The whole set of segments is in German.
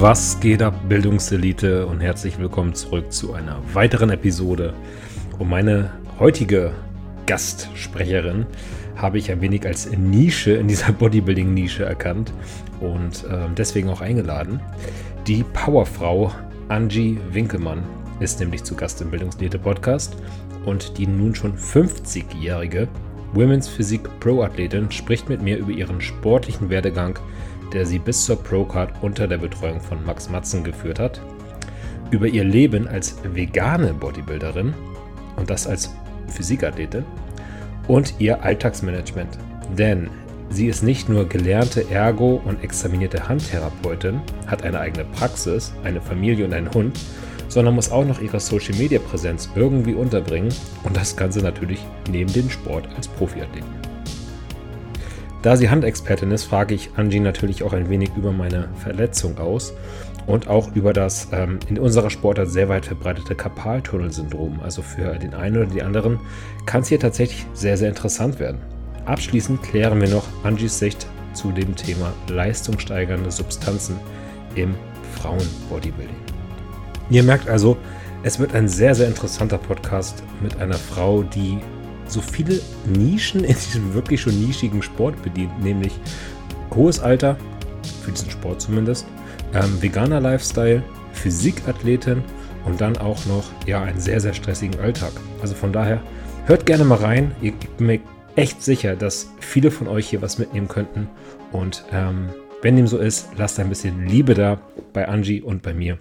Was geht ab, Bildungselite und herzlich willkommen zurück zu einer weiteren Episode. Und meine heutige Gastsprecherin habe ich ein wenig als Nische in dieser Bodybuilding-Nische erkannt und äh, deswegen auch eingeladen. Die Powerfrau Angie Winkelmann ist nämlich zu Gast im Bildungselite Podcast und die nun schon 50-jährige Women's Physik Pro Athletin spricht mit mir über ihren sportlichen Werdegang der sie bis zur Procard unter der Betreuung von Max Matzen geführt hat, über ihr Leben als vegane Bodybuilderin und das als Physikathletin und ihr Alltagsmanagement. Denn sie ist nicht nur gelernte Ergo- und examinierte Handtherapeutin, hat eine eigene Praxis, eine Familie und einen Hund, sondern muss auch noch ihre Social-Media-Präsenz irgendwie unterbringen und das Ganze natürlich neben dem Sport als Profiathletin. Da sie Handexpertin ist, frage ich Angie natürlich auch ein wenig über meine Verletzung aus und auch über das ähm, in unserer Sportart sehr weit verbreitete Karpaltunnelsyndrom. Also für den einen oder die anderen kann es hier tatsächlich sehr, sehr interessant werden. Abschließend klären wir noch Angies Sicht zu dem Thema leistungssteigernde Substanzen im Frauenbodybuilding. Ihr merkt also, es wird ein sehr, sehr interessanter Podcast mit einer Frau, die so viele Nischen in diesem wirklich schon nischigen Sport bedient, nämlich hohes Alter, für diesen Sport zumindest, ähm, veganer Lifestyle, Physikathletin und dann auch noch ja einen sehr, sehr stressigen Alltag. Also von daher, hört gerne mal rein. Ich bin mir echt sicher, dass viele von euch hier was mitnehmen könnten. Und ähm, wenn dem so ist, lasst ein bisschen Liebe da bei Angie und bei mir.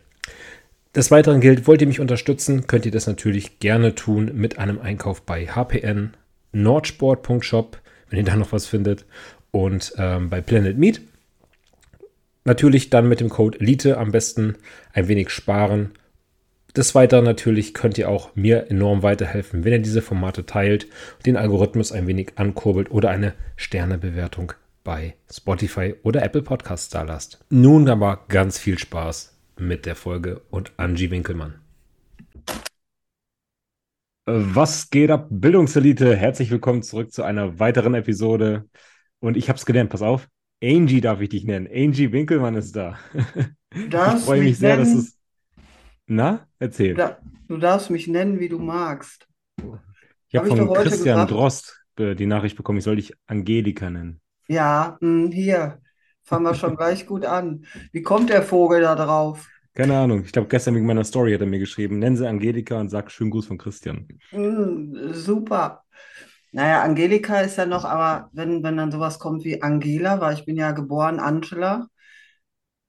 Des Weiteren gilt, wollt ihr mich unterstützen, könnt ihr das natürlich gerne tun mit einem Einkauf bei HPN, nordsport.shop, wenn ihr da noch was findet, und ähm, bei Planet Meat. Natürlich dann mit dem Code Elite am besten ein wenig sparen. Des Weiteren natürlich könnt ihr auch mir enorm weiterhelfen, wenn ihr diese Formate teilt, den Algorithmus ein wenig ankurbelt oder eine Sternebewertung bei Spotify oder Apple Podcasts da lasst. Nun aber ganz viel Spaß mit der Folge und Angie Winkelmann. Was geht ab, Bildungselite? Herzlich willkommen zurück zu einer weiteren Episode. Und ich habe es gelernt, pass auf. Angie darf ich dich nennen. Angie Winkelmann ist da. ich freue mich sehr, nennen, dass es. Na, erzähl. Du darfst mich nennen, wie du magst. Ich habe hab von Christian Drost äh, die Nachricht bekommen, ich soll dich Angelika nennen. Ja, hm, hier. Fangen wir schon gleich gut an. Wie kommt der Vogel da drauf? Keine Ahnung. Ich glaube, gestern wegen meiner Story hat er mir geschrieben, nennen Sie Angelika und sag schönen Gruß von Christian. Mm, super. Naja, Angelika ist ja noch, aber wenn, wenn dann sowas kommt wie Angela, weil ich bin ja geboren Angela,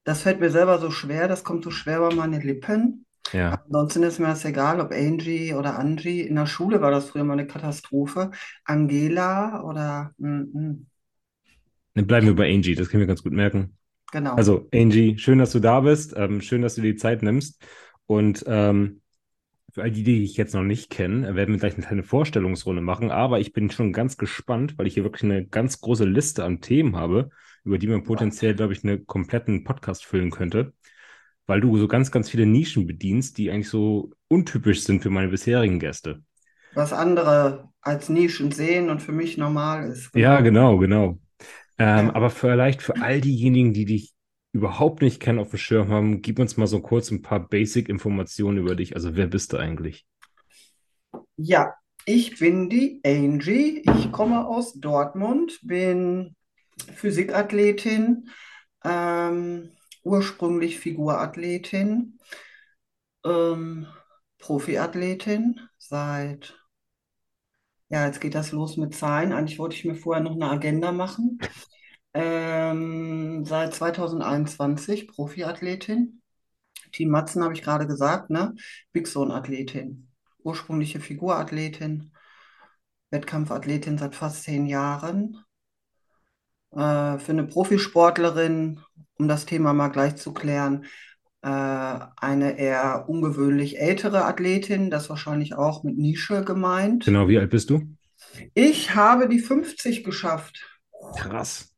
das fällt mir selber so schwer, das kommt so schwer über meine Lippen. Ja. Ansonsten ist mir das egal, ob Angie oder Angie. In der Schule war das früher mal eine Katastrophe. Angela oder. Mm, mm. Dann bleiben wir bei Angie, das können wir ganz gut merken. Genau. Also, Angie, schön, dass du da bist. Ähm, schön, dass du dir die Zeit nimmst. Und ähm, für all die, die ich jetzt noch nicht kenne, werden wir gleich eine kleine Vorstellungsrunde machen. Aber ich bin schon ganz gespannt, weil ich hier wirklich eine ganz große Liste an Themen habe, über die man potenziell, glaube ich, einen kompletten Podcast füllen könnte. Weil du so ganz, ganz viele Nischen bedienst, die eigentlich so untypisch sind für meine bisherigen Gäste. Was andere als Nischen sehen und für mich normal ist. Genau. Ja, genau, genau. Ähm, ja. Aber vielleicht für all diejenigen, die dich überhaupt nicht kennen, auf dem Schirm haben, gib uns mal so kurz ein paar Basic-Informationen über dich. Also wer bist du eigentlich? Ja, ich bin die Angie. Ich komme aus Dortmund, bin Physikathletin, ähm, ursprünglich Figurathletin, ähm, Profiathletin seit ja, jetzt geht das los mit Zahlen. Eigentlich wollte ich mir vorher noch eine Agenda machen. Ähm, seit 2021 Profiathletin. Team Matzen habe ich gerade gesagt, ne? Big Zone Athletin. Ursprüngliche Figurathletin. Wettkampfathletin seit fast zehn Jahren. Äh, für eine Profisportlerin, um das Thema mal gleich zu klären, eine eher ungewöhnlich ältere Athletin, das wahrscheinlich auch mit Nische gemeint. Genau, wie alt bist du? Ich habe die 50 geschafft. Krass.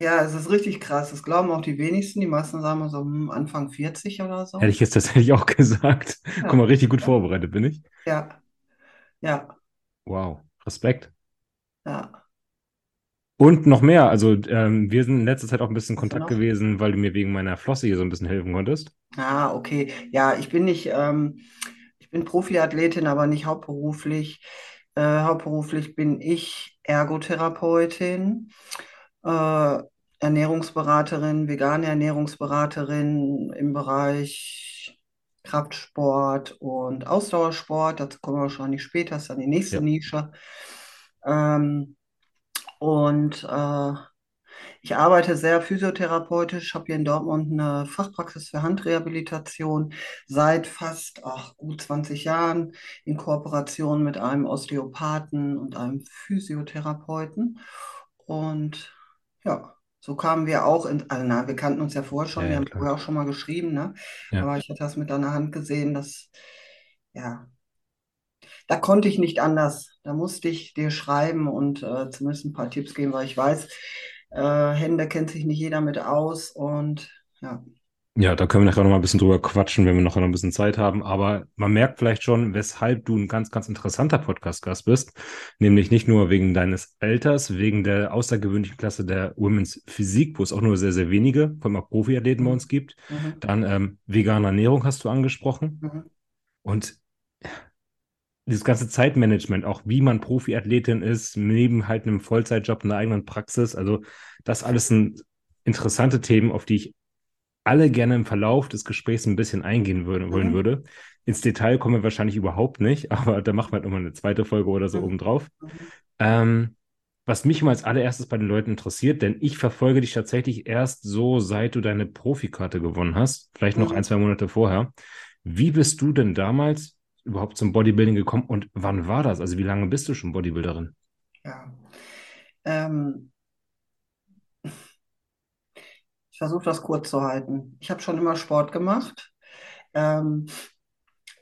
Ja, es ist richtig krass. Das glauben auch die wenigsten. Die meisten sagen so hm, Anfang 40 oder so. Hätte ich jetzt tatsächlich auch gesagt. Ja. Guck mal, richtig gut vorbereitet bin ich. Ja. Ja. Wow, Respekt. Ja. Und noch mehr. Also, ähm, wir sind in letzter Zeit auch ein bisschen in Kontakt noch? gewesen, weil du mir wegen meiner Flosse hier so ein bisschen helfen konntest. Ah, okay. Ja, ich bin nicht, ähm, ich bin Profiathletin, aber nicht hauptberuflich. Äh, hauptberuflich bin ich Ergotherapeutin, äh, Ernährungsberaterin, vegane Ernährungsberaterin im Bereich Kraftsport und Ausdauersport. Dazu kommen wir wahrscheinlich später, das ist dann die nächste Ja. Nische. Ähm, und äh, ich arbeite sehr physiotherapeutisch, habe hier in Dortmund eine Fachpraxis für Handrehabilitation seit fast ach, gut 20 Jahren in Kooperation mit einem Osteopathen und einem Physiotherapeuten. Und ja, so kamen wir auch in, also na, wir kannten uns ja vorher Ja, schon, wir ja, haben klar. vorher auch schon mal geschrieben, ne? Ja. Aber ich hatte das mit deiner Hand gesehen, dass, ja, da konnte ich nicht anders. Da musste ich dir schreiben und äh, zumindest ein paar Tipps geben, weil ich weiß, äh, Hände kennt sich nicht jeder mit aus und ja. Ja, da können wir nachher noch mal ein bisschen drüber quatschen, wenn wir noch ein bisschen Zeit haben. Aber man merkt vielleicht schon, weshalb du ein ganz, ganz interessanter Podcast-Gast bist. Nämlich nicht nur wegen deines Alters, wegen der außergewöhnlichen Klasse der Women's Physik, wo es auch nur sehr, sehr wenige, vor allem auch Profiathleten bei Mhm. uns gibt. Mhm. Dann ähm, vegane Ernährung hast du angesprochen. Mhm. Und dieses ganze Zeitmanagement, auch wie man Profiathletin ist, neben halt einem Vollzeitjob, einer eigenen Praxis. Also das alles sind interessante Themen, auf die ich alle gerne im Verlauf des Gesprächs ein bisschen eingehen würde, wollen Mhm. würde. Ins Detail kommen wir wahrscheinlich überhaupt nicht, aber da machen wir halt nochmal eine zweite Folge oder so Mhm. obendrauf. Mhm. Ähm, was mich immer als allererstes bei den Leuten interessiert, denn ich verfolge dich tatsächlich erst so, seit du deine Profikarte gewonnen hast, vielleicht noch Mhm. ein, zwei Monate vorher. Wie bist du denn damals überhaupt zum Bodybuilding gekommen und wann war das? Also wie lange bist du schon Bodybuilderin? Ja. Ähm, ich versuche das kurz zu halten. Ich habe schon immer Sport gemacht. Ähm,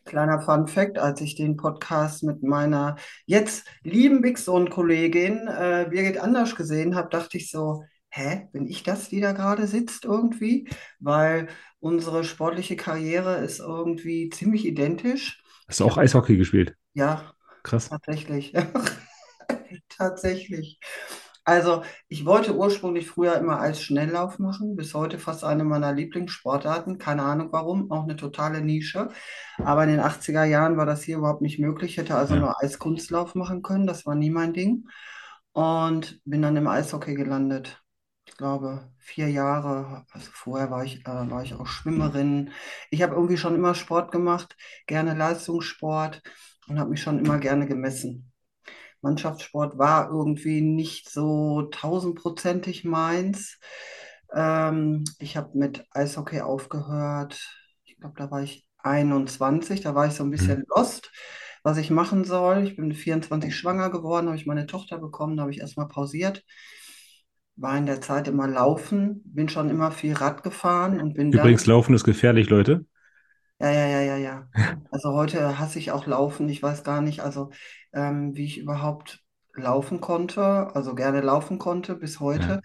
Kleiner Fun Fact, als ich den Podcast mit meiner jetzt lieben Big Sohn-Kollegin äh, Birgit Anders gesehen habe, dachte ich so, hä, bin ich das, die da gerade sitzt irgendwie? Weil unsere sportliche Karriere ist irgendwie ziemlich identisch. Hast du auch Eishockey gespielt? ja, Krass. tatsächlich. Tatsächlich. Also, ich wollte ursprünglich früher immer Eisschnelllauf machen, bis heute fast eine meiner Lieblingssportarten. Keine Ahnung warum, auch eine totale Nische. Aber in den 80er Jahren war das hier überhaupt nicht möglich. Ich hätte also Ja. nur Eiskunstlauf machen können, das war nie mein Ding. Und bin dann im Eishockey gelandet. Ich glaube, vier Jahre. Also vorher war ich, äh, war ich auch Schwimmerin. Ich habe irgendwie schon immer Sport gemacht, gerne Leistungssport und habe mich schon immer gerne gemessen. Mannschaftssport war irgendwie nicht so tausendprozentig meins. Ähm, ich habe mit Eishockey aufgehört. Ich glaube, da war ich 21. Da war ich so ein Mhm. bisschen lost, was ich machen soll. Ich bin mit 24 schwanger geworden, habe ich meine Tochter bekommen, da habe ich erstmal pausiert. War in der Zeit immer laufen, bin schon immer viel Rad gefahren und bin dann Übrigens, Laufen ist gefährlich, Leute. ja, ja, ja, ja, ja. Also heute hasse ich auch Laufen. Ich weiß gar nicht, also ähm, wie ich überhaupt laufen konnte, also gerne laufen konnte bis Ja, heute.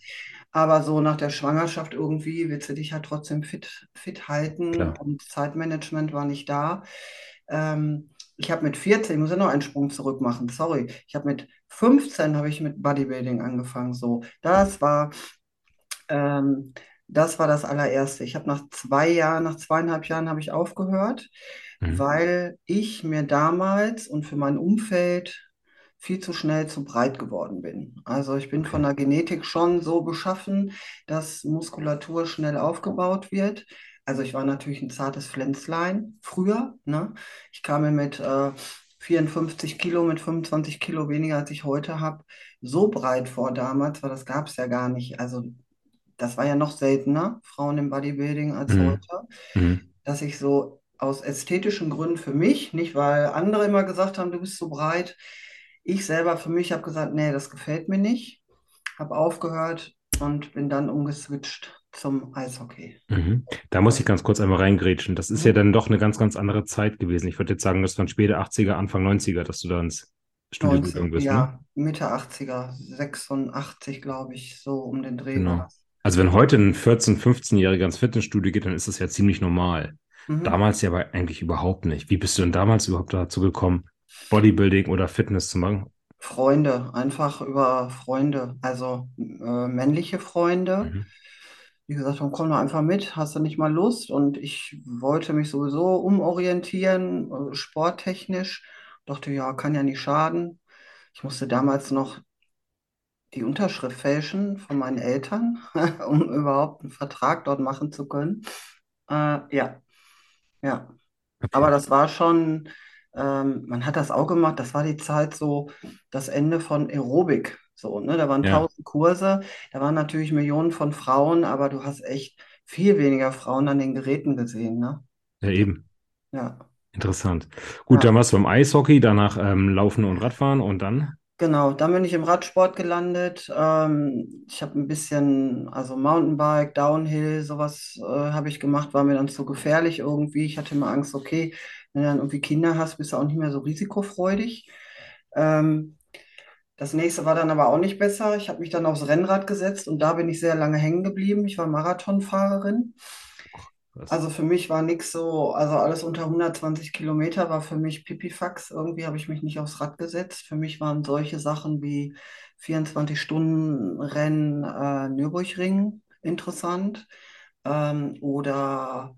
Aber so nach der Schwangerschaft irgendwie willst du dich halt trotzdem fit, fit halten klar. und Zeitmanagement war nicht da. Ähm, ich habe mit 14, ich muss ja noch einen Sprung zurück machen, sorry. Ich habe mit 15 habe ich mit Bodybuilding angefangen. So, das war ähm, das war das allererste. Ich habe nach zwei Jahren, nach zweieinhalb Jahren habe ich aufgehört, Mhm. weil ich mir damals und für mein Umfeld viel zu schnell zu breit geworden bin. Also ich bin von der Genetik schon so beschaffen, dass Muskulatur schnell aufgebaut wird. Also ich war natürlich ein zartes Pflänzlein früher, ne? Ich kam mir mit äh, 54 Kilo, mit 25 Kilo weniger, als ich heute habe, so breit vor damals, weil das gab es ja gar nicht. Also das war ja noch seltener, Frauen im Bodybuilding als Mhm. heute, Mhm. dass ich so aus ästhetischen Gründen für mich, nicht weil andere immer gesagt haben, du bist zu breit, ich selber für mich habe gesagt, nee, das gefällt mir nicht, habe aufgehört und bin dann umgeswitcht zum Eishockey. Mhm. Da muss ich ganz kurz einmal reingrätschen. Das ist ja Mhm. dann doch eine ganz, ganz andere Zeit gewesen. Ich würde jetzt sagen, das waren späte 80er, Anfang 90er, dass du da ins Studio 90, gegangen bist, ne? ja, Mitte 80er, 86, glaube ich, so um den Dreh Genau. Also wenn heute ein 14-, 15-Jähriger ins Fitnessstudio geht, dann ist das ja ziemlich normal. Mhm. Damals ja aber eigentlich überhaupt nicht. Wie bist du denn damals überhaupt dazu gekommen? Bodybuilding oder Fitness zu machen? Freunde, einfach über Freunde, also äh, männliche Freunde. Mhm. Die gesagt haben, komm doch einfach mit, hast du nicht mal Lust? Und ich wollte mich sowieso umorientieren, äh, sporttechnisch. Dachte, ja, kann ja nicht schaden. Ich musste damals noch die Unterschrift fälschen von meinen Eltern, um überhaupt einen Vertrag dort machen zu können. Äh, ja, ja. Aber Okay. das war schon, ähm, man hat das auch gemacht, das war die Zeit so, das Ende von Aerobic. So, ne? Da waren Ja, tausend Kurse, da waren natürlich Millionen von Frauen, aber du hast echt viel weniger Frauen an den Geräten gesehen, ne? ja, eben. Ja, Interessant. Gut, dann ja. warst du beim Eishockey, danach ähm, Laufen und Radfahren und dann? Genau, dann bin ich im Radsport gelandet. Ähm, ich habe ein bisschen, also Mountainbike, Downhill, sowas äh, habe ich gemacht, war mir dann zu gefährlich irgendwie. Ich hatte immer Angst, okay, wenn du dann irgendwie Kinder hast, bist du auch nicht mehr so risikofreudig. Ähm, das nächste war dann aber auch nicht besser. Ich habe mich dann aufs Rennrad gesetzt und da bin ich sehr lange hängen geblieben. Ich war Marathonfahrerin. Was? Also für mich war nichts so, also alles unter 120 Kilometer war für mich Pipifax. Irgendwie habe ich mich nicht aufs Rad gesetzt. Für mich waren solche Sachen wie 24-Stunden-Rennen, äh, Nürburgring interessant. Ähm, oder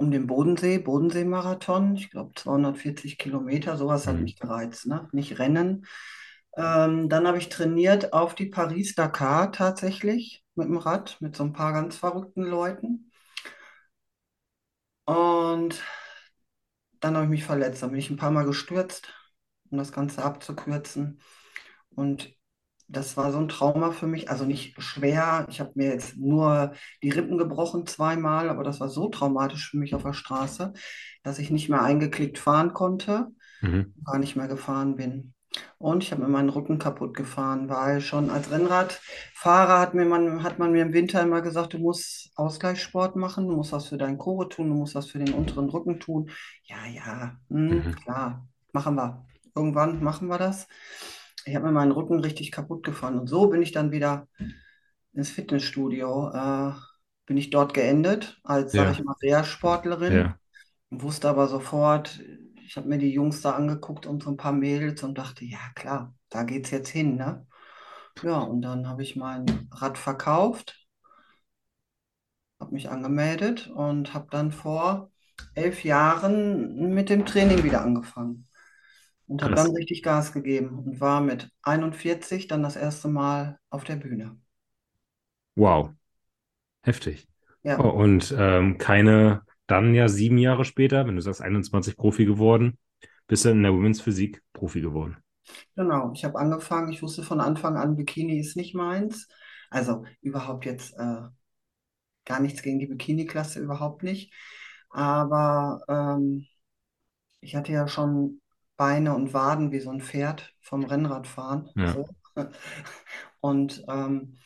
um den Bodensee, Bodensee-Marathon. Ich glaube 240 Kilometer, sowas hat Mhm. mich gereizt, ne? Nicht Rennen. Ähm, dann habe ich trainiert auf die Paris-Dakar tatsächlich mit dem Rad, mit so ein paar ganz verrückten Leuten. Und Dann habe ich mich verletzt, dann bin ich ein paar Mal gestürzt, um das Ganze abzukürzen. Und das war so ein Trauma für mich, also nicht schwer. Ich habe mir jetzt nur die Rippen gebrochen zweimal, aber das war so traumatisch für mich auf der Straße, dass ich nicht mehr eingeklickt fahren konnte Mhm. gar nicht mehr gefahren bin. Und ich habe mir meinen Rücken kaputt gefahren, weil schon als Rennradfahrer hat mir man, hat man mir im Winter immer gesagt, du musst Ausgleichssport machen, du musst was für deinen Core tun, du musst was für den unteren Rücken tun. Ja, ja, hm, Mhm. klar, machen wir. Irgendwann machen wir das. Ich habe mir meinen Rücken richtig kaputt gefahren und so bin ich dann wieder ins Fitnessstudio. Äh, bin ich dort geendet als, sage ich Ja, mal, Reha-Sportlerin. ja, Wusste aber sofort, ich habe mir die Jungs da angeguckt und so ein paar Mädels und dachte, ja klar, da geht's jetzt hin, ne? Ja, und dann habe ich mein Rad verkauft, habe mich angemeldet und habe dann vor elf Jahren mit dem Training wieder angefangen und habe dann richtig Gas gegeben und war mit 41 dann das erste Mal auf der Bühne. Wow, heftig. Oh, Ja, und ähm, keine, dann ja sieben Jahre später, wenn du sagst 21 Profi geworden, bist du in der Women's Physik Profi geworden. genau. Ich habe angefangen, ich wusste von Anfang an, Bikini ist nicht meins. Also überhaupt jetzt äh, Gar nichts gegen die Bikini-Klasse, überhaupt nicht. Aber ähm, ich hatte ja schon Beine und Waden wie so ein Pferd vom Rennradfahren. Ja. So. Und ähm,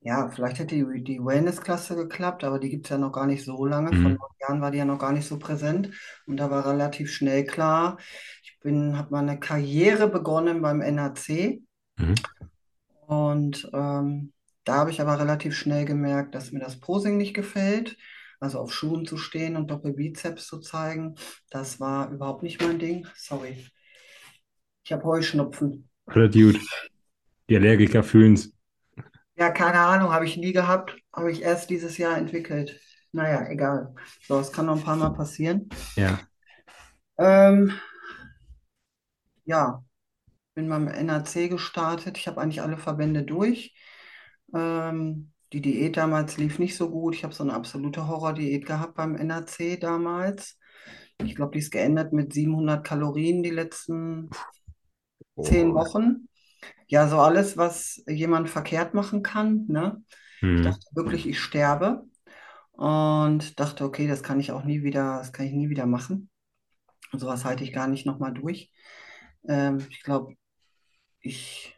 ja, vielleicht hätte die, die Wellness-Klasse geklappt, aber die gibt es ja noch gar nicht so lange. Vor neun Mhm. Jahren war die ja noch gar nicht so präsent. Und da war relativ schnell klar, ich bin, habe meine Karriere begonnen beim NAC. Mhm. Und ähm, da habe ich aber relativ schnell gemerkt, dass mir das Posing nicht gefällt. Also auf Schuhen zu stehen und Doppelbizeps zu zeigen, das war überhaupt nicht mein Ding. Sorry, ich habe Heuschnupfen. Alles gut. Die Allergiker fühlen's. Ja, keine Ahnung, habe ich nie gehabt, habe ich erst dieses Jahr entwickelt. Naja, egal. So, es kann noch ein paar Mal passieren. Ja. Ähm, ja, bin beim NAC gestartet. Ich habe eigentlich alle Verbände durch. Ähm, die Diät damals lief nicht so gut. Ich habe so eine absolute Horrordiät gehabt beim NAC damals. Ich glaube, die ist geendet mit 700 Kalorien die letzten zehn Oh. Wochen. Ja, so alles, was jemand verkehrt machen kann, ne? Ich Mhm. dachte wirklich, ich sterbe und dachte, okay, das kann ich auch nie wieder, das kann ich nie wieder machen. Sowas halte ich gar nicht nochmal durch. Ähm, ich glaube, ich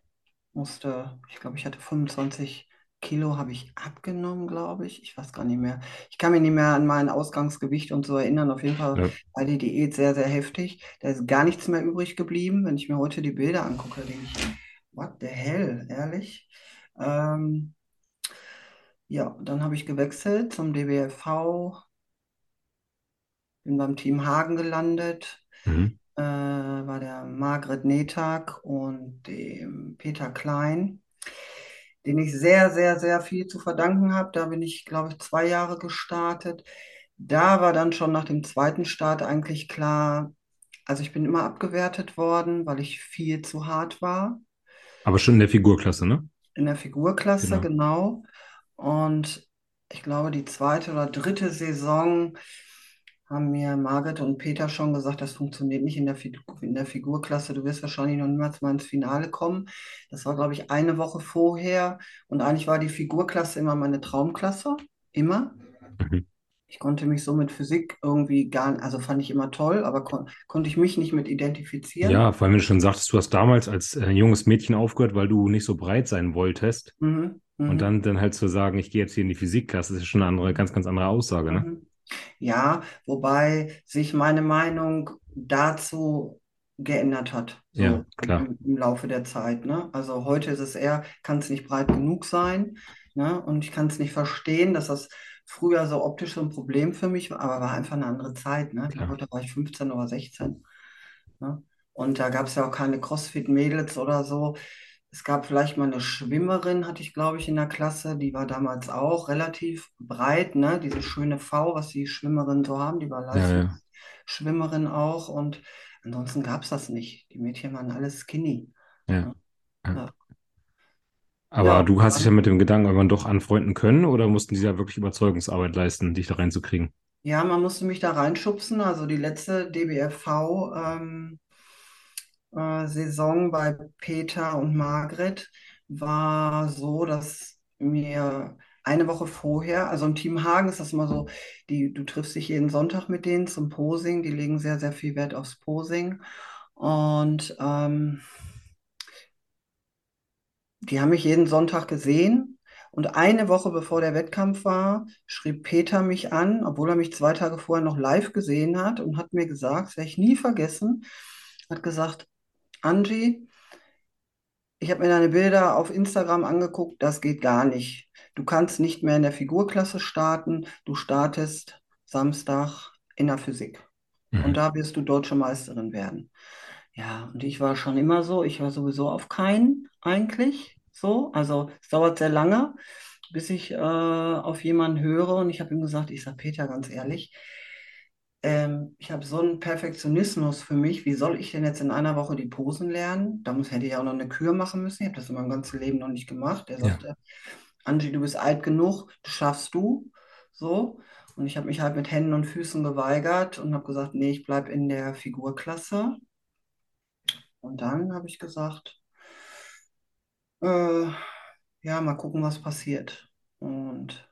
musste, ich glaube, ich hatte 25 Kilo, habe ich abgenommen, glaube ich. Ich weiß gar nicht mehr. Ich kann mich nicht mehr an mein Ausgangsgewicht und so erinnern. Auf jeden Fall Ja. war die Diät sehr, sehr heftig. Da ist gar nichts mehr übrig geblieben. Wenn ich mir heute die Bilder angucke, denke ich, what the hell, ehrlich? Ähm, ja, dann habe ich gewechselt zum DBFV, bin beim Team Hagen gelandet, Mhm. äh, bei der Margret Netag und dem Peter Klein, den ich sehr, sehr, sehr viel zu verdanken habe. Da bin ich, glaube ich, zwei Jahre gestartet. Da war dann schon nach dem zweiten Start eigentlich klar, also ich bin immer abgewertet worden, weil ich viel zu hart war. Aber schon in der Figurklasse, ne? In der Figurklasse, Genau. genau. Und ich glaube, die zweite oder dritte Saison haben mir Margret und Peter schon gesagt, das funktioniert nicht in der, in der Figurklasse. Du wirst wahrscheinlich noch niemals mal ins Finale kommen. Das war, glaube ich, eine Woche vorher. Und eigentlich war die Figurklasse immer meine Traumklasse. Immer. Mhm. Ich konnte mich so mit Physik irgendwie gar nicht, also fand ich immer toll, aber kon konnte ich mich nicht mit identifizieren. Ja, vor allem, wenn du schon sagtest, du hast damals als äh, junges Mädchen aufgehört, weil du nicht so breit sein wolltest. Mhm, Und mhm, dann, dann halt zu sagen, ich gehe jetzt hier in die Physikklasse, das ist schon eine andere, ganz, ganz andere Aussage, ne? Ja, wobei sich meine Meinung dazu geändert hat, Ja, so klar. im, im Laufe der Zeit, ne? Also heute ist es eher, kann es nicht breit genug sein, ne? Und ich kann es nicht verstehen, dass das früher so optisch so ein Problem für mich war, aber war einfach eine andere Zeit, ne? Klar. da war ich 15 oder 16, ne? Und da gab es ja auch keine CrossFit-Mädels oder so. Es gab vielleicht mal eine Schwimmerin, hatte ich, glaube ich, in der Klasse. Die war damals auch relativ breit, ne? Diese schöne V, was die Schwimmerinnen so haben. Die war Ja, ja, Leistungsschwimmerin auch. Und ansonsten gab es das nicht. Die Mädchen waren alles skinny. ja. ja. Ja, Aber ja, du hast dich ja mit dem Gedanken irgendwann doch anfreunden können oder mussten die da wirklich Überzeugungsarbeit leisten, dich da reinzukriegen? ja, man musste mich da reinschubsen. Also die letzte DBFV, ähm, äh, Saison bei Peter und Margret war so, dass mir eine Woche vorher, also im Team Hagen ist das immer so, die, du triffst dich jeden Sonntag mit denen zum Posing, die legen sehr, sehr viel Wert aufs Posing. Und ähm, die haben mich jeden Sonntag gesehen. Und eine Woche bevor der Wettkampf war, schrieb Peter mich an, obwohl er mich zwei Tage vorher noch live gesehen hat und hat mir gesagt, das werde ich nie vergessen, hat gesagt, Angie, ich habe mir deine Bilder auf Instagram angeguckt, das geht gar nicht. Du kannst nicht mehr in der Figurklasse starten, du startest Samstag in der Physik. Und Mhm. da wirst du deutsche Meisterin werden. Ja, und ich war schon immer so, ich war sowieso auf keinen eigentlich so. Also es dauert sehr lange, bis ich äh, auf jemanden höre. Und ich habe ihm gesagt, ich sage, Peter, ganz ehrlich, ähm, ich habe so einen Perfektionismus für mich. Wie soll ich denn jetzt in einer Woche die Posen lernen? Da muss, hätte ich auch noch eine Kür machen müssen. Ich habe das in meinem ganzen Leben noch nicht gemacht. Er Ja. sagte, Angie, du bist alt genug, das schaffst du. So. Und ich habe mich halt mit Händen und Füßen geweigert und habe gesagt, nee, ich bleibe in der Figurklasse. Und dann habe ich gesagt, äh, ja, mal gucken, was passiert. Und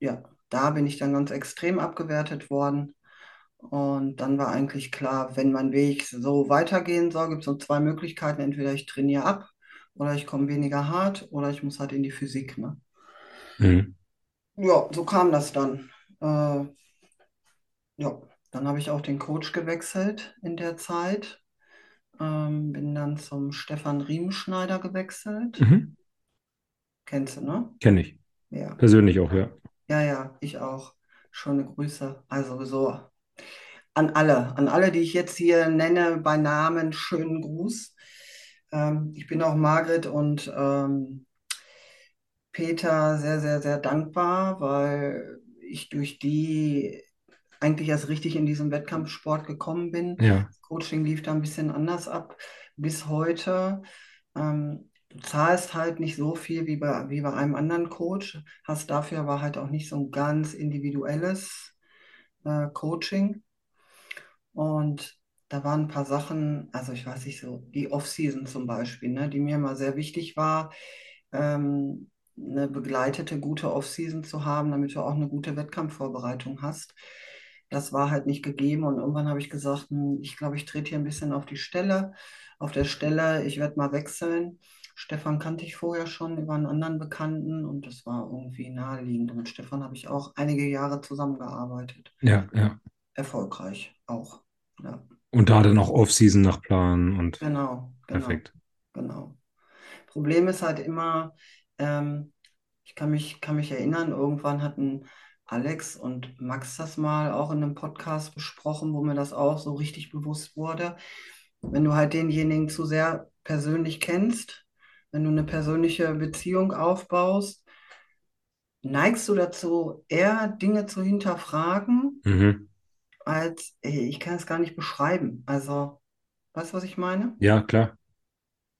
ja, da bin ich dann ganz extrem abgewertet worden. Und dann war eigentlich klar, wenn mein Weg so weitergehen soll, gibt es nur zwei Möglichkeiten. Entweder ich trainiere ab oder ich komme weniger hart oder ich muss halt in die Physik, ne? Mhm. Ja, so kam das dann. Äh, ja, dann habe ich auch den Coach gewechselt in der Zeit. Ähm, bin dann zum Stefan Riemenschneider gewechselt. Mhm. Kennst du, ne? Kenne ich. Ja. Persönlich auch, ja. Ja, ja, ich auch. Schöne Grüße. Also so an alle, an alle, die ich jetzt hier nenne, bei Namen, schönen Gruß. Ähm, ich bin auch Margret und ähm, Peter sehr, sehr, sehr dankbar, weil ich durch die eigentlich erst richtig in diesen Wettkampfsport gekommen bin. Ja, Das Coaching lief da ein bisschen anders ab bis heute. Ähm, du zahlst halt nicht so viel wie bei, wie bei einem anderen Coach, hast dafür aber halt auch nicht so ein ganz individuelles äh, Coaching. Und da waren ein paar Sachen, also ich weiß nicht so, die Off-Season zum Beispiel, ne, die mir mal sehr wichtig war, ähm, eine begleitete, gute Off-Season zu haben, damit du auch eine gute Wettkampfvorbereitung hast. Das war halt nicht gegeben und irgendwann habe ich gesagt, hm, ich glaube, ich trete hier ein bisschen auf die Stelle, auf der Stelle, ich werde mal wechseln. Stefan kannte ich vorher schon über einen anderen Bekannten und das war irgendwie naheliegend. Und mit Stefan habe ich auch einige Jahre zusammengearbeitet. ja, ja. Erfolgreich auch. Ja, Und da dann auch Off-Season nach Plan und genau, genau, perfekt. genau. Problem ist halt immer, ähm, ich kann mich, kann mich erinnern, irgendwann hat ein Alex und Max das mal auch in einem Podcast besprochen, wo mir das auch so richtig bewusst wurde. Wenn du halt denjenigen zu sehr persönlich kennst, wenn du eine persönliche Beziehung aufbaust, neigst du dazu, eher Dinge zu hinterfragen, Mhm. als ey, ich kann es gar nicht beschreiben. Also, weißt du, was ich meine? Ja, klar.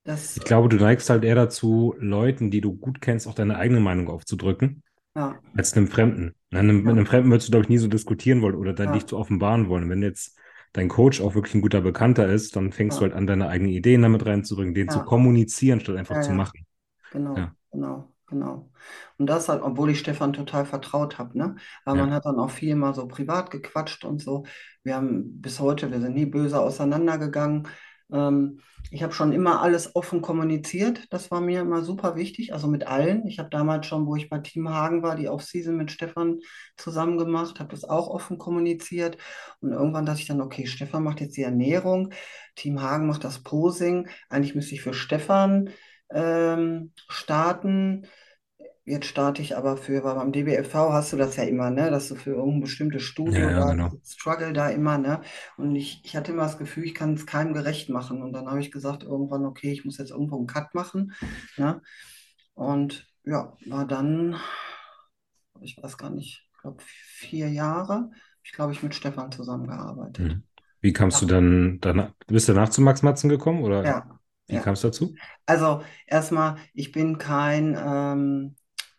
Das, Ich glaube, du neigst halt eher dazu, Leuten, die du gut kennst, auch deine eigene Meinung aufzudrücken, ja, als einem Fremden. Ne, einem- Mit ja, einem Fremden würdest du, glaube ich, nie so diskutieren wollen oder dann dich ja, zu offenbaren wollen. Wenn jetzt dein Coach auch wirklich ein guter Bekannter ist, dann fängst du ja, halt an, deine eigenen Ideen damit reinzubringen, den zu ja, kommunizieren, statt einfach ja, zu machen. Genau, Ja, genau, genau. Und das halt, obwohl ich Stefan total vertraut habe, ne? Aber ja, man hat dann auch viel mal so privat gequatscht und so. Wir haben bis heute, wir sind nie böse auseinandergegangen. Ähm, ich habe schon immer alles offen kommuniziert. Das war mir immer super wichtig, also mit allen. Ich habe damals schon, wo ich bei Team Hagen war, die Off-Season mit Stefan zusammen gemacht, habe das auch offen kommuniziert. Und irgendwann dachte ich dann, okay, Stefan macht jetzt die Ernährung, Team Hagen macht das Posing. Eigentlich müsste ich für Stefan ähm, starten. Jetzt starte ich aber für, weil beim DBFV hast du das ja immer, ne, dass du für irgendein bestimmtes ja, Studio ja, da, genau. struggle da immer, ne, und ich, ich hatte immer das Gefühl, ich kann es keinem gerecht machen und dann habe ich gesagt irgendwann, okay, ich muss jetzt irgendwo einen Cut machen, ne, und ja, war dann, ich weiß gar nicht, ich glaube vier Jahre, ich glaube ich mit Stefan zusammengearbeitet. Mhm. Wie kamst du Ja, dann danach, bist du danach zu Max Matzen gekommen oder ja, wie ja. kam es dazu? Also erstmal, ich bin kein, ähm,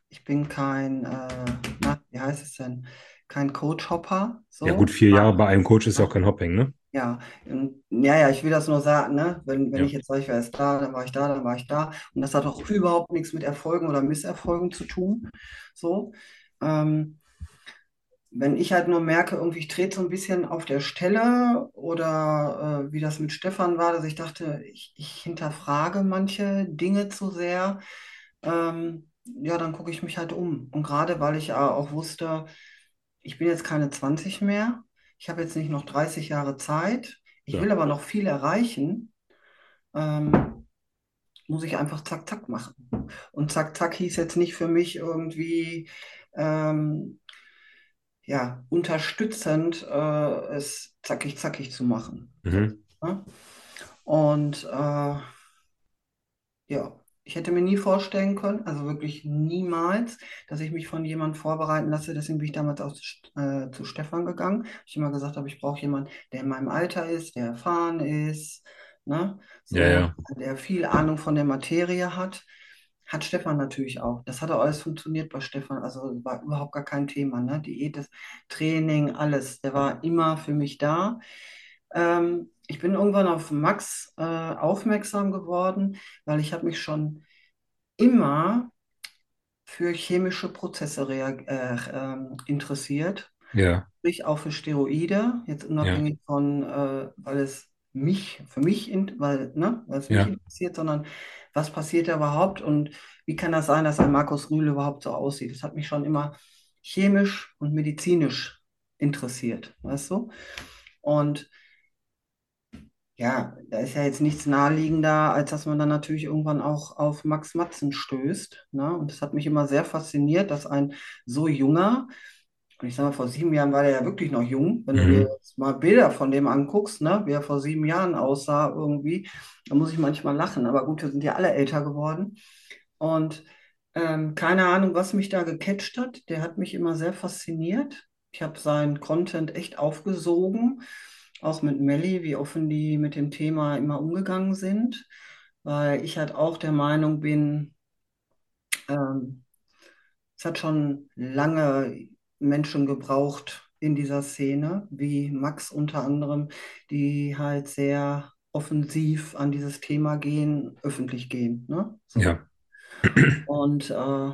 ich bin kein, äh, na, wie heißt es denn? Kein Coach-Hopper, Ja, gut, so. vier Jahre Ah, bei einem Coach ist ja auch kein Hopping, ne? Ja, und, ja, ja, ich will das nur sagen, ne? Wenn, wenn Ja, ich jetzt sage, ich war erst da, dann war ich da, dann war ich da. Und das hat auch überhaupt nichts mit Erfolgen oder Misserfolgen zu tun. So. Ähm, wenn ich halt nur merke, irgendwie ich trete so ein bisschen auf der Stelle oder äh, wie das mit Stefan war, dass ich dachte, ich, ich hinterfrage manche Dinge zu sehr, ähm, ja, dann gucke ich mich halt um. Und gerade weil ich auch wusste, ich bin jetzt keine 20 mehr, ich habe jetzt nicht noch 30 Jahre Zeit, ich ja. will aber noch viel erreichen, ähm, muss ich einfach zack, zack machen. Und zack, zack hieß jetzt nicht für mich irgendwie, ähm, ja, unterstützend, äh, es zackig, zackig zu machen. Mhm. ne? Und äh, ja, ich hätte mir nie vorstellen können, also wirklich niemals, dass ich mich von jemandem vorbereiten lasse. Deswegen bin ich damals auch zu, äh, zu Stefan gegangen. Ich immer gesagt habe, ich brauche jemanden, der in meinem Alter ist, der erfahren ist, ne? Ja, So, ja, der viel Ahnung von der Materie hat. Hat Stefan natürlich auch. Das hat auch alles funktioniert bei Stefan. Also war überhaupt gar kein Thema, ne? Diät, das Training, alles. Der war immer für mich da. Ähm, ich bin irgendwann auf Max äh, aufmerksam geworden, weil ich habe mich schon immer für chemische Prozesse äh, ähm, interessiert, ja, sprich auch für Steroide, jetzt ja, unabhängig von, äh, weil es mich, für mich, in, weil, ne, weil es mich ja, interessiert, sondern was passiert da überhaupt und wie kann das sein, dass ein Markus Rühle überhaupt so aussieht? Das hat mich schon immer chemisch und medizinisch interessiert, weißt du? Und ja, da ist ja jetzt nichts naheliegender, als dass man dann natürlich irgendwann auch auf Max Matzen stößt. Ne? Und das hat mich immer sehr fasziniert, dass ein so junger, und ich sage mal, vor sieben Jahren war der ja wirklich noch jung, wenn du dir mhm. jetzt mal Bilder von dem anguckst, ne, wie er vor sieben Jahren aussah irgendwie, da muss ich manchmal lachen. Aber gut, wir sind ja alle älter geworden. Und ähm, keine Ahnung, was mich da gecatcht hat. Der hat mich immer sehr fasziniert. Ich habe seinen Content echt aufgesogen, auch mit Melli, wie offen die mit dem Thema immer umgegangen sind, weil ich halt auch der Meinung bin, ähm, es hat schon lange Menschen gebraucht in dieser Szene, wie Max unter anderem, die halt sehr offensiv an dieses Thema gehen, öffentlich gehen, ne? So. Ja, Und äh,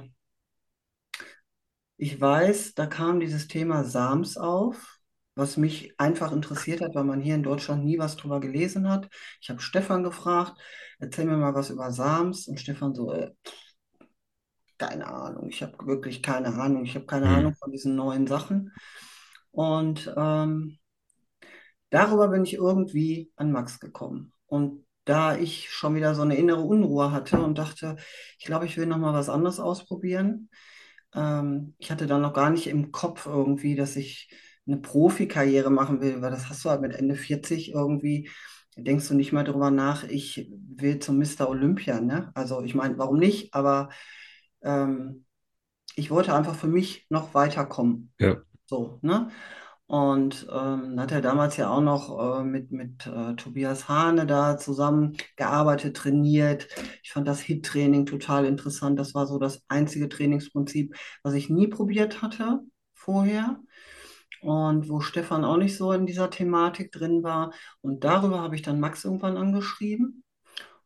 Ich weiß, da kam dieses Thema SAMS auf, was mich einfach interessiert hat, weil man hier in Deutschland nie was drüber gelesen hat. Ich habe Stefan gefragt, erzähl mir mal was über SAMS. Und Stefan so, äh, keine Ahnung, ich habe wirklich keine Ahnung. Ich habe keine Ahnung mhm. von diesen neuen Sachen. Und ähm, darüber bin ich irgendwie an Max gekommen. Und da ich schon wieder so eine innere Unruhe hatte und dachte, ich glaube, ich will noch mal was anderes ausprobieren, Ähm, ich hatte dann noch gar nicht im Kopf irgendwie, dass ich eine Profikarriere machen will, weil das hast du halt mit Ende 40 irgendwie, denkst du nicht mal drüber nach, ich will zum Mister Olympia, ne? Also ich meine, warum nicht? Aber ähm, ich wollte einfach für mich noch weiterkommen. Ja. So, ne? Und ähm, hat er damals ja auch noch äh, mit, mit äh, Tobias Hane da zusammen gearbeitet, trainiert. Ich fand das HIT-Training total interessant. Das war so das einzige Trainingsprinzip, was ich nie probiert hatte vorher. Und wo Stefan auch nicht so in dieser Thematik drin war. Und darüber habe ich dann Max irgendwann angeschrieben.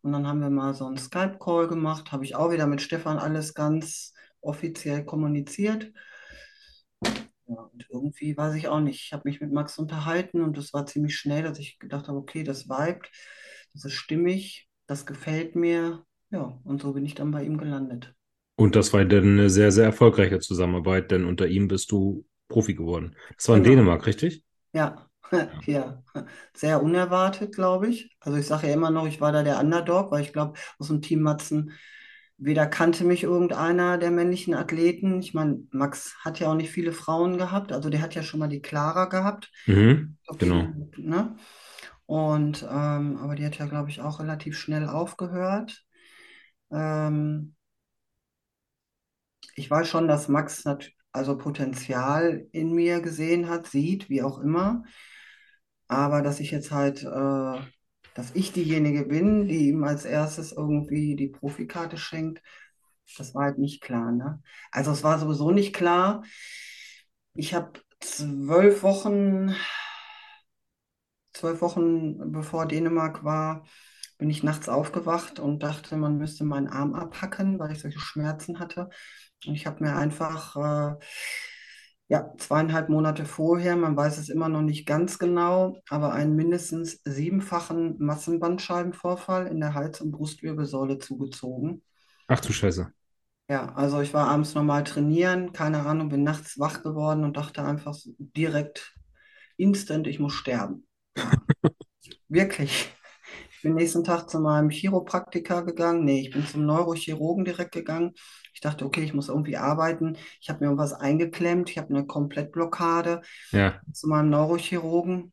Und dann haben wir mal so einen Skype-Call gemacht. Habe ich auch wieder mit Stefan alles ganz offiziell kommuniziert. Ja, und irgendwie weiß ich auch nicht. Ich habe mich mit Max unterhalten und es war ziemlich schnell, dass ich gedacht habe, okay, das vibet, das ist stimmig, das gefällt mir. Ja, und so bin ich dann bei ihm gelandet. Und das war dann eine sehr, sehr erfolgreiche Zusammenarbeit, denn unter ihm bist du Profi geworden. Das war in Genau. Dänemark, richtig? Ja, Ja. Sehr unerwartet, glaube ich. Also ich sage ja immer noch, ich war da der Underdog, weil ich glaube, aus dem Team Matzen weder kannte mich irgendeiner der männlichen Athleten. Ich meine, Max hat ja auch nicht viele Frauen gehabt. Also der hat ja schon mal die Clara gehabt. Mhm, Okay, genau. ne? Und ähm, aber die hat ja, glaube ich, auch relativ schnell aufgehört. Ähm, ich weiß schon, dass Max also Potenzial in mir gesehen hat, sieht, wie auch immer. Aber dass ich jetzt halt, äh, dass ich diejenige bin, die ihm als erstes irgendwie die Profikarte schenkt, das war halt nicht klar, ne? Also es war sowieso nicht klar. Ich habe zwölf Wochen zwölf Wochen bevor Dänemark war, bin ich nachts aufgewacht und dachte, man müsste meinen Arm abhacken, weil ich solche Schmerzen hatte. Ich habe mir einfach, äh, ja, zweieinhalb Monate vorher, man weiß es immer noch nicht ganz genau, aber einen mindestens siebenfachen Massenbandscheibenvorfall in der Hals- und Brustwirbelsäule zugezogen. Ach du Scheiße. Ja, also ich war abends normal trainieren, keine Ahnung, bin nachts wach geworden und dachte einfach so direkt, instant, ich muss sterben. Ja. Wirklich. Ich bin nächsten Tag zu meinem Chiropraktiker gegangen. Nee, ich bin zum Neurochirurgen direkt gegangen. Ich dachte, okay, ich muss irgendwie arbeiten. Ich habe mir irgendwas eingeklemmt. Ich habe eine Komplettblockade Ja. zu meinem Neurochirurgen,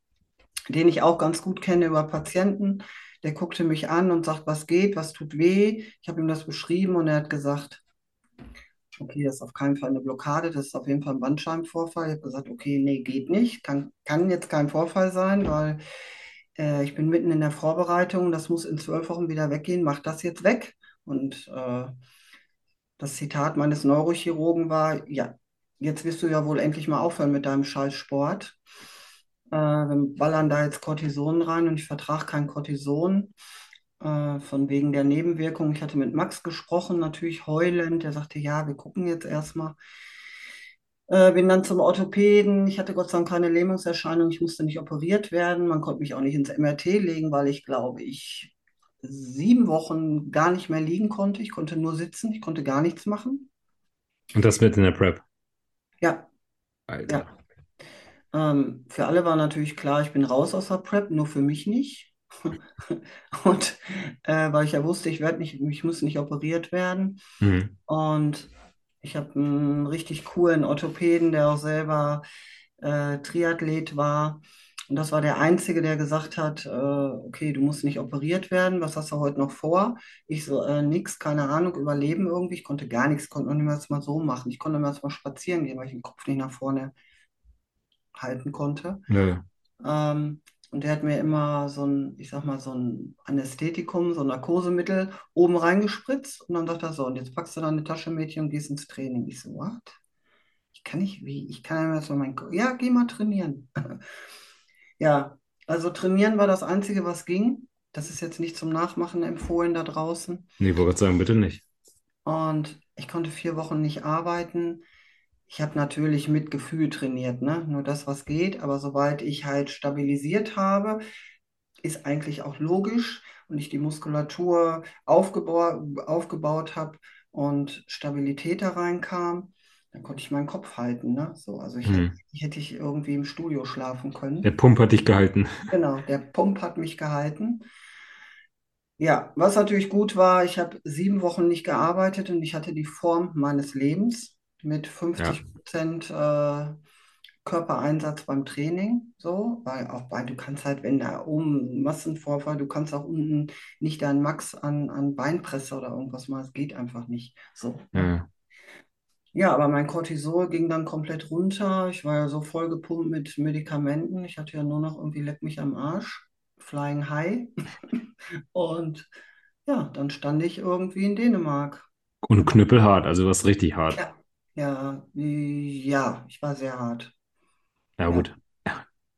den ich auch ganz gut kenne über Patienten. Der guckte mich an und sagt, was geht, was tut weh. Ich habe ihm das beschrieben und er hat gesagt, okay, das ist auf keinen Fall eine Blockade, das ist auf jeden Fall ein Bandscheibenvorfall. Ich habe gesagt, okay, nee, geht nicht. Kann, kann jetzt kein Vorfall sein, weil äh, ich bin mitten in der Vorbereitung, das muss in zwölf Wochen wieder weggehen, mach das jetzt weg. Und äh, das Zitat meines Neurochirurgen war, ja, jetzt wirst du ja wohl endlich mal aufhören mit deinem Scheißsport. Äh, wir ballern da jetzt Cortison rein und ich vertrage kein Cortison. Äh, von wegen der Nebenwirkung. Ich hatte mit Max gesprochen, natürlich heulend. Der sagte, ja, wir gucken jetzt erstmal. Äh, bin dann zum Orthopäden. Ich hatte Gott sei Dank keine Lähmungserscheinung. Ich musste nicht operiert werden. Man konnte mich auch nicht ins MRT legen, weil ich glaube, ich sieben Wochen gar nicht mehr liegen konnte. Ich konnte nur sitzen. Ich konnte gar nichts machen. Und das mit in der Prep. Ja, Alter. ja. Ähm, für alle war natürlich klar, ich bin raus aus der Prep, nur für mich nicht. Und äh, weil ich ja wusste, ich werde nicht, ich muss nicht operiert werden. Mhm. Und ich habe einen richtig coolen Orthopäden, der auch selber äh, Triathlet war. Und das war der Einzige, der gesagt hat, äh, okay, du musst nicht operiert werden, was hast du heute noch vor? Ich so, äh, nix, keine Ahnung, überleben irgendwie. Ich konnte gar nichts, konnte noch nicht mal, mal so machen. Ich konnte mal spazieren gehen, weil ich den Kopf nicht nach vorne halten konnte. Ja. Ähm, und der hat mir immer so ein, ich sag mal, so ein Anästhetikum, so ein Narkosemittel oben reingespritzt. Und dann sagt er so, und jetzt packst du deine Tasche, Mädchen, und gehst ins Training. Ich so, what? Ich kann nicht, wie? Ich kann ja erstmal mein, Ko- ja, geh mal trainieren. Ja, also trainieren war das Einzige, was ging. Das ist jetzt nicht zum Nachmachen empfohlen da draußen. Nee, wollte gerade sagen, bitte nicht. Und ich konnte vier Wochen nicht arbeiten. Ich habe natürlich mit Gefühl trainiert, ne? Nur das, was geht. Aber sobald ich halt stabilisiert habe, ist eigentlich auch logisch und ich die Muskulatur aufgebau aufgebaut habe und Stabilität da reinkam, dann konnte ich meinen Kopf halten, ne? So, also ich hätte, Mhm. hätte ich irgendwie im Studio schlafen Der können. Pump hat dich gehalten. Genau, der Pump hat mich gehalten. Ja, was natürlich gut war, ich habe sieben Wochen nicht gearbeitet und ich hatte die Form meines Lebens. mit 50 Ja. Prozent äh, Körpereinsatz beim Training, so, weil auch bei, du kannst halt, wenn da oben Massenvorfall, du kannst auch unten nicht deinen Max an, an Beinpresse oder irgendwas machen, es geht einfach nicht. So? Ja. Ja, aber mein Cortisol ging dann komplett runter. Ich war ja so voll gepumpt mit Medikamenten. Ich hatte ja nur noch irgendwie Leck mich am Arsch, Flying High. Und ja, dann stand ich irgendwie in Dänemark. Und knüppelhart, also was richtig hart. Ja, ja, ja, ich war sehr hart. Ja, Ja, gut.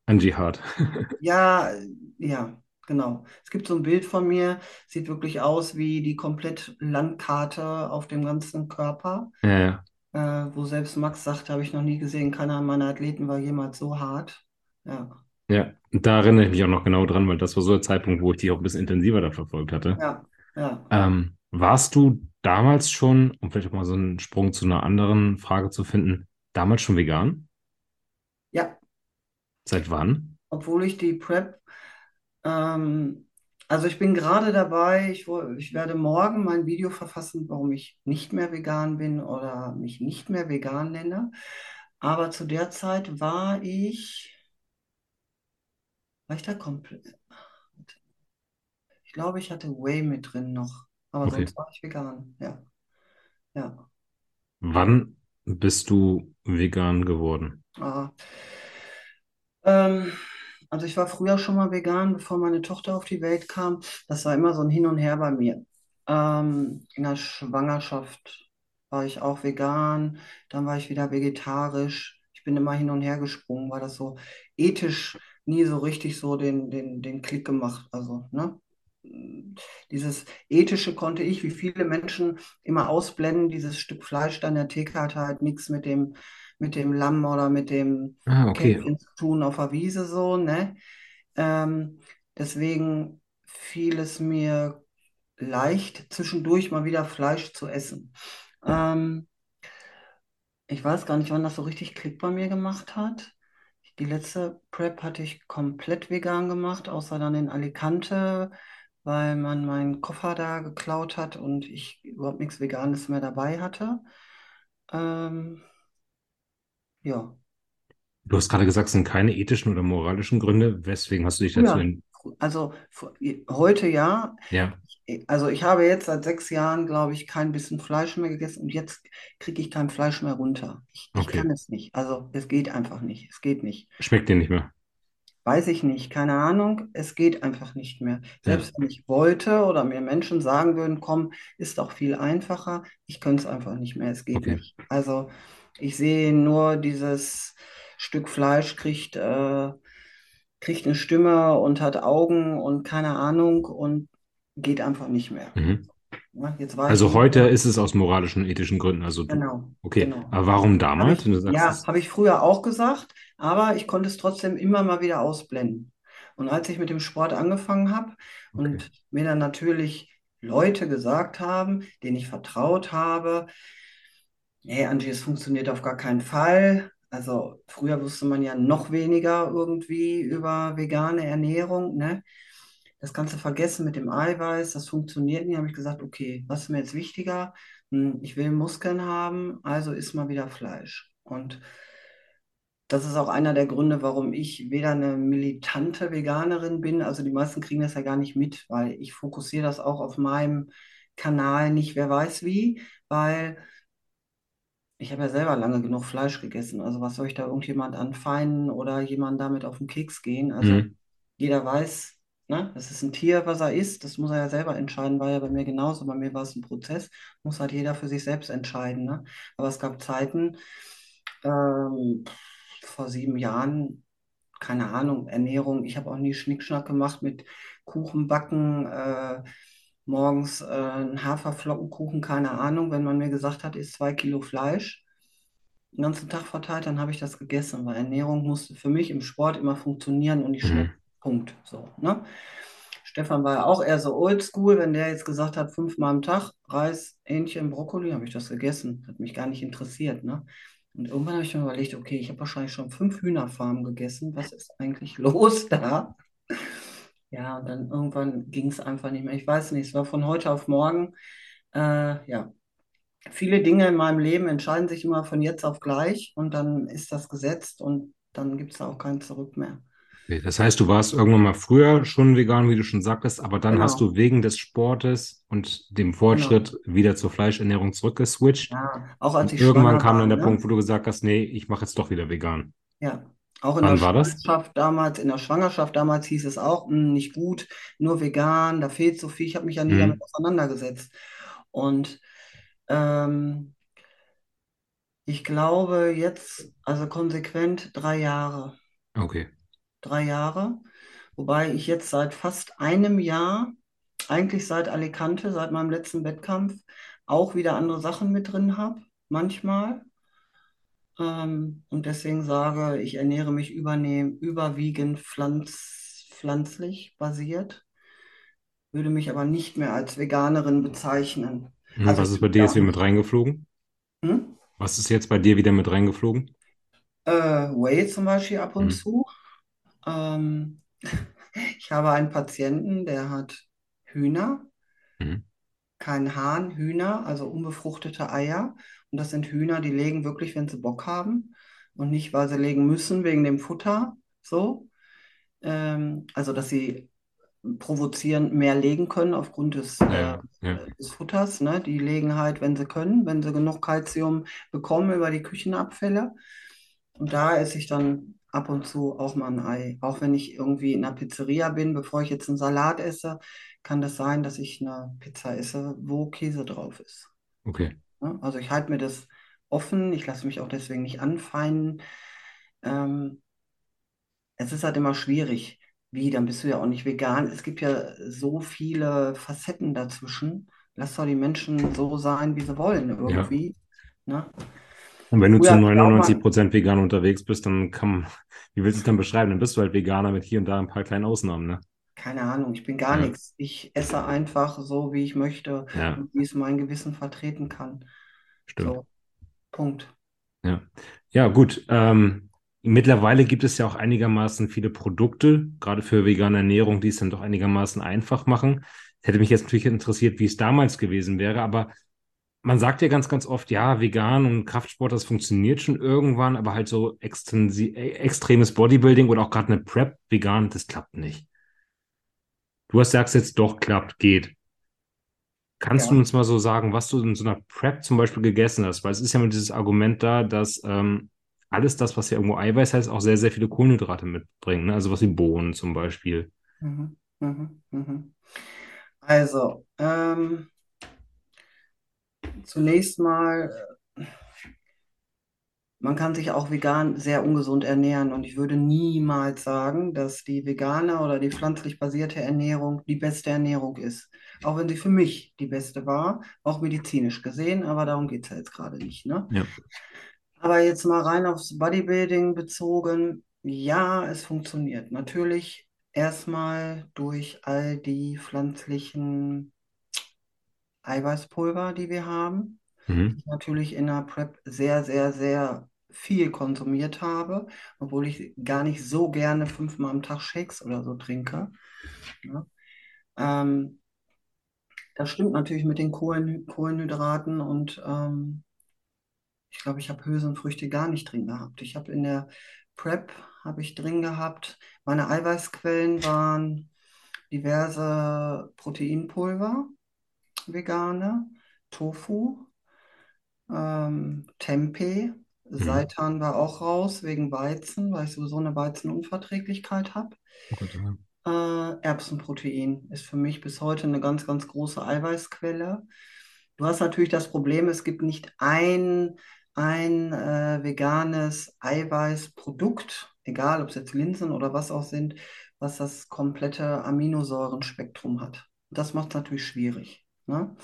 Angie hart. ja, ja, genau. Es gibt so ein Bild von mir, sieht wirklich aus wie die komplett Landkarte auf dem ganzen Körper, Ja, ja. Äh, wo selbst Max sagt, habe ich noch nie gesehen, keiner meiner Athleten war jemals so hart. Ja, Ja, da erinnere ich mich auch noch genau dran, weil das war so der Zeitpunkt, wo ich dich auch ein bisschen intensiver da verfolgt hatte. ja, ja. Ähm, warst du damals schon, um vielleicht auch mal so einen Sprung zu einer anderen Frage zu finden, damals schon vegan? Ja, Seit wann? obwohl ich die Prep, ähm, also ich bin gerade dabei, ich, ich werde morgen mein Video verfassen, warum ich nicht mehr vegan bin oder mich nicht mehr vegan nenne. Aber zu der Zeit war ich, war ich da komplett, ich glaube, ich hatte Whey mit drin noch, aber Okay. sonst war ich vegan, ja, ja. Wann bist du vegan geworden? Ah. Ähm, also ich war früher schon mal vegan, bevor meine Tochter auf die Welt kam. Das war immer so ein Hin und Her bei mir. Ähm, in der Schwangerschaft war ich auch vegan, dann war ich wieder vegetarisch. Ich bin immer hin und her gesprungen, weil das so ethisch nie so richtig so den, den, den Klick gemacht. Also, ne? Dieses Ethische konnte ich, wie viele Menschen, immer ausblenden. Dieses Stück Fleisch da in der Theke hat halt nichts mit dem, mit dem Lamm oder mit dem Ah, okay. Kälbchen zu tun auf der Wiese so, ne? Ähm, deswegen fiel es mir leicht, zwischendurch mal wieder Fleisch zu essen. Ähm, ich weiß gar nicht, wann das so richtig Klick bei mir gemacht hat. Die letzte Prep hatte ich komplett vegan gemacht, außer dann in Alicante, weil man meinen Koffer da geklaut hat und ich überhaupt nichts Veganes mehr dabei hatte. Ähm, ja. Du hast gerade gesagt, es sind keine ethischen oder moralischen Gründe. Weswegen hast du dich dazu Früher, in... also heute ja. Ja, Also ich habe jetzt seit sechs Jahren, glaube ich, kein bisschen Fleisch mehr gegessen und jetzt kriege ich kein Fleisch mehr runter. Ich, ich okay. kann es nicht. Also es geht einfach nicht. Es geht nicht. Schmeckt dir nicht mehr. Weiß ich nicht, keine Ahnung. Es geht einfach nicht mehr. Ja, Selbst wenn ich wollte oder mir Menschen sagen würden, komm, ist doch viel einfacher. Ich könnte es einfach nicht mehr. Es geht okay. nicht. Also ich sehe nur dieses Stück Fleisch kriegt, äh, kriegt eine Stimme und hat Augen und keine Ahnung und geht einfach nicht mehr. Mhm. Weiß Also ich, heute ist es aus moralischen, ethischen Gründen. Also du, genau, okay. genau. Aber warum damals, ich, wenn du sagst, ja, habe ich früher auch gesagt, aber ich konnte es trotzdem immer mal wieder ausblenden. Und als ich mit dem Sport angefangen habe Okay. und mir dann natürlich Leute gesagt haben, denen ich vertraut habe, nee, Angie, es funktioniert auf gar keinen Fall. Also früher wusste man ja noch weniger irgendwie über vegane Ernährung, ne? Das du vergessen mit dem Eiweiß, das funktioniert nicht. Habe ich gesagt, okay, was ist mir jetzt wichtiger? Hm, Ich will Muskeln haben, also isst mal wieder Fleisch. Und das ist auch einer der Gründe, warum ich weder eine militante Veganerin bin, also die meisten kriegen das ja gar nicht mit, weil ich fokussiere das auch auf meinem Kanal nicht, wer weiß wie, weil ich habe ja selber lange genug Fleisch gegessen. Also was soll ich da irgendjemand anfeinden oder jemand damit auf den Keks gehen? Also Mhm. jeder weiß, ne, das ist ein Tier, was er isst. Das muss er ja selber entscheiden. War ja bei mir genauso. Bei mir war es ein Prozess. Muss halt jeder für sich selbst entscheiden. Ne? Aber es gab Zeiten, ähm, vor sieben Jahren, keine Ahnung, Ernährung. Ich habe auch nie Schnickschnack gemacht mit Kuchen backen, äh, morgens äh, einen Haferflockenkuchen, keine Ahnung. Wenn man mir gesagt hat, isst zwei Kilo Fleisch, den ganzen Tag verteilt, dann habe ich das gegessen, weil Ernährung musste für mich im Sport immer funktionieren und schmecken. Mhm. Punkt. So, ne? Stefan war ja auch eher so oldschool, wenn der jetzt gesagt hat, fünfmal am Tag Reis, Hähnchen, Brokkoli, habe ich das gegessen. Hat mich gar nicht interessiert, ne? Und irgendwann habe ich mir überlegt, okay, ich habe wahrscheinlich schon fünf Hühnerfarmen gegessen. Was ist eigentlich los da? Ja, und dann irgendwann ging es einfach nicht mehr. Ich weiß nicht, es war von heute auf morgen. Äh, ja, viele Dinge in meinem Leben entscheiden sich immer von jetzt auf gleich und dann ist das gesetzt und dann gibt es auch kein Zurück mehr. Okay, Das heißt, du warst irgendwann mal früher schon vegan, wie du schon sagtest, aber dann hast Genau, du wegen des Sportes und dem genau. Fortschritt wieder zur Fleischernährung zurückgeswitcht. Ja, auch als Und ich irgendwann kam dann der ne? Punkt, wo du gesagt hast, nee, ich mache jetzt doch wieder vegan. Ja, auch in der Wann das? Schwangerschaft damals, in der Schwangerschaft damals hieß es auch, "Hm, nicht gut, nur vegan, da fehlt so viel. Ich habe mich ja nie damit Mhm. auseinandergesetzt. Und ähm, ich glaube jetzt, also konsequent drei Jahre. Okay. Drei Jahre. Wobei ich jetzt seit fast einem Jahr, eigentlich seit Alicante, seit meinem letzten Wettkampf, auch wieder andere Sachen mit drin habe, manchmal. Ähm, und deswegen sage, ich ernähre mich übernehm, überwiegend pflanz, pflanzlich basiert, würde mich aber nicht mehr als Veganerin bezeichnen. Mhm. Also Was ist bei dir ja jetzt wieder mit reingeflogen? Hm? Was ist jetzt bei dir wieder mit reingeflogen? Äh, Whey zum Beispiel ab und Mhm. zu. Ähm, ich habe einen Patienten, der hat Hühner, Mhm. kein Hahn, Hühner, also unbefruchtete Eier. Und das sind Hühner, die legen wirklich, wenn sie Bock haben und nicht, weil sie legen müssen wegen dem Futter. So. Ähm, also, dass sie provozieren, mehr legen können aufgrund des, Ja, äh, ja, des Futters. Ne? Die legen halt, wenn sie können, wenn sie genug Kalzium bekommen über die Küchenabfälle. Und da esse ich dann ab und zu auch mal ein Ei. Auch wenn ich irgendwie in einer Pizzeria bin, bevor ich jetzt einen Salat esse, kann das sein, dass ich eine Pizza esse, wo Käse drauf ist. Okay. Ne? Also ich halte mir das offen, ich lasse mich auch deswegen nicht anfeinden. Ähm, es ist halt immer schwierig. Wie, dann bist du ja auch nicht vegan. Es gibt ja so viele Facetten dazwischen. Lass doch die Menschen so sein, wie sie wollen, Ja. irgendwie. Ne? Und wenn du Früher zu habe ich auch 99 mal, Prozent vegan unterwegs bist, dann kann, wie willst du es dann beschreiben? Dann bist du halt Veganer mit hier und da ein paar kleinen Ausnahmen, ne? Keine Ahnung, ich bin gar Ja, nichts. Ich esse einfach so, wie ich möchte ja, und wie es mein Gewissen vertreten kann. stimmt. So, Punkt. Ja, ja, gut. Ähm, mittlerweile gibt es ja auch einigermaßen viele Produkte, gerade für vegane Ernährung, die es dann doch einigermaßen einfach machen. Hätte mich jetzt natürlich interessiert, wie es damals gewesen wäre, aber man sagt ja ganz, ganz oft, ja, vegan und Kraftsport, das funktioniert schon irgendwann, aber halt so äh, extremes Bodybuilding oder auch gerade eine Prep vegan, das klappt nicht. Du hast sagst jetzt doch, klappt, geht. Kannst du Ja. uns mal so sagen, was du in so einer Prep zum Beispiel gegessen hast? Weil es ist ja immer dieses Argument da, dass ähm, alles das, was ja irgendwo Eiweiß heißt, auch sehr, sehr viele Kohlenhydrate mitbringt. Ne? Also was wie Bohnen zum Beispiel. Mhm. Mhm. Mhm. Also, ähm, zunächst mal. Man kann sich auch vegan sehr ungesund ernähren und ich würde niemals sagen, dass die vegane oder die pflanzlich basierte Ernährung die beste Ernährung ist. Auch wenn sie für mich die beste war, auch medizinisch gesehen, aber darum geht es ja jetzt gerade nicht, ne? Ja. Aber jetzt mal rein aufs Bodybuilding bezogen, ja, es funktioniert. Natürlich erstmal durch all die pflanzlichen Eiweißpulver, die wir haben Mhm. natürlich in der Prep sehr, sehr, sehr viel konsumiert habe, obwohl ich gar nicht so gerne fünfmal am Tag Shakes oder so trinke. Ja. Ähm, das stimmt natürlich mit den Kohlen, Kohlenhydraten und ähm, ich glaube, ich habe Hülsenfrüchte gar nicht drin gehabt. Ich habe in der Prep habe ich drin gehabt, meine Eiweißquellen waren diverse Proteinpulver, vegane, Tofu. Ähm, Tempeh, Mhm. Seitan war auch raus wegen Weizen, weil ich sowieso eine Weizenunverträglichkeit habe. Oh. Äh, Erbsenprotein ist für mich bis heute eine ganz, ganz große Eiweißquelle. Du hast natürlich das Problem, es gibt nicht ein, ein äh, veganes Eiweißprodukt, egal ob es jetzt Linsen oder was auch sind, was das komplette Aminosäurenspektrum hat. Das macht es natürlich schwierig. Ne?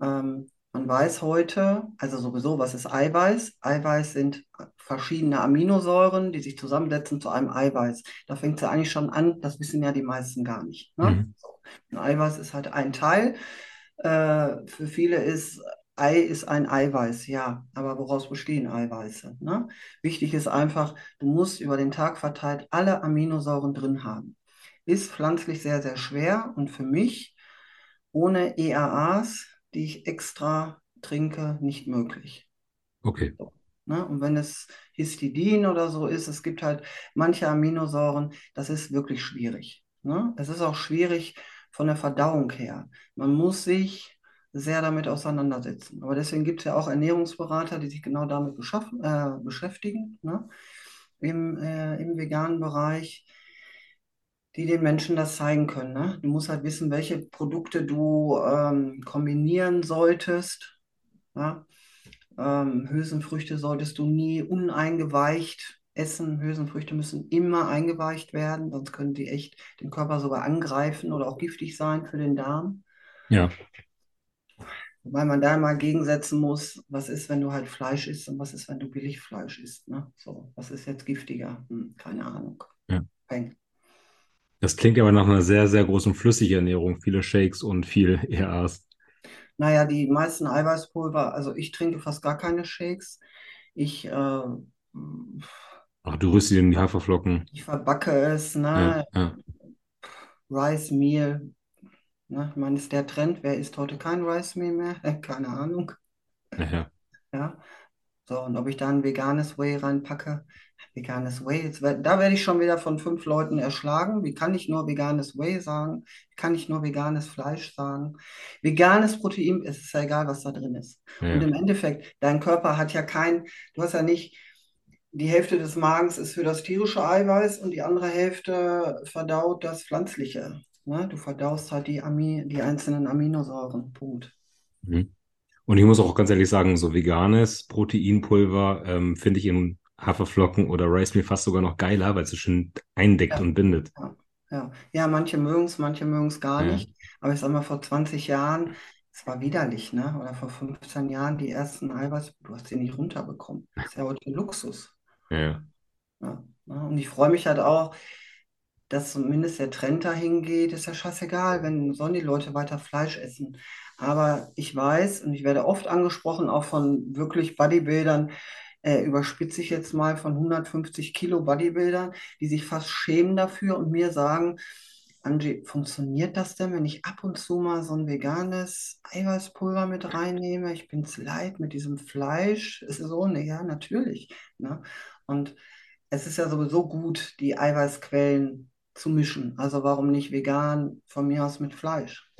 Ähm, man weiß heute, also sowieso, was ist Eiweiß? Eiweiß sind verschiedene Aminosäuren, die sich zusammensetzen zu einem Eiweiß. Da fängt es ja eigentlich schon an, das wissen ja die meisten gar nicht. Ne? Mhm. So. Ein Eiweiß ist halt ein Teil. Äh, für viele ist Ei ist ein Eiweiß, ja, aber woraus bestehen Eiweiße? Ne? Wichtig ist einfach, du musst über den Tag verteilt alle Aminosäuren drin haben. Ist pflanzlich sehr, sehr schwer und für mich ohne EAAs, die ich extra trinke, nicht möglich. Okay. So, ne? Und wenn es Histidin oder so ist, es gibt halt manche Aminosäuren, das ist wirklich schwierig. Ne? Es ist auch schwierig von der Verdauung her. Man muss sich sehr damit auseinandersetzen. Aber deswegen gibt es ja auch Ernährungsberater, die sich genau damit äh, beschäftigen, ne? Im, äh, im veganen Bereich, die den Menschen das zeigen können. Ne? Du musst halt wissen, welche Produkte du ähm, kombinieren solltest. Ja? Ähm, Hülsenfrüchte solltest du nie uneingeweicht essen. Hülsenfrüchte müssen immer eingeweicht werden, sonst können die echt den Körper sogar angreifen oder auch giftig sein für den Darm. Ja. Wobei man da mal gegensetzen muss, was ist, wenn du halt Fleisch isst und was ist, wenn du Billigfleisch isst. Ne? So, was ist jetzt giftiger? Hm, keine Ahnung. Ja. Peng. Das klingt aber nach einer sehr, sehr großen Flüssigernährung. Viele Shakes und viel ERAs. Naja, die meisten Eiweißpulver, also ich trinke fast gar keine Shakes. Ich, äh, Ach, du rührst dir in die Haferflocken. ich verbacke es, Ja, ne? ja. Rice Meal, ne? Ich meine, ist der Trend, wer isst heute kein Rice Meal mehr? Keine Ahnung. Ja, ja. Ja. So, und ob ich da ein veganes Whey reinpacke, veganes jetzt, wer- da werde ich schon wieder von fünf Leuten erschlagen. Wie kann ich nur veganes Whey sagen? Wie kann ich nur veganes Fleisch sagen? Veganes Protein, es ist ja egal, was da drin ist. Ja, Und im Endeffekt, dein Körper hat ja kein, du hast ja nicht, die Hälfte des Magens ist für das tierische Eiweiß und die andere Hälfte verdaut das pflanzliche. Ne? Du verdaust halt die, Ami, die einzelnen Aminosäuren. Punkt. Mhm. Und ich muss auch ganz ehrlich sagen, so veganes Proteinpulver ähm, finde ich in Haferflocken oder Rice Meal fast sogar noch geiler, weil es so schön eindeckt Ja. und bindet. Ja, ja. Ja, manche mögen es, manche mögen es gar nicht. Aber ich sag mal, vor 20 Jahren, es war widerlich, ne? Oder vor 15 Jahren, die ersten Eiweiß, du hast sie nicht runterbekommen. Das ist ja heute Luxus. Ja, ja. Ja, ne? Und ich freue mich halt auch, dass zumindest der Trend dahin geht. Ist ja scheißegal, wenn sollen die Leute weiter Fleisch essen. Aber ich weiß, und ich werde oft angesprochen, auch von wirklich Bodybuildern, äh, überspitze ich jetzt mal von 150 Kilo Bodybuildern, die sich fast schämen dafür und mir sagen, Angie, funktioniert das denn, wenn ich ab und zu mal so ein veganes Eiweißpulver mit reinnehme? Ich bin's leid mit diesem Fleisch. Ist es so? Ne, ja, natürlich. Ne? Und es ist ja sowieso gut, die Eiweißquellen zu mischen. Also warum nicht vegan von mir aus mit Fleisch?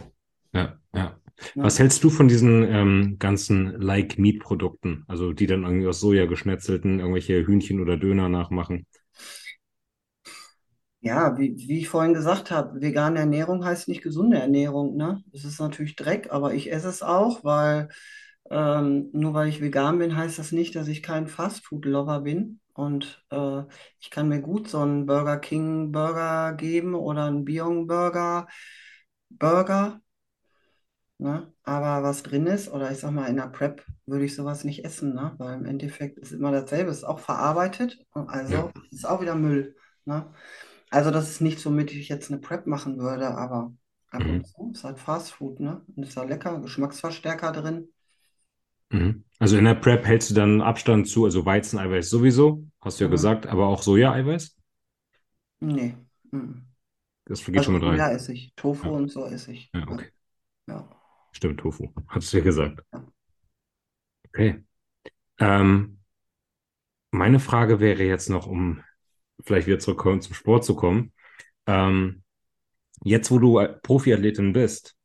Ja, ja. Was hältst du von diesen ähm, ganzen Like-Meat-Produkten? Also die dann irgendwie aus Soja geschnetzelten, irgendwelche Hühnchen oder Döner nachmachen? Ja, wie, wie ich vorhin gesagt habe, vegane Ernährung heißt nicht gesunde Ernährung, ne? Es ist natürlich Dreck, aber ich esse es auch, weil ähm, nur weil ich vegan bin, heißt das nicht, dass ich kein Fastfood-Lover bin. Und äh, ich kann mir gut so einen Burger King Burger geben oder einen Beyond Burger Burger, ne? Aber was drin ist, oder ich sag mal, in der Prep würde ich sowas nicht essen, ne? Weil im Endeffekt ist immer dasselbe, ist auch verarbeitet, also Ja. ist auch wieder Müll, ne? Also das ist nichts, womit ich jetzt eine Prep machen würde, aber ab Mhm. und zu ist halt Fast Food, ne? Und ist ja lecker, Geschmacksverstärker drin. Mhm. Also in der Prep hältst du dann Abstand zu, also Weizeneiweiß sowieso, hast du ja Mhm. gesagt, aber auch Sojaeiweiß? Nee. mhm. Das geht schon Also mit rein. Soja esse ich, Tofu Ja. und so esse ich. Ja, Ja, okay. ja. Stimmt, Tofu. Hattest du ja gesagt. Okay. Ähm, meine Frage wäre jetzt noch, um vielleicht wieder zurück zum Sport zu kommen. Ähm, jetzt, wo du Profiathletin bist,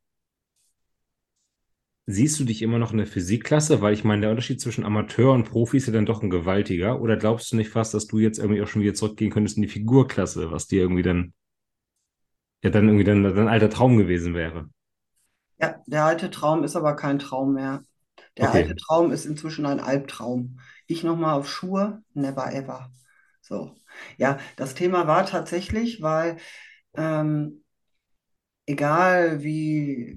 siehst du dich immer noch in der Physikklasse? Weil ich meine, der Unterschied zwischen Amateur und Profi ist ja dann doch ein gewaltiger. Oder glaubst du nicht fast, dass du jetzt irgendwie auch schon wieder zurückgehen könntest in die Figurklasse, was dir irgendwie dann, ja, dann irgendwie dann dein alter Traum gewesen wäre? Ja, der alte Traum ist aber kein Traum mehr. Der Okay. alte Traum ist inzwischen ein Albtraum. Ich nochmal auf Schuhe, never ever. So. Ja, das Thema war tatsächlich, weil ähm, egal wie,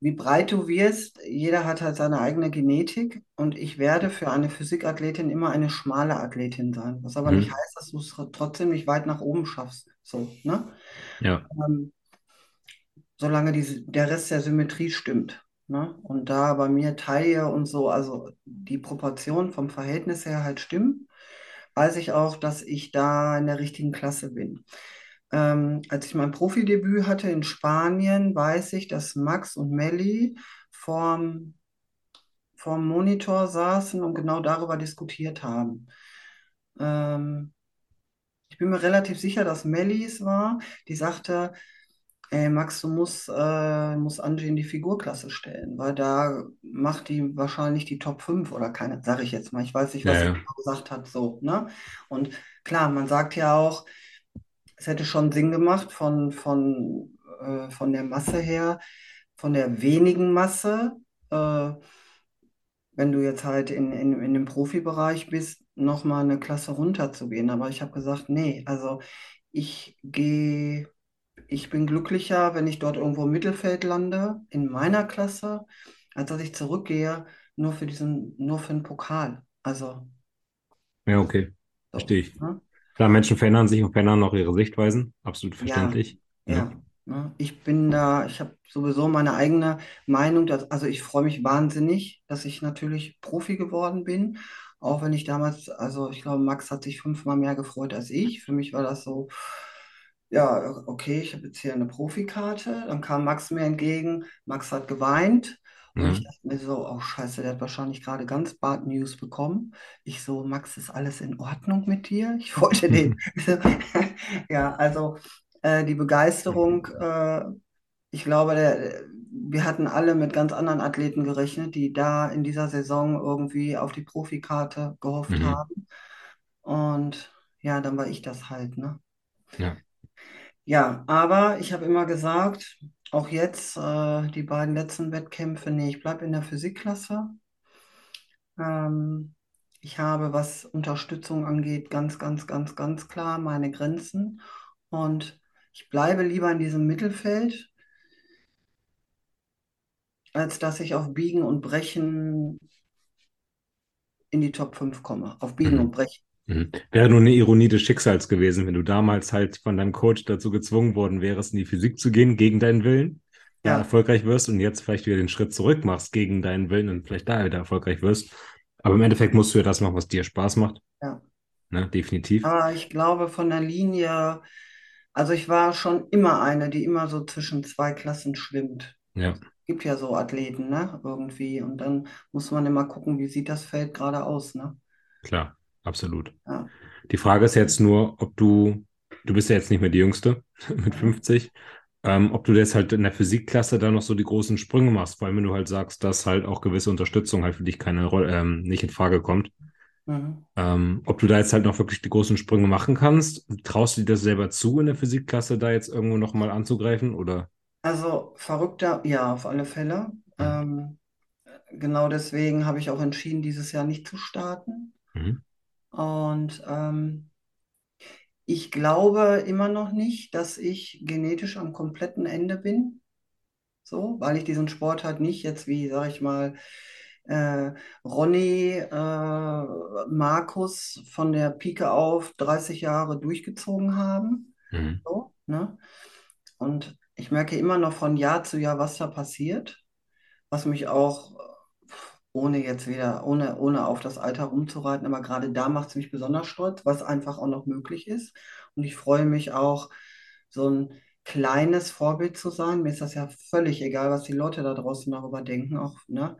wie breit du wirst, jeder hat halt seine eigene Genetik und ich werde für eine Physikathletin immer eine schmale Athletin sein. Was aber nicht Mhm. heißt, dass du es trotzdem nicht weit nach oben schaffst. So, ne? Ja. Ähm, solange die, der Rest der Symmetrie stimmt. Ne? Und da bei mir Taille und so, also die Proportionen vom Verhältnis her halt stimmen, weiß ich auch, dass ich da in der richtigen Klasse bin. Ähm, als ich mein Profidebüt hatte in Spanien, weiß ich, dass Max und Melli vorm vorm Monitor saßen und genau darüber diskutiert haben. Ähm, ich bin mir relativ sicher, dass Melli es war, die sagte, ey Max, du musst, äh, musst Angie in die Figurklasse stellen, weil da macht die wahrscheinlich die Top 5 oder keine, sage ich jetzt mal. Ich weiß nicht, was Ja, sie ja. genau gesagt hat, so, ne? Und klar, man sagt ja auch, es hätte schon Sinn gemacht von, von, äh, von der Masse her, von der wenigen Masse, äh, wenn du jetzt halt in, in, in dem Profibereich bist, nochmal eine Klasse runterzugehen. Aber ich habe gesagt, nee, also ich gehe, ich bin glücklicher, wenn ich dort irgendwo im Mittelfeld lande, in meiner Klasse, als dass ich zurückgehe, nur für diesen, nur für den Pokal. Also Ja, okay. so, Verstehe ich. ne? Klar, Menschen verändern sich und verändern auch ihre Sichtweisen. Absolut Ja, verständlich. Ne? ja. Ne? Ich bin da, ich habe sowieso meine eigene Meinung. Dass, also ich freue mich wahnsinnig, dass ich natürlich Profi geworden bin. Auch wenn ich damals, also ich glaube, Max hat sich fünfmal mehr gefreut als ich. Für mich war das so, ja, okay, ich habe jetzt hier eine Profikarte. Dann kam Max mir entgegen. Max hat geweint. Und ich Mhm. dachte mir so, oh Scheiße, der hat wahrscheinlich gerade ganz Bad News bekommen. Ich so, Max, ist alles in Ordnung mit dir? Ich wollte den. So, ja, also äh, die Begeisterung, äh, ich glaube, der, wir hatten alle mit ganz anderen Athleten gerechnet, die da in dieser Saison irgendwie auf die Profikarte gehofft Mhm. haben. Und ja, dann war ich das halt, ne? Ja. Ja, aber ich habe immer gesagt, auch jetzt, äh, die beiden letzten Wettkämpfe, nee, ich bleibe in der Physikklasse. Ähm, ich habe, was Unterstützung angeht, ganz, ganz, ganz, ganz klar meine Grenzen. Und ich bleibe lieber in diesem Mittelfeld, als dass ich auf Biegen und Brechen in die Top 5 komme. Auf Biegen und Mhm. Brechen. Mhm. Wäre nur eine Ironie des Schicksals gewesen, wenn du damals halt von deinem Coach dazu gezwungen worden wärst, in die Physik zu gehen, gegen deinen Willen, Ja, erfolgreich wirst und jetzt vielleicht wieder den Schritt zurück machst gegen deinen Willen und vielleicht da wieder erfolgreich wirst. Aber im Endeffekt musst du ja das machen, was dir Spaß macht. ja. Ne? Definitiv. Aber ich glaube, von der Linie, also ich war schon immer eine, die immer so zwischen zwei Klassen schwimmt. Ja, Gibt ja so Athleten, ne? Irgendwie. Und dann muss man immer gucken, wie sieht das Feld gerade aus, ne? klar, absolut. Ja. Die Frage ist jetzt nur, ob du, du bist ja jetzt nicht mehr die Jüngste mit Mhm. 50, ähm, ob du jetzt halt in der Physikklasse da noch so die großen Sprünge machst, vor allem wenn du halt sagst, dass halt auch gewisse Unterstützung halt für dich keine Rolle, ähm, nicht in Frage kommt. Mhm. Ähm, ob du da jetzt halt noch wirklich die großen Sprünge machen kannst, traust du dir das selber zu, in der Physikklasse da jetzt irgendwo nochmal anzugreifen oder? Also verrückter, ja, auf alle Fälle. Mhm. Ähm, genau deswegen habe ich auch entschieden, dieses Jahr nicht zu starten. Mhm. Und ähm, ich glaube immer noch nicht, dass ich genetisch am kompletten Ende bin. So, weil ich diesen Sport halt nicht jetzt wie, sag ich mal, äh, Ronny, äh, Markus von der Pike auf 30 Jahre durchgezogen haben. Mhm. So, ne? Und ich merke immer noch von Jahr zu Jahr, was da passiert, was mich auch, ohne jetzt wieder, ohne, ohne auf das Alter rumzureiten, aber gerade da macht es mich besonders stolz, was einfach auch noch möglich ist. Und ich freue mich auch, so ein kleines Vorbild zu sein. Mir ist das ja völlig egal, was die Leute da draußen darüber denken. Auch, ne?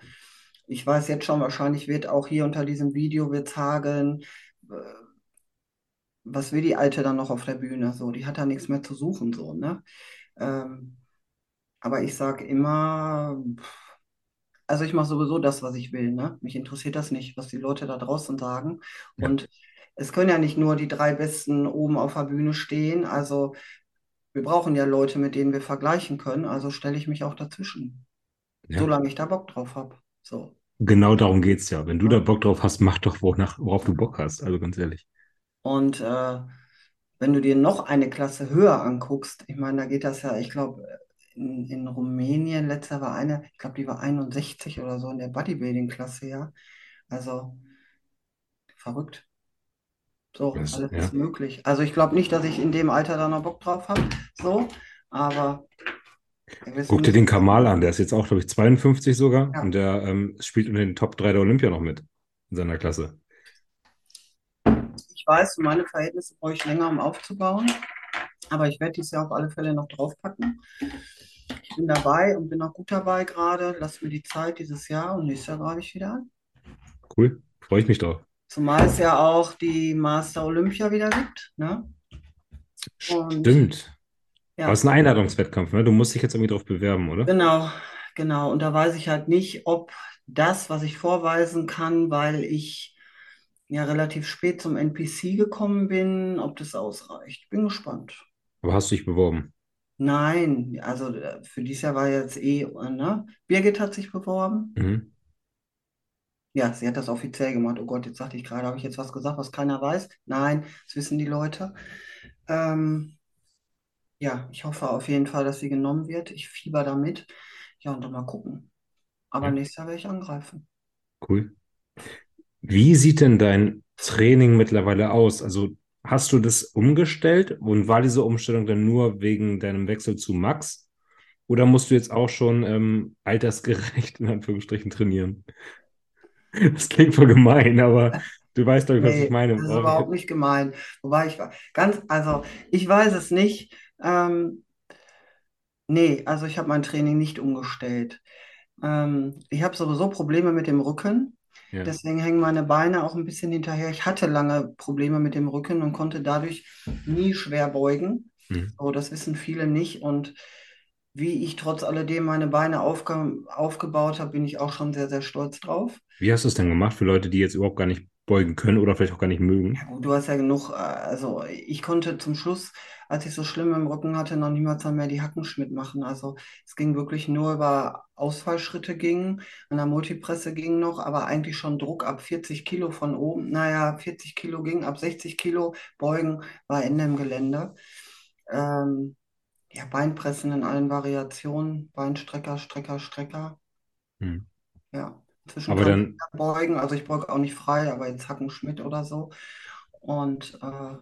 Ich weiß jetzt schon, wahrscheinlich wird auch hier unter diesem Video wird's hageln. äh, Was will die Alte dann noch auf der Bühne? So, die hat da nichts mehr zu suchen, so, ne? Ähm, aber ich sage immer, pff, also ich mache sowieso das, was ich will, ne? Mich interessiert das nicht, was die Leute da draußen sagen. Ja. Und es können ja nicht nur die drei Besten oben auf der Bühne stehen. Also wir brauchen ja Leute, mit denen wir vergleichen können. Also stelle ich mich auch dazwischen, Ja. solange ich da Bock drauf habe. So. Genau darum geht's ja. Wenn du da Ja. Bock drauf hast, mach doch, wonach, worauf du Bock hast. Also ganz ehrlich. Und äh, wenn du dir noch eine Klasse höher anguckst, ich meine, da geht das ja, ich glaube, in, in Rumänien, letzter war eine, ich glaube, die war 61 oder so in der Bodybuilding-Klasse, ja. Also verrückt. So, Das, alles ja. ist möglich. Also ich glaube nicht, dass ich in dem Alter da noch Bock drauf habe. So, aber Guck dir den Kamal an, der ist jetzt auch, glaube ich, 52 sogar Ja. und der ähm, spielt unter den Top 3 der Olympia noch mit in seiner Klasse. Ich weiß, meine Verhältnisse brauche ich länger, um aufzubauen. Aber ich werde dieses Jahr auf alle Fälle noch draufpacken. Ich bin dabei und bin auch gut dabei gerade. Lass mir die Zeit dieses Jahr und nächstes Jahr greife ich wieder an. Cool, freue ich mich drauf. Zumal es ja auch die Master Olympia wieder gibt, ne? Und Stimmt. Aber es ja, ist ein Einladungswettkampf, ne? Du musst dich jetzt irgendwie drauf bewerben, oder? genau, genau. Und da weiß ich halt nicht, ob das, was ich vorweisen kann, weil ich ja relativ spät zum NPC gekommen bin, ob das ausreicht. Bin gespannt. Aber hast du dich beworben? Nein, also äh, für dieses Jahr war jetzt eh, ne? Birgit hat sich beworben. Mhm. Ja, sie hat das offiziell gemacht. Oh Gott, jetzt sagte ich gerade, habe ich jetzt was gesagt, was keiner weiß? Nein, das wissen die Leute. Ähm, ja, ich hoffe auf jeden Fall, dass sie genommen wird. Ich fieber damit. Ja, und dann mal gucken. Aber Ja, nächstes Jahr werde ich angreifen. cool. Wie sieht denn dein Training mittlerweile aus? Also hast du das umgestellt und war diese Umstellung dann nur wegen deinem Wechsel zu Max? Oder musst du jetzt auch schon ähm, altersgerecht in Anführungsstrichen trainieren? Das klingt voll gemein, aber du weißt doch, was ich Nee, meine. das ist überhaupt nicht gemein. Wobei ich war ganz, also ich weiß es nicht. Ähm, nee, also ich habe mein Training nicht umgestellt. Ähm, ich habe sowieso Probleme mit dem Rücken. Ja. Deswegen hängen meine Beine auch ein bisschen hinterher. Ich hatte lange Probleme mit dem Rücken und konnte dadurch nie schwer beugen. Mhm. So, das wissen viele nicht. Und wie ich trotz alledem meine Beine aufge aufgebaut habe, bin ich auch schon sehr, sehr stolz drauf. Wie hast du es denn gemacht für Leute, die jetzt überhaupt gar nicht beugen können oder vielleicht auch gar nicht Ja, mögen? gut, du hast ja genug, äh, also ich konnte zum Schluss, als ich so schlimm im Rücken hatte, noch niemals mehr die Hackenschmidt machen. Also es ging wirklich nur über Ausfallschritte ging, an der Multipresse ging noch, aber eigentlich schon Druck ab 40 Kilo von oben. Naja, 40 Kilo ging, ab 60 Kilo beugen war Ende im Gelände. Ähm, ja, Beinpressen in allen Variationen, Beinstrecker, Strecker, Strecker. Mhm. Ja, Aber dann beugen, also ich beuge auch nicht frei, aber jetzt Hackenschmidt oder so. Und äh,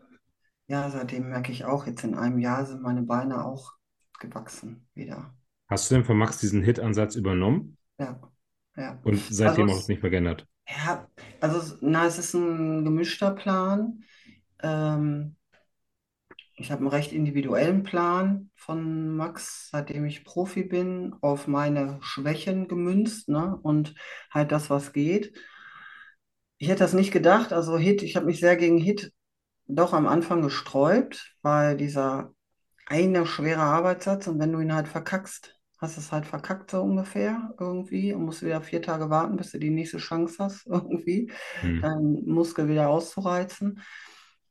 ja, seitdem merke ich auch, jetzt in einem Jahr sind meine Beine auch gewachsen wieder. hast du denn von Max diesen Hit-Ansatz übernommen Ja, ja. und Also, seitdem auch es, nicht mehr geändert? ja, also na, es ist ein gemischter Plan. Ähm, ich habe einen recht individuellen Plan von Max, seitdem ich Profi bin, auf meine Schwächen gemünzt, ne? Und halt das, was geht. Ich hätte das nicht gedacht. Also Hit, ich habe mich sehr gegen Hit doch am Anfang gesträubt, weil dieser eine schwere Arbeitssatz und wenn du ihn halt verkackst, hast du es halt verkackt so ungefähr irgendwie und musst wieder vier Tage warten, bis du die nächste Chance hast irgendwie, Mhm. deinen Muskel wieder auszureizen.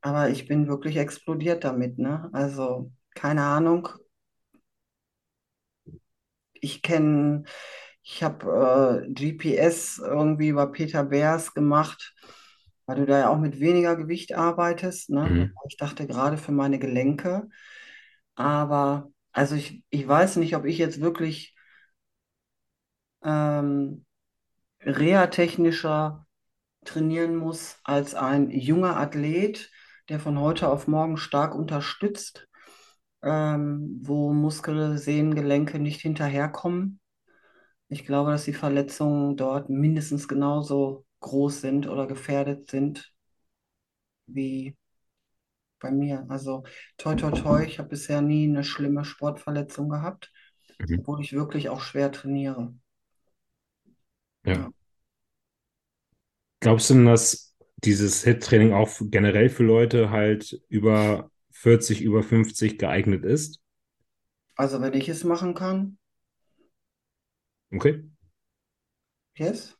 Aber ich bin wirklich explodiert damit, ne? Also keine Ahnung. Ich kenne, ich habe äh, GPS irgendwie bei Peter Beers gemacht, weil du da ja auch mit weniger Gewicht arbeitest, ne? Mhm. Ich dachte gerade für meine Gelenke. Aber also ich, ich weiß nicht, ob ich jetzt wirklich ähm, reha-technischer trainieren muss als ein junger Athlet, der von heute auf morgen stark unterstützt, ähm, wo Muskel, Sehnen, Gelenke nicht hinterherkommen. Ich glaube, dass die Verletzungen dort mindestens genauso groß sind oder gefährdet sind wie bei mir. Also toi toi toi, ich habe bisher nie eine schlimme Sportverletzung gehabt, Mhm. obwohl ich wirklich auch schwer trainiere. Ja. Ja. Glaubst du denn, dass dieses Hit-Training auch generell für Leute halt über 40, über 50 geeignet ist? Also wenn ich es machen kann, Okay, yes,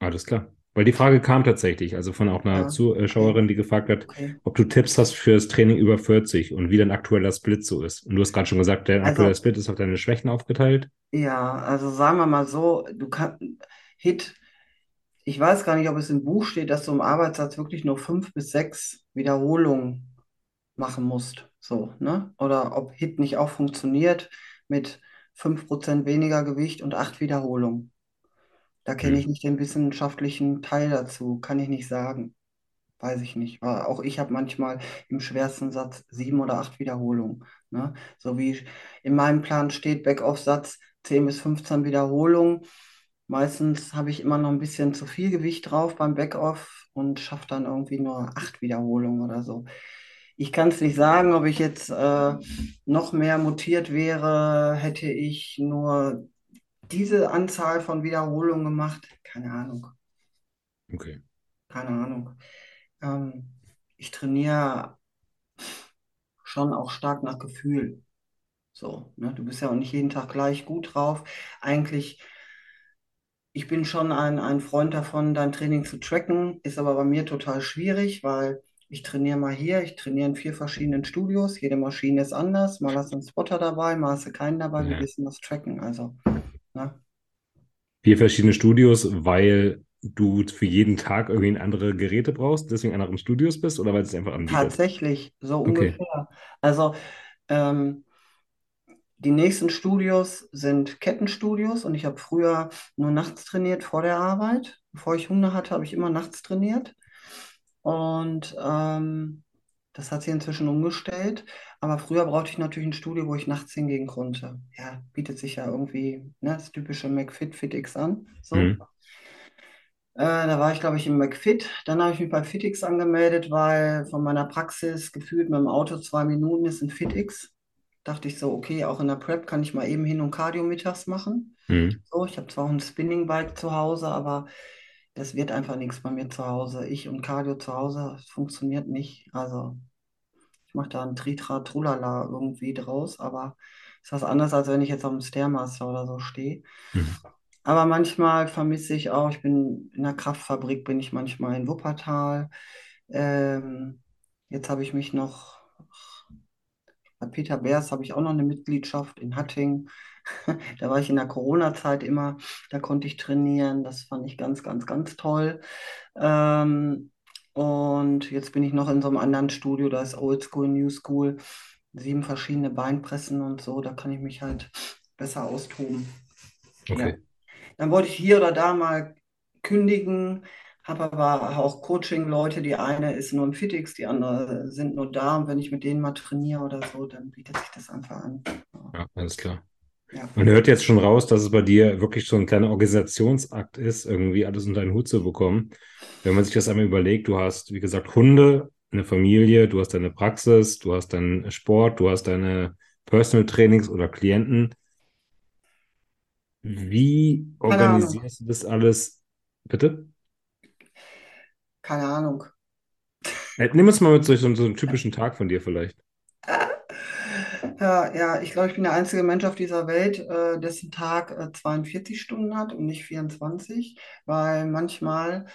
alles klar. Weil die Frage kam tatsächlich, also von auch einer ja, Zuschauerin, die gefragt hat, okay. ob du Tipps hast fürs Training über 40 und wie dein aktueller Split so ist. Und du hast gerade schon gesagt, dein aktueller Also Split ist auf deine Schwächen aufgeteilt. ja, also sagen wir mal so, du kannst Hit, ich weiß gar nicht, ob es im Buch steht, dass du im Arbeitssatz wirklich nur fünf bis sechs Wiederholungen machen musst. So, ne? Oder ob Hit nicht auch funktioniert mit 5% weniger Gewicht und acht Wiederholungen. Da kenne ich Hm. nicht den wissenschaftlichen Teil dazu, kann ich nicht sagen. Weiß ich nicht. Aber auch ich habe manchmal im schwersten Satz sieben oder acht Wiederholungen. Ne? So wie in meinem Plan steht, Backoff-Satz 10 bis 15 Wiederholungen. Meistens habe ich immer noch ein bisschen zu viel Gewicht drauf beim Backoff und schaffe dann irgendwie nur acht Wiederholungen oder so. Ich kann es nicht sagen, ob ich jetzt äh, noch mehr mutiert wäre, hätte ich nur diese Anzahl von Wiederholungen gemacht. Keine Ahnung, Okay. keine Ahnung. Ähm, ich trainiere schon auch stark nach Gefühl. So, ne? Du bist ja auch nicht jeden Tag gleich gut drauf. Eigentlich, ich bin schon ein, ein Freund davon, dein Training zu tracken, ist aber bei mir total schwierig, weil ich trainiere mal hier, ich trainiere in vier verschiedenen Studios, jede Maschine ist anders, mal hast du einen Spotter dabei, mal hast du keinen dabei, wie willst du das tracken? Also, ne? Vier verschiedene Studios, weil du für jeden Tag irgendwie andere Geräte brauchst, deswegen in anderen Studios bist oder weil es einfach anbietet? Tatsächlich, so Okay. ungefähr. Also, ähm, Die nächsten Studios sind Kettenstudios und ich habe früher nur nachts trainiert vor der Arbeit. Bevor ich Hunde hatte, habe ich immer nachts trainiert. Und ähm, das hat sich inzwischen umgestellt. Aber früher brauchte ich natürlich ein Studio, wo ich nachts hingehen konnte. Ja, bietet sich ja irgendwie, ne, das typische McFit, FitX an. So. Mhm. Äh, da war ich, glaube ich, im McFit. Dann habe ich mich bei FitX angemeldet, weil von meiner Praxis gefühlt mit dem Auto zwei Minuten ist ein FitX. Dachte ich so, okay, auch in der Prep kann ich mal eben hin und Cardio mittags machen. Mhm. So, ich habe zwar auch ein Spinning-Bike zu Hause, aber das wird einfach nichts bei mir zu Hause. Ich und Cardio zu Hause, funktioniert nicht. Also ich mache da ein Tritra Trulala irgendwie draus, aber ist was anderes, als wenn ich jetzt auf dem Stairmaster oder so stehe. Mhm. Aber manchmal vermisse ich auch, ich bin in der Kraftfabrik, bin ich manchmal in Wuppertal. Ähm, jetzt habe ich mich noch, bei Peter Beers habe ich auch noch eine Mitgliedschaft in Hattingen. Da war ich in der Corona-Zeit immer, da konnte ich trainieren. Das fand ich ganz, ganz, ganz toll. Ähm, und jetzt bin ich noch in so einem anderen Studio, da ist Old School, New School, sieben verschiedene Beinpressen und so. Da kann ich mich halt besser austoben. Ja. Okay. Dann wollte ich hier oder da mal kündigen, habe aber auch Coaching-Leute. Die eine ist nur im Fitix, die andere sind nur da. Und wenn ich mit denen mal trainiere oder so, dann bietet sich das einfach an. Ja, alles klar. Ja. Man hört jetzt schon raus, dass es bei dir wirklich so ein kleiner Organisationsakt ist, irgendwie alles unter einen Hut zu bekommen. Wenn man sich das einmal überlegt, du hast, wie gesagt, Hunde, eine Familie, du hast deine Praxis, du hast deinen Sport, du hast deine Personal Trainings oder Klienten. Wie organisierst du das alles? Bitte? Keine Ahnung. Äh, Nimm uns mal mit so, so so einem typischen Tag von dir vielleicht. Ja, ja, ich glaube, ich bin der einzige Mensch auf dieser Welt, äh, dessen Tag äh, 42 Stunden hat und nicht 24, weil manchmal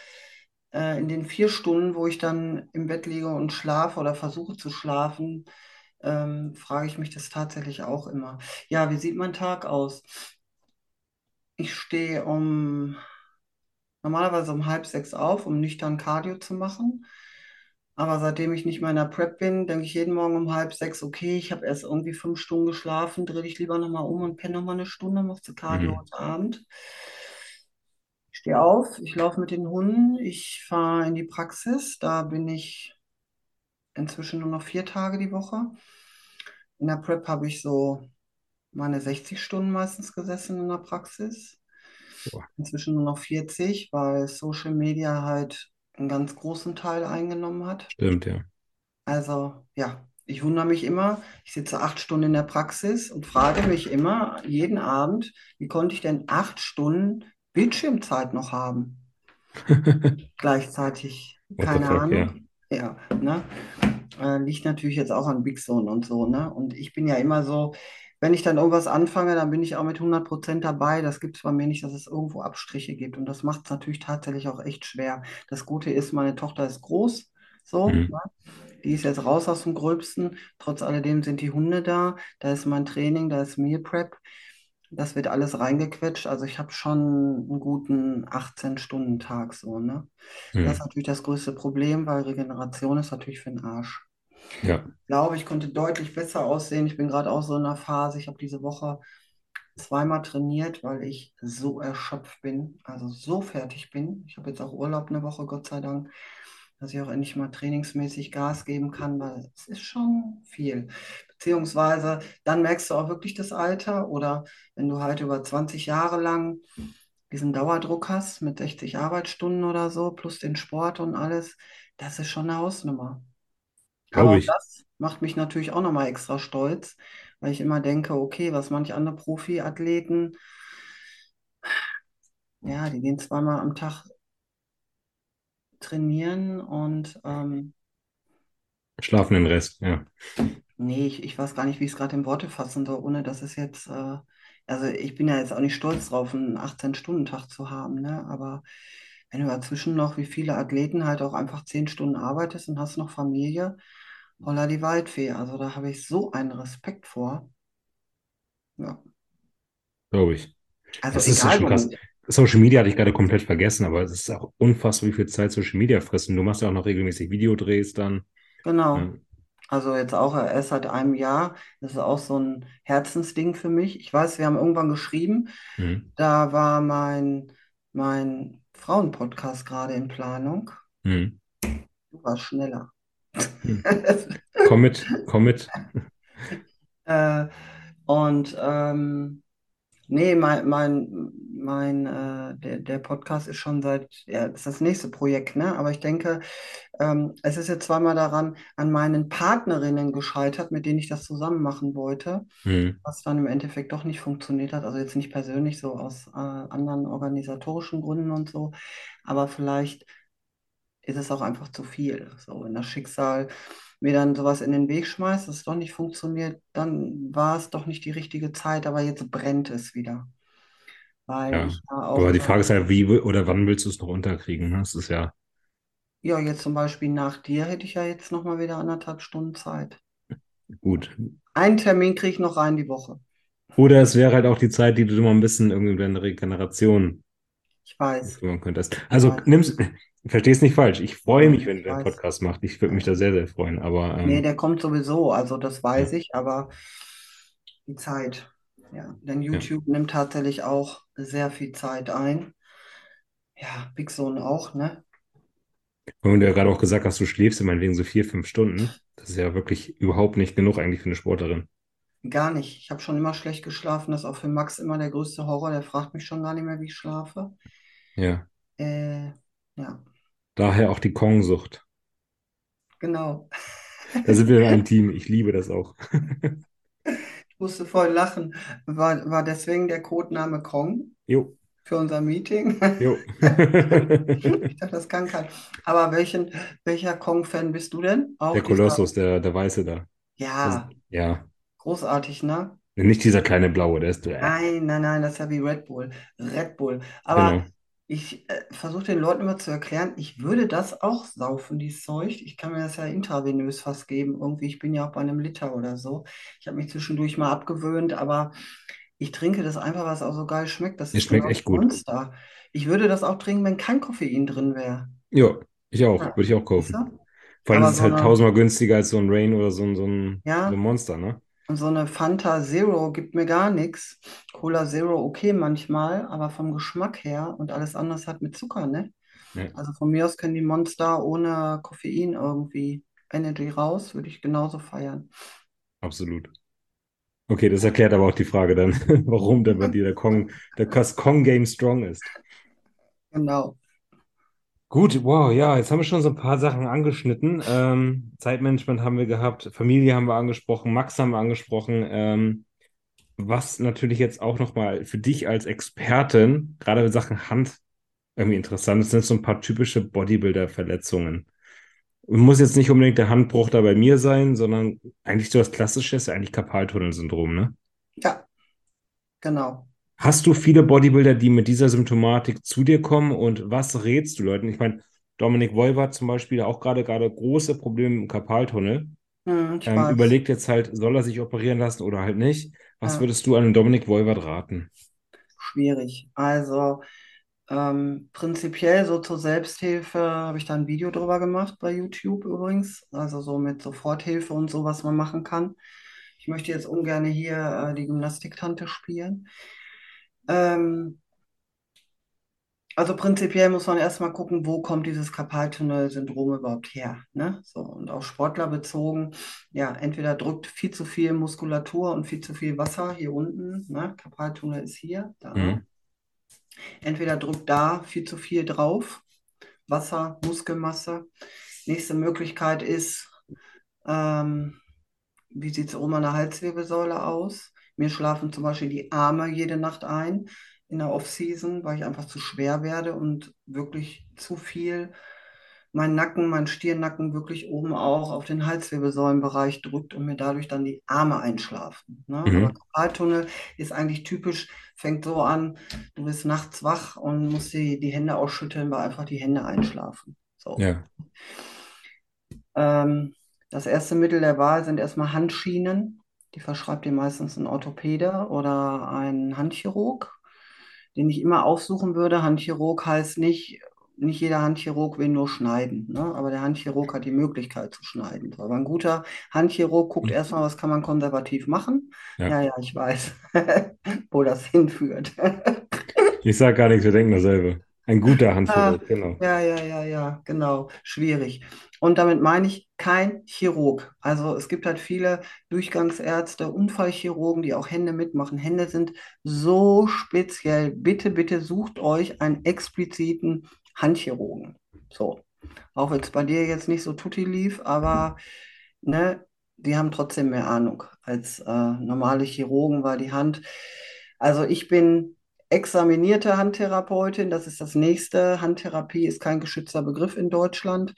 äh, in den vier Stunden, wo ich dann im Bett liege und schlafe oder versuche zu schlafen, ähm, frage ich mich das tatsächlich auch immer. Ja, wie sieht mein Tag aus? Ich stehe um normalerweise um halb sechs auf, um nüchtern Cardio zu machen. Aber seitdem ich nicht mehr in der Prep bin, denke ich jeden Morgen um halb sechs, okay, ich habe erst irgendwie fünf Stunden geschlafen, drehe dich lieber nochmal um und penne nochmal eine Stunde, machst Cardio Mhm. heute Abend. Ich stehe auf, ich laufe mit den Hunden, ich fahre in die Praxis, da bin ich inzwischen nur noch vier Tage die Woche. In der Prep habe ich so meine 60 Stunden meistens gesessen in der Praxis. Inzwischen nur noch 40, weil Social Media halt einen ganz großen Teil eingenommen hat. Stimmt, ja. Also ja, ich wundere mich immer. Ich sitze acht Stunden in der Praxis und frage mich immer jeden Abend, wie konnte ich denn acht Stunden Bildschirmzeit noch haben? Gleichzeitig, keine fuck, ja. Ahnung. Ja, ne? Äh, liegt natürlich jetzt auch an Big Zone und so, ne? Und ich bin ja immer so, wenn ich dann irgendwas anfange, dann bin ich auch mit 100% dabei. Das gibt es bei mir nicht, dass es irgendwo Abstriche gibt. Und das macht es natürlich tatsächlich auch echt schwer. Das Gute ist, meine Tochter ist groß, so, Mhm. ne? Die ist jetzt raus aus dem Gröbsten. Trotz alledem sind die Hunde da. Da ist mein Training, da ist Meal Prep. Das wird alles reingequetscht. Also ich habe schon einen guten 18-Stunden-Tag so, ne? Das ist Mhm. natürlich das größte Problem, weil Regeneration ist natürlich für den Arsch. Ja. Ich glaube, ich konnte deutlich besser aussehen. Ich bin gerade auch so in einer Phase. Ich habe diese Woche zweimal trainiert, weil ich so erschöpft bin, also so fertig bin. Ich habe jetzt auch Urlaub eine Woche, Gott sei Dank, dass ich auch endlich mal trainingsmäßig Gas geben kann, weil es ist schon viel. Beziehungsweise dann merkst du auch wirklich das Alter oder wenn du halt über 20 Jahre lang diesen Dauerdruck hast mit 60 Arbeitsstunden oder so, plus den Sport und alles, das ist schon eine Hausnummer. Aber Glaube ich. das macht mich natürlich auch nochmal extra stolz, weil ich immer denke, okay, was manche andere Profiathleten, ja, die gehen zweimal am Tag trainieren und ähm, Schlafen den Rest, ja. nee, ich, ich weiß gar nicht, wie ich es gerade in Worte fassen soll, ohne dass es jetzt, äh, also ich bin ja jetzt auch nicht stolz drauf, einen 18-Stunden-Tag zu haben, ne? Aber wenn du dazwischen noch, wie viele Athleten halt auch einfach 10 Stunden arbeitest und hast noch Familie, holla die Waldfee. Also da habe ich so einen Respekt vor. Ja. Glaube ich. Also ist ja egal schon krass. Social Media hatte ich gerade komplett vergessen, aber es ist auch unfassbar, wie viel Zeit Social Media fressen. Du machst ja auch noch regelmäßig Videodrehs dann. Genau. Ja. Also jetzt auch erst seit einem Jahr. Das ist auch so ein Herzensding für mich. Ich weiß, wir haben irgendwann geschrieben, Mhm. da war mein, mein Frauenpodcast gerade in Planung. Mhm. Du warst schneller. Mhm. Komm mit, komm mit. Äh, und ähm, nee, mein, mein, mein äh, der, der Podcast ist schon seit, ja, das ist das nächste Projekt, ne? Aber ich denke, ähm, es ist jetzt zweimal daran an meinen Partnerinnen gescheitert, mit denen ich das zusammen machen wollte, Mhm. was dann im Endeffekt doch nicht funktioniert hat. Also jetzt nicht persönlich, so aus äh, anderen organisatorischen Gründen und so, aber vielleicht ist es auch einfach zu viel. So, wenn das Schicksal mir dann sowas in den Weg schmeißt, dass es doch nicht funktioniert, dann war es doch nicht die richtige Zeit, aber jetzt brennt es wieder. Weil Ja. Aber die Frage ist ja, wie wi- oder wann willst du es noch unterkriegen? Ne? Das ist ja ja, jetzt zum Beispiel nach dir hätte ich ja jetzt nochmal wieder anderthalb Stunden Zeit. gut. Einen Termin kriege ich noch rein die Woche. Oder es wäre halt auch die Zeit, die du mal ein bisschen irgendwie deine Regeneration Ich weiß, könntest. ich Also weiß, nimm's, versteh's nicht falsch. Ich freue mich, wenn ich du deinen weiß. Podcast machst. Ich würde mich Ja. da sehr, sehr freuen. Aber Nee, ähm, der kommt sowieso, also das weiß ja, ich, aber die Zeit, ja, denn ja. YouTube nimmt tatsächlich auch sehr viel Zeit ein. Ja, Big Zone auch, ne? Und du ja gerade auch gesagt hast, du schläfst ja meinetwegen so vier, fünf Stunden. Das ist ja wirklich überhaupt nicht genug eigentlich für eine Sportlerin. Gar nicht. Ich habe schon immer schlecht geschlafen. Das ist auch für Max immer der größte Horror. Der fragt mich schon gar nicht mehr, wie ich schlafe. Ja. Äh, ja, Daher auch die Kong-Sucht. genau. Da sind wir in einem Team. Ich liebe das auch. Ich musste voll lachen. War, war deswegen der Codename Kong Jo, für unser Meeting? jo. Ich dachte, das kann kein. Aber welchen, welcher Kong-Fan bist du denn? Auch Der dieser. Kolossus, der, der Weiße da. Das, Ja, ja. Großartig, ne? Nicht dieser kleine Blaue, der ist. Äh, Nein, nein, nein, das ist ja wie Red Bull. Red Bull. Aber genau. ich äh, versuche den Leuten immer zu erklären, ich würde das auch saufen, dieses Zeug. Ich kann mir das ja intravenös fast geben. Irgendwie, ich bin ja auch bei einem Liter oder so. Ich habe mich zwischendurch mal abgewöhnt, aber ich trinke das einfach, weil es auch so geil schmeckt. Das Es ist schmeckt genau echt gut. Monster. Ich würde das auch trinken, wenn kein Koffein drin wäre. Ja, ich auch. Ja, Würde ich auch kaufen. Vor allem ist es so halt eine, tausendmal günstiger als so ein Rain oder so ein, so ein, so ein ja, Monster, ne? Und so eine Fanta Zero gibt mir gar nichts. Cola Zero okay manchmal, aber vom Geschmack her und alles andere hat mit Zucker, ne? Ja, Also von mir aus können die Monster ohne Koffein irgendwie Energy raus, würde ich genauso feiern. absolut. Okay, das erklärt aber auch die Frage dann, warum denn bei dir der Kong, der das Kong-Game strong ist. Genau. Gut, wow, ja, jetzt haben wir schon so ein paar Sachen angeschnitten. Ähm, Zeitmanagement haben wir gehabt, Familie haben wir angesprochen, Max haben wir angesprochen. Ähm, was natürlich jetzt auch nochmal für dich als Expertin, gerade in Sachen Hand, irgendwie interessant ist, sind so ein paar typische Bodybuilder-Verletzungen. Muss jetzt nicht unbedingt der Handbruch da bei mir sein, sondern eigentlich so das Klassische ist ja eigentlich Karpaltunnelsyndrom, ne? Ja, genau. Hast du viele Bodybuilder, die mit dieser Symptomatik zu dir kommen und was rätst du Leuten? Ich meine, Dominik Voivod zum Beispiel auch gerade gerade große Probleme im Karpaltunnel. Hm, Ähm, überlegt jetzt halt, soll er sich operieren lassen oder halt nicht? Was Ja, würdest du einem Dominik Voivod raten? schwierig. Also ähm, prinzipiell so zur Selbsthilfe habe ich da ein Video drüber gemacht bei YouTube übrigens. Also so mit Soforthilfe und so, was man machen kann. Ich möchte jetzt ungern hier äh, die Gymnastiktante spielen. Ähm, Also prinzipiell muss man erstmal gucken, wo kommt dieses Karpaltunnel-Syndrom überhaupt her, ne? So, und auf Sportler bezogen, ja, entweder drückt viel zu viel Muskulatur und viel zu viel Wasser hier unten, ne? Karpaltunnel ist hier, da. Mhm. Entweder drückt da viel zu viel drauf, Wasser, Muskelmasse. Nächste Möglichkeit ist, Ähm, wie sieht es oben an der Halswirbelsäule aus? Mir schlafen zum Beispiel die Arme jede Nacht ein in der Off-Season, weil ich einfach zu schwer werde und wirklich zu viel mein Nacken, mein Stirnnacken wirklich oben auch auf den Halswirbelsäulenbereich drückt und mir dadurch dann die Arme einschlafen. Ne? Aber Mhm. Karpaltunnel ist eigentlich typisch, fängt so an, du bist nachts wach und musst die, die Hände ausschütteln, weil einfach die Hände einschlafen. So. Ja. Ähm, das erste Mittel der Wahl sind erstmal Handschienen. Die verschreibt dir meistens ein Orthopäde oder ein Handchirurg, den ich immer aufsuchen würde. Handchirurg heißt nicht, nicht jeder Handchirurg will nur schneiden, ne? Aber der Handchirurg hat die Möglichkeit zu schneiden. Aber ein guter Handchirurg guckt erstmal, was kann man konservativ machen. Ja. Ja, ja, ich weiß, wo das hinführt. Ich sage gar nichts, wir denken dasselbe. Ein guter Ah, Handchirurg, genau. ja, ja, ja, ja, genau. Schwierig. Und damit meine ich kein Chirurg. Also es gibt halt viele Durchgangsärzte, Unfallchirurgen, die auch Hände mitmachen. Hände sind so speziell. Bitte, bitte sucht euch einen expliziten Handchirurgen. So. Auch wenn es bei dir jetzt nicht so tutti lief, aber ne, die haben trotzdem mehr Ahnung als äh, normale Chirurgen, weil die Hand, also ich bin examinierte Handtherapeutin, das ist das nächste. Handtherapie ist kein geschützter Begriff in Deutschland.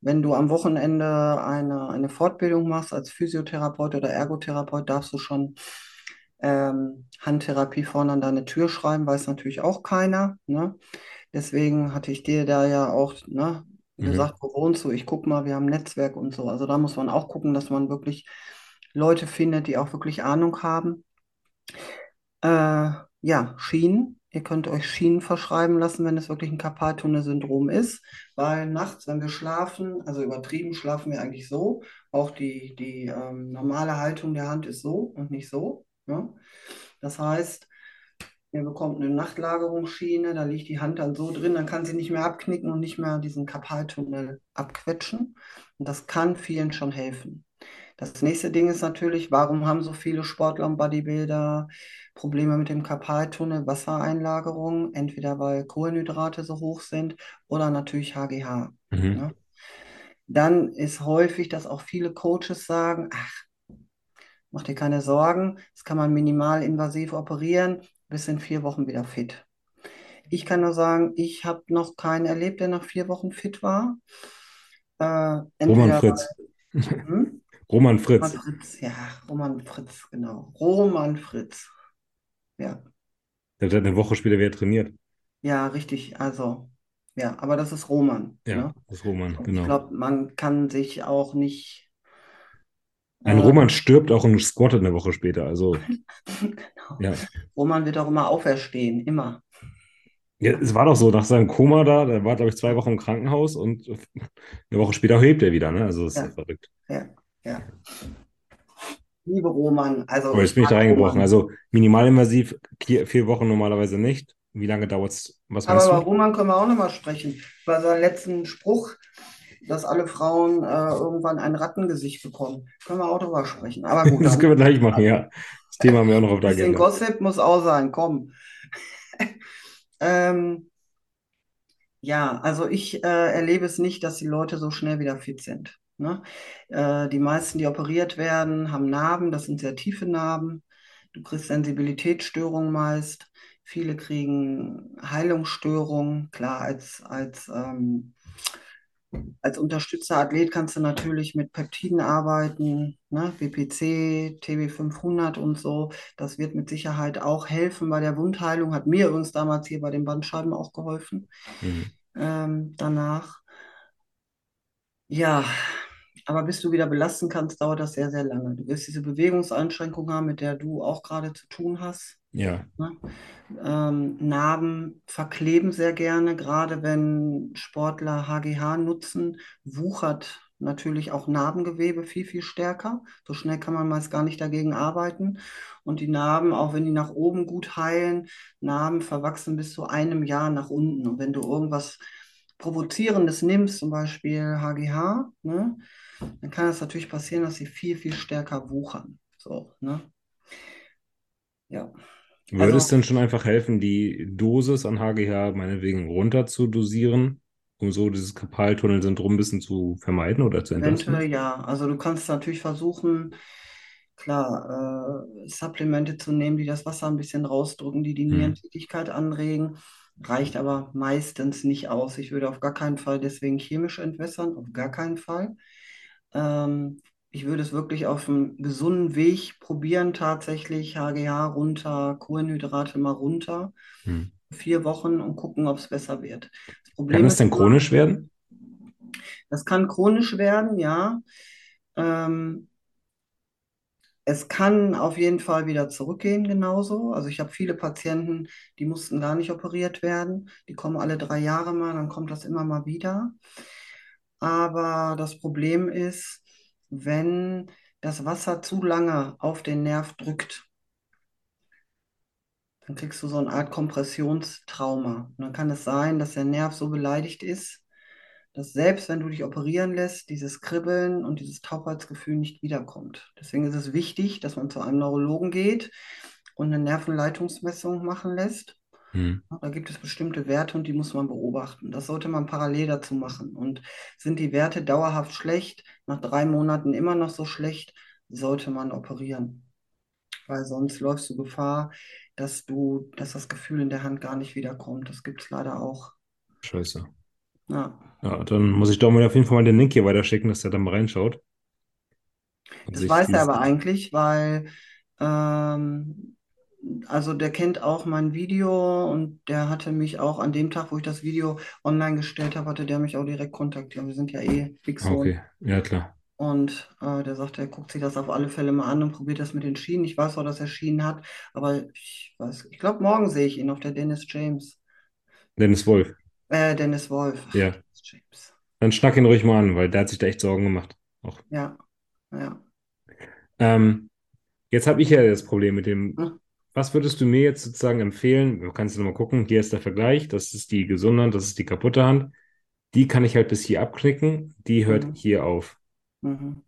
Wenn du am Wochenende eine, eine Fortbildung machst als Physiotherapeut oder Ergotherapeut, darfst du schon ähm, Handtherapie vorne an deine Tür schreiben, weiß natürlich auch keiner. Ne? Deswegen hatte ich dir da ja auch ne, Mhm. gesagt, wo wohnst du? Ich guck mal, wir haben ein Netzwerk und so. Also da muss man auch gucken, dass man wirklich Leute findet, die auch wirklich Ahnung haben. Äh, ja, Schienen. Ihr könnt euch Schienen verschreiben lassen, wenn es wirklich ein Karpaltunnel-Syndrom ist, weil nachts, wenn wir schlafen, also übertrieben schlafen wir eigentlich so, auch die, die ähm, normale Haltung der Hand ist so und nicht so. Ne? Das heißt, ihr bekommt eine Nachtlagerungsschiene, da liegt die Hand dann so drin, dann kann sie nicht mehr abknicken und nicht mehr diesen Karpaltunnel abquetschen. Und das kann vielen schon helfen. Das nächste Ding ist natürlich, warum haben so viele Sportler und Bodybuilder Probleme mit dem Karpaltunnel, Wassereinlagerung, entweder weil Kohlenhydrate so hoch sind oder natürlich HGH. Mhm. Ne? Dann ist häufig, dass auch viele Coaches sagen, ach, mach dir keine Sorgen, das kann man minimal invasiv operieren, bis in vier Wochen wieder fit. Ich kann nur sagen, ich habe noch keinen erlebt, der nach vier Wochen fit war. Äh, Roman entweder Fritz. hm? Roman Roman Fritz. Fritz, ja, Roman Fritz, genau. Roman Fritz. Ja, Der hat eine Woche später wieder trainiert. ja, richtig. Also, ja, aber das ist Roman. Ja, Ne? das ist Roman, Und ich genau. glaube, man kann sich auch nicht. Ein Äh, Roman stirbt auch und squattet eine Woche später. Also, genau. ja. Roman wird auch immer auferstehen, immer. Ja, es war doch so, nach seinem Koma da, der war, glaube ich, zwei Wochen im Krankenhaus und eine Woche später hebt er wieder, ne? Also, das ist Ja, ja verrückt. ja, ja. Liebe Roman, also Aber jetzt bin ich da reingebrochen. Roman. Also, minimalinvasiv, vier, Wochen normalerweise nicht. Wie lange dauert es? Was Aber über? Roman können wir auch nochmal sprechen. Über seinen letzten Spruch, dass alle Frauen äh, irgendwann ein Rattengesicht bekommen. Können wir auch drüber sprechen. Aber gut, Das können wir gleich machen, ja. Das Thema haben wir auch noch auf der Agenda. Gossip muss auch sein, komm. Ähm, ja, also ich äh, erlebe es nicht, dass die Leute so schnell wieder fit sind. Ne? Äh, die meisten, die operiert werden, haben Narben, das sind sehr tiefe Narben. Du kriegst Sensibilitätsstörungen meist. Viele kriegen Heilungsstörungen. Klar, als, als, ähm, als Unterstützerathlet kannst du natürlich mit Peptiden arbeiten, ne? BPC, TB500 und so. Das wird mit Sicherheit auch helfen bei der Wundheilung. Hat mir übrigens damals hier bei den Bandscheiben auch geholfen Mhm. ähm, danach. Ja, aber bis du wieder belasten kannst, dauert das sehr, sehr lange. Du wirst diese Bewegungseinschränkung haben, mit der du auch gerade zu tun hast. Ja, Ne? Ähm, Narben verkleben sehr gerne, gerade wenn Sportler HGH nutzen, wuchert natürlich auch Narbengewebe viel, viel stärker. So schnell kann man meist gar nicht dagegen arbeiten. Und die Narben, auch wenn die nach oben gut heilen, Narben verwachsen bis zu einem Jahr nach unten. Und wenn du irgendwas Provozierendes nimmst, zum Beispiel HGH, ne, dann kann es natürlich passieren, dass sie viel, viel stärker wuchern. So, ne? Ja. würde es Also, denn schon einfach helfen, die Dosis an HGH meinetwegen runter zu dosieren? um so dieses Karpaltunnelsyndrom ein bisschen zu vermeiden oder zu Eventuell entlasten? ja. Also du kannst natürlich versuchen, klar, äh, Supplemente zu nehmen, die das Wasser ein bisschen rausdrücken, die die Hm. Nierentätigkeit anregen. Reicht aber meistens nicht aus. Ich würde auf gar keinen Fall deswegen chemisch entwässern, auf gar keinen Fall. Ähm, ich würde es wirklich auf einem gesunden Weg probieren, tatsächlich HGH runter, Kohlenhydrate mal runter, Hm. vier Wochen und gucken, ob es besser wird. Kann es denn chronisch werden? das kann chronisch werden, ja. Ähm, es kann auf jeden Fall wieder zurückgehen, genauso. Also ich habe viele Patienten, die mussten gar nicht operiert werden. Die kommen alle drei Jahre mal, dann kommt das immer mal wieder. Aber das Problem ist, wenn das Wasser zu lange auf den Nerv drückt, dann kriegst du so eine Art Kompressionstrauma. Und dann kann es sein, dass der Nerv so beleidigt ist, dass selbst wenn du dich operieren lässt, dieses Kribbeln und dieses Taubheitsgefühl nicht wiederkommt. Deswegen ist es wichtig, dass man zu einem Neurologen geht und eine Nervenleitungsmessung machen lässt. Hm. Da gibt es bestimmte Werte und die muss man beobachten. Das sollte man parallel dazu machen. Und sind die Werte dauerhaft schlecht, nach drei Monaten immer noch so schlecht, sollte man operieren. Weil sonst läufst du Gefahr, dass du, dass das Gefühl in der Hand gar nicht wiederkommt. Das gibt es leider auch. Scheiße. Ja. Ja, dann muss ich doch mal auf jeden Fall mal den Link hier weiterschicken, dass der da mal reinschaut. Und Das weiß er aber eigentlich, weil ähm, also der kennt auch mein Video und der hatte mich auch an dem Tag, wo ich das Video online gestellt habe, hatte der mich auch direkt kontaktiert. Wir sind ja eh Zone. Okay, ja klar. Und äh, der sagt, er guckt sich das auf alle Fälle mal an und probiert das mit den Schienen. Ich weiß auch, dass er Schienen hat, aber ich weiß, ich glaube, morgen sehe ich ihn auf der Dennis James. Dennis Wolf. Äh, Dennis Wolf. Ach, Ja. James. Dann schnack ihn ruhig mal an, weil der hat sich da echt Sorgen gemacht. Auch. Ja, ja. Ähm, jetzt habe ich ja das Problem mit dem. Hm. Was würdest du mir jetzt sozusagen empfehlen? Du kannst nochmal gucken. Hier ist der Vergleich. Das ist die gesunde Hand, das ist die kaputte Hand. Die kann ich halt bis hier abklicken. Die hört Mhm. hier auf. Mhm.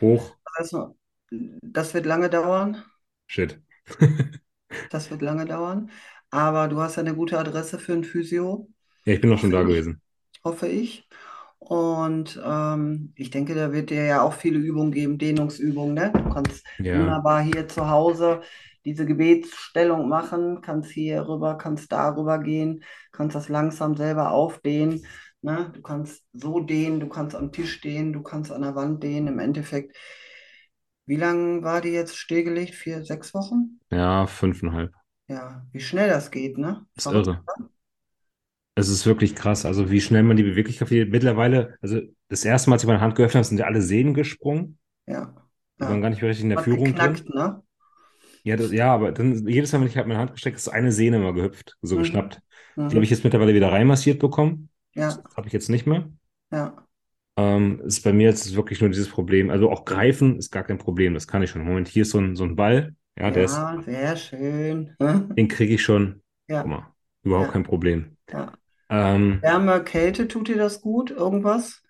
Hoch. Also, das wird lange dauern. Shit. Das wird lange dauern. Aber du hast ja eine gute Adresse für ein Physio, Ja, ich bin auch schon da gewesen. hoffe ich. Und ähm, ich denke, da wird dir ja auch viele Übungen geben, Dehnungsübungen, ne? Du kannst Ja, wunderbar hier zu Hause diese Gebetsstellung machen, kannst hier rüber, kannst da rüber gehen, kannst das langsam selber aufdehnen. Ne? Du kannst so dehnen, du kannst am Tisch dehnen, du kannst an der Wand dehnen. Im Endeffekt, wie lange war die jetzt stillgelegt? Vier, sechs Wochen? ja, fünfeinhalb. Ja, wie schnell das geht, ne? Ist Verrückt, irre. Es ist wirklich krass. Also, wie schnell man die Beweglichkeit verliert. Mittlerweile, also das erste Mal, als ich meine Hand geöffnet habe, sind ja alle Sehnen gesprungen. ja. Die waren Ja. gar nicht mehr richtig in der Hat Führung drin. geknackt, ne? Ja, das, ja, aber dann jedes Mal, wenn ich halt meine Hand gesteckt habe, ist eine Sehne mal gehüpft, so Mhm. geschnappt. Die habe Mhm. ich jetzt mittlerweile wieder reinmassiert bekommen. Ja, Das habe ich jetzt nicht mehr. ja. Ähm, ist bei mir jetzt wirklich nur dieses Problem. Also auch greifen ist gar kein Problem. Das kann ich schon. Im Moment hier ist so ein, so ein Ball. Ja, der ist, Ja, sehr schön. den kriege ich schon. Guck Ja, mal, überhaupt ja, kein Problem. ja. Ähm, Wärme, Kälte, tut dir das gut? Irgendwas?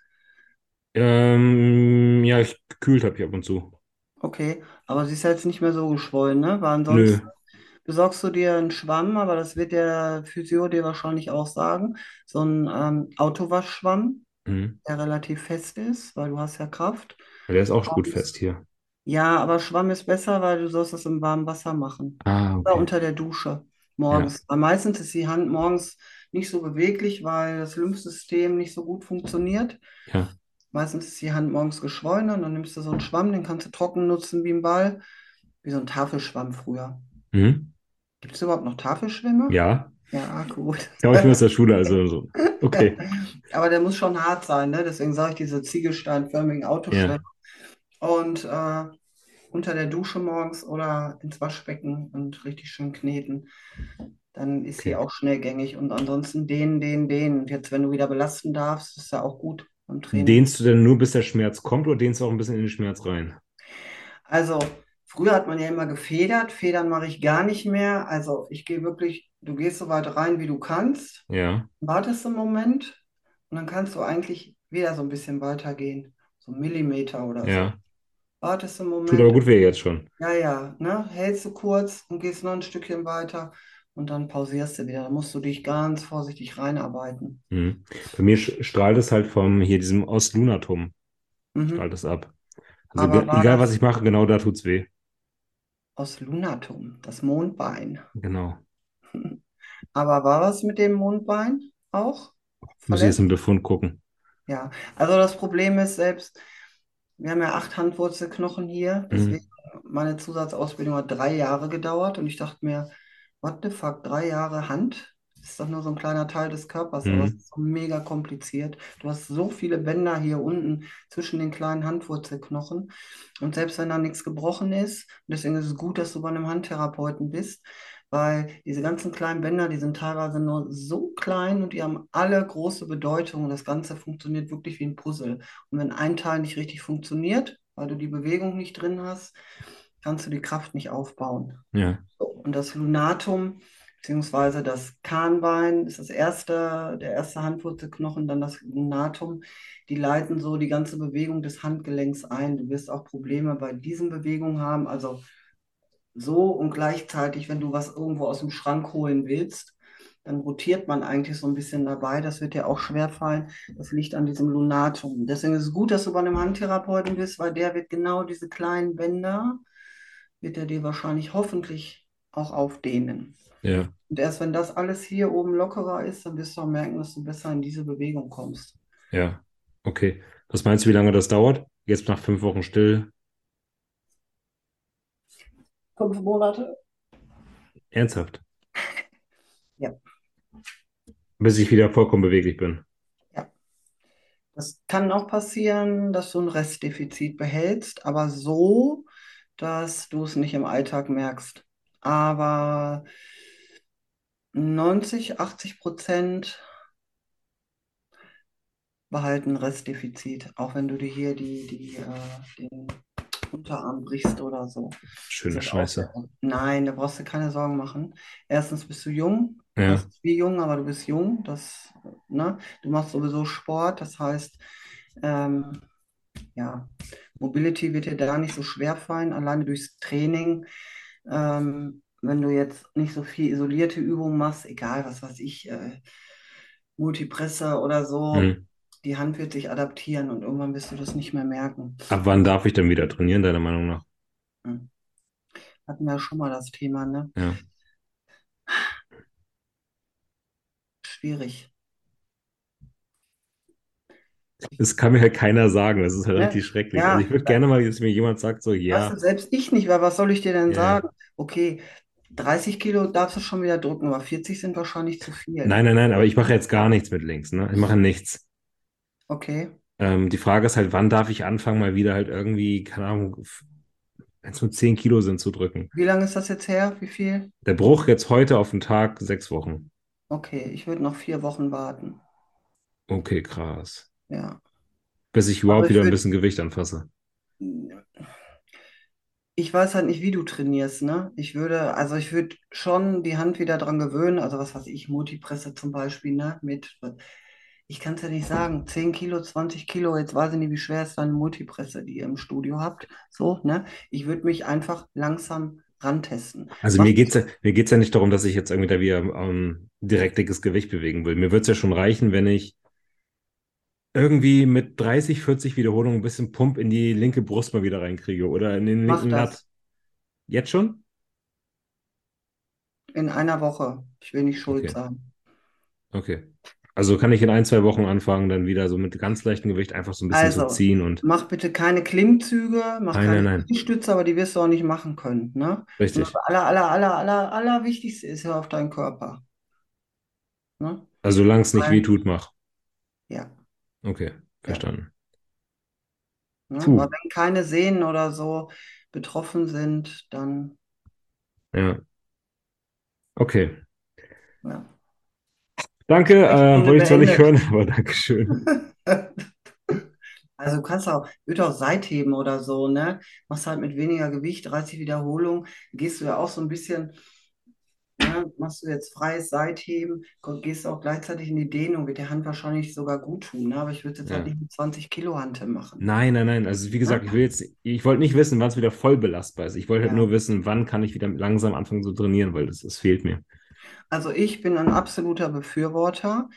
ähm, ja, ich gekühlt habe ich ab und zu. Okay, aber sie ist jetzt nicht mehr so geschwollen, ne? Weil Nö. ansonsten besorgst du dir einen Schwamm, aber das wird der Physio dir wahrscheinlich auch sagen. So ein ähm, Autowaschschwamm, Mhm. der relativ fest ist, weil du hast ja Kraft. Ja, Der ist auch gut Und fest hier. ja, aber Schwamm ist besser, weil du sollst das im warmen Wasser machen. Ah, Oder okay. unter der Dusche Ja, morgens. Weil meistens ist die Hand morgens nicht so beweglich, weil das Lymphsystem nicht so gut funktioniert. ja. Meistens ist die Hand morgens geschwollen und dann nimmst du so einen Schwamm, den kannst du trocken nutzen wie ein Ball, wie so ein Tafelschwamm früher. Mhm. Gibt es überhaupt noch Tafelschwämme? Ja, Ja, gut. ja, ich bin aus der Schule, also so. Okay. Aber der muss schon hart sein, ne? Deswegen sage ich diese ziegelsteinförmigen Ja, Autoschwämme. Und äh, unter der Dusche morgens oder ins Waschbecken und richtig schön kneten. Dann ist sie okay. auch schnell gängig. Und ansonsten dehnen, dehnen, dehnen. Und jetzt, wenn du wieder belasten darfst, ist ja auch gut beim Training. Dehnst du denn nur, bis der Schmerz kommt, oder dehnst du auch ein bisschen in den Schmerz rein? Also, früher hat man ja immer gefedert. Federn mache ich gar nicht mehr. Also, ich gehe wirklich, du gehst so weit rein, wie du kannst, Ja, wartest einen Moment und dann kannst du eigentlich wieder so ein bisschen weitergehen. So einen Millimeter oder so. ja. Wartest einen Tut aber Moment, gut weh jetzt schon. ja, ja, ne? Hältst du kurz und gehst noch ein Stückchen weiter und dann pausierst du wieder. Da musst du dich ganz vorsichtig reinarbeiten. Mhm. Bei mir strahlt es halt vom hier diesem Ostlunatum, Mhm. strahlt es ab. Also Aber egal, was ich mache, genau da tut's weh. Aus Lunatum, das Mondbein. Genau. Aber war was mit dem Mondbein auch? Muss ich jetzt im Befund gucken. Ja, also das Problem ist selbst, wir haben ja acht Handwurzelknochen hier, deswegen meine Zusatzausbildung hat drei Jahre gedauert und ich dachte mir, what the fuck, drei Jahre Hand? Ist doch nur so ein kleiner Teil des Körpers, aber es Mhm. ist so mega kompliziert. Du hast so viele Bänder hier unten zwischen den kleinen Handwurzelknochen und selbst wenn da nichts gebrochen ist, deswegen ist es gut, dass du bei einem Handtherapeuten bist, weil diese ganzen kleinen Bänder, die sind teilweise nur so klein und die haben alle große Bedeutung und das Ganze funktioniert wirklich wie ein Puzzle. Und wenn ein Teil nicht richtig funktioniert, weil du die Bewegung nicht drin hast, kannst du die Kraft nicht aufbauen. Ja. So, und das Lunatum, beziehungsweise das Kahnbein, ist das erste, der erste Handwurzelknochen, dann das Lunatum, die leiten so die ganze Bewegung des Handgelenks ein. Du wirst auch Probleme bei diesen Bewegungen haben, also so und gleichzeitig, wenn du was irgendwo aus dem Schrank holen willst, dann rotiert man eigentlich so ein bisschen dabei. Das wird dir auch schwerfallen. Das liegt an diesem Lunatum. Deswegen ist es gut, dass du bei einem Handtherapeuten bist, weil der wird genau diese kleinen Bänder, wird er dir wahrscheinlich hoffentlich auch aufdehnen. Ja. Und erst wenn das alles hier oben lockerer ist, dann wirst du auch merken, dass du besser in diese Bewegung kommst. Ja. Okay. Was meinst du, wie lange das dauert? Jetzt nach fünf Wochen still. Fünf Monate? Ernsthaft. Ja. Bis ich wieder vollkommen beweglich bin. Das kann auch passieren, dass du ein Restdefizit behältst, aber so, dass du es nicht im Alltag merkst. Aber 90, 80 Prozent behalten Restdefizit, auch wenn du dir hier die, die, äh, den Unterarm brichst oder so. Schöne auch Scheiße. Nein, da brauchst du keine Sorgen machen. Erstens bist du jung, du Ja. bist wie jung, aber du bist jung. Das, ne? Du machst sowieso Sport, das heißt, ähm, ja, Mobility wird dir da nicht so schwer fallen, alleine durchs Training. Ähm, wenn du jetzt nicht so viel isolierte Übungen machst, egal was weiß ich, äh, Multipresse oder so, Mhm. die Hand wird sich adaptieren und irgendwann wirst du das nicht mehr merken. Ab wann darf ich dann wieder trainieren, deiner Meinung nach? Hatten wir ja schon mal das Thema, ne? Ja. Schwierig. Das kann mir halt keiner sagen. Das ist halt Ja, richtig schrecklich. ja. Also ich würde gerne mal, dass mir jemand sagt, so, ja, selbst ich nicht, weil was soll ich dir denn Ja. sagen? Okay, 30 Kilo darfst du schon wieder drücken, aber 40 sind wahrscheinlich zu viel. nein, nein, nein, aber ich mache jetzt gar nichts mit links, ne? Ich mache nichts. Okay, Ähm, die Frage ist halt, wann darf ich anfangen, mal wieder halt irgendwie, keine Ahnung, wenn es nur 10 Kilo sind, zu drücken. wie lange ist das jetzt her? Wie viel? Der Bruch jetzt heute auf den Tag, sechs Wochen. Okay, ich würde noch vier Wochen warten. Okay, krass. Ja. Bis ich überhaupt ich wieder ein bisschen Gewicht anfasse. Ich weiß halt nicht, wie du trainierst, ne? Ich würde, also ich würde schon die Hand wieder dran gewöhnen, also was weiß ich, Multipresse zum Beispiel, ne? Mit, ich kann es ja nicht sagen, 10 Kilo, 20 Kilo, jetzt weiß ich nicht, wie schwer ist deine Multipresse, die ihr im Studio habt. So, ne? Ich würde mich einfach langsam rantesten. Also Was mir geht's ja, mir geht's ja nicht darum, dass ich jetzt irgendwie da wieder ähm, direkt dickes Gewicht bewegen will. Mir wird's ja schon reichen, wenn ich irgendwie mit 30, 40 Wiederholungen ein bisschen Pump in die linke Brust mal wieder reinkriege oder in den Mach linken. Lat. Jetzt schon? in einer Woche. Ich will nicht schuld Okay. sein. Okay. Also kann ich in ein, zwei Wochen anfangen, dann wieder so mit ganz leichtem Gewicht einfach so ein bisschen zu Also, ziehen und Mach bitte keine Klimmzüge, mach Nein, keine nein, nein. Kniestütze, aber die wirst du auch nicht machen können, ne? richtig. Und das aller, aller, aller, aller, aller Wichtigste ist ja auf deinen Körper. Ne? Also solange es nicht Nein. weh tut, mach. Ja. Okay, verstanden. Ne? Puh. Aber wenn keine Sehnen oder so betroffen sind, dann Ja. Okay. ja. Danke, äh, wollte ich zwar nicht hören, aber Dankeschön. Also du kannst auch, würde auch Seitheben oder so, ne? Machst halt mit weniger Gewicht, 30 Wiederholungen, gehst du ja auch so ein bisschen, ne? Machst du jetzt freies Seitheben, gehst auch gleichzeitig in die Dehnung, wird der Hand wahrscheinlich sogar gut tun, ne? Aber ich würde jetzt halt Ja. nicht mit 20 Kilo Hantel machen. Nein, nein, nein. Also wie gesagt, ich will jetzt, ich wollte nicht wissen, wann es wieder voll belastbar ist. Ich wollte halt Ja. nur wissen, wann kann ich wieder langsam anfangen zu trainieren, weil das, das fehlt mir. Also ich bin ein absoluter Befürworter.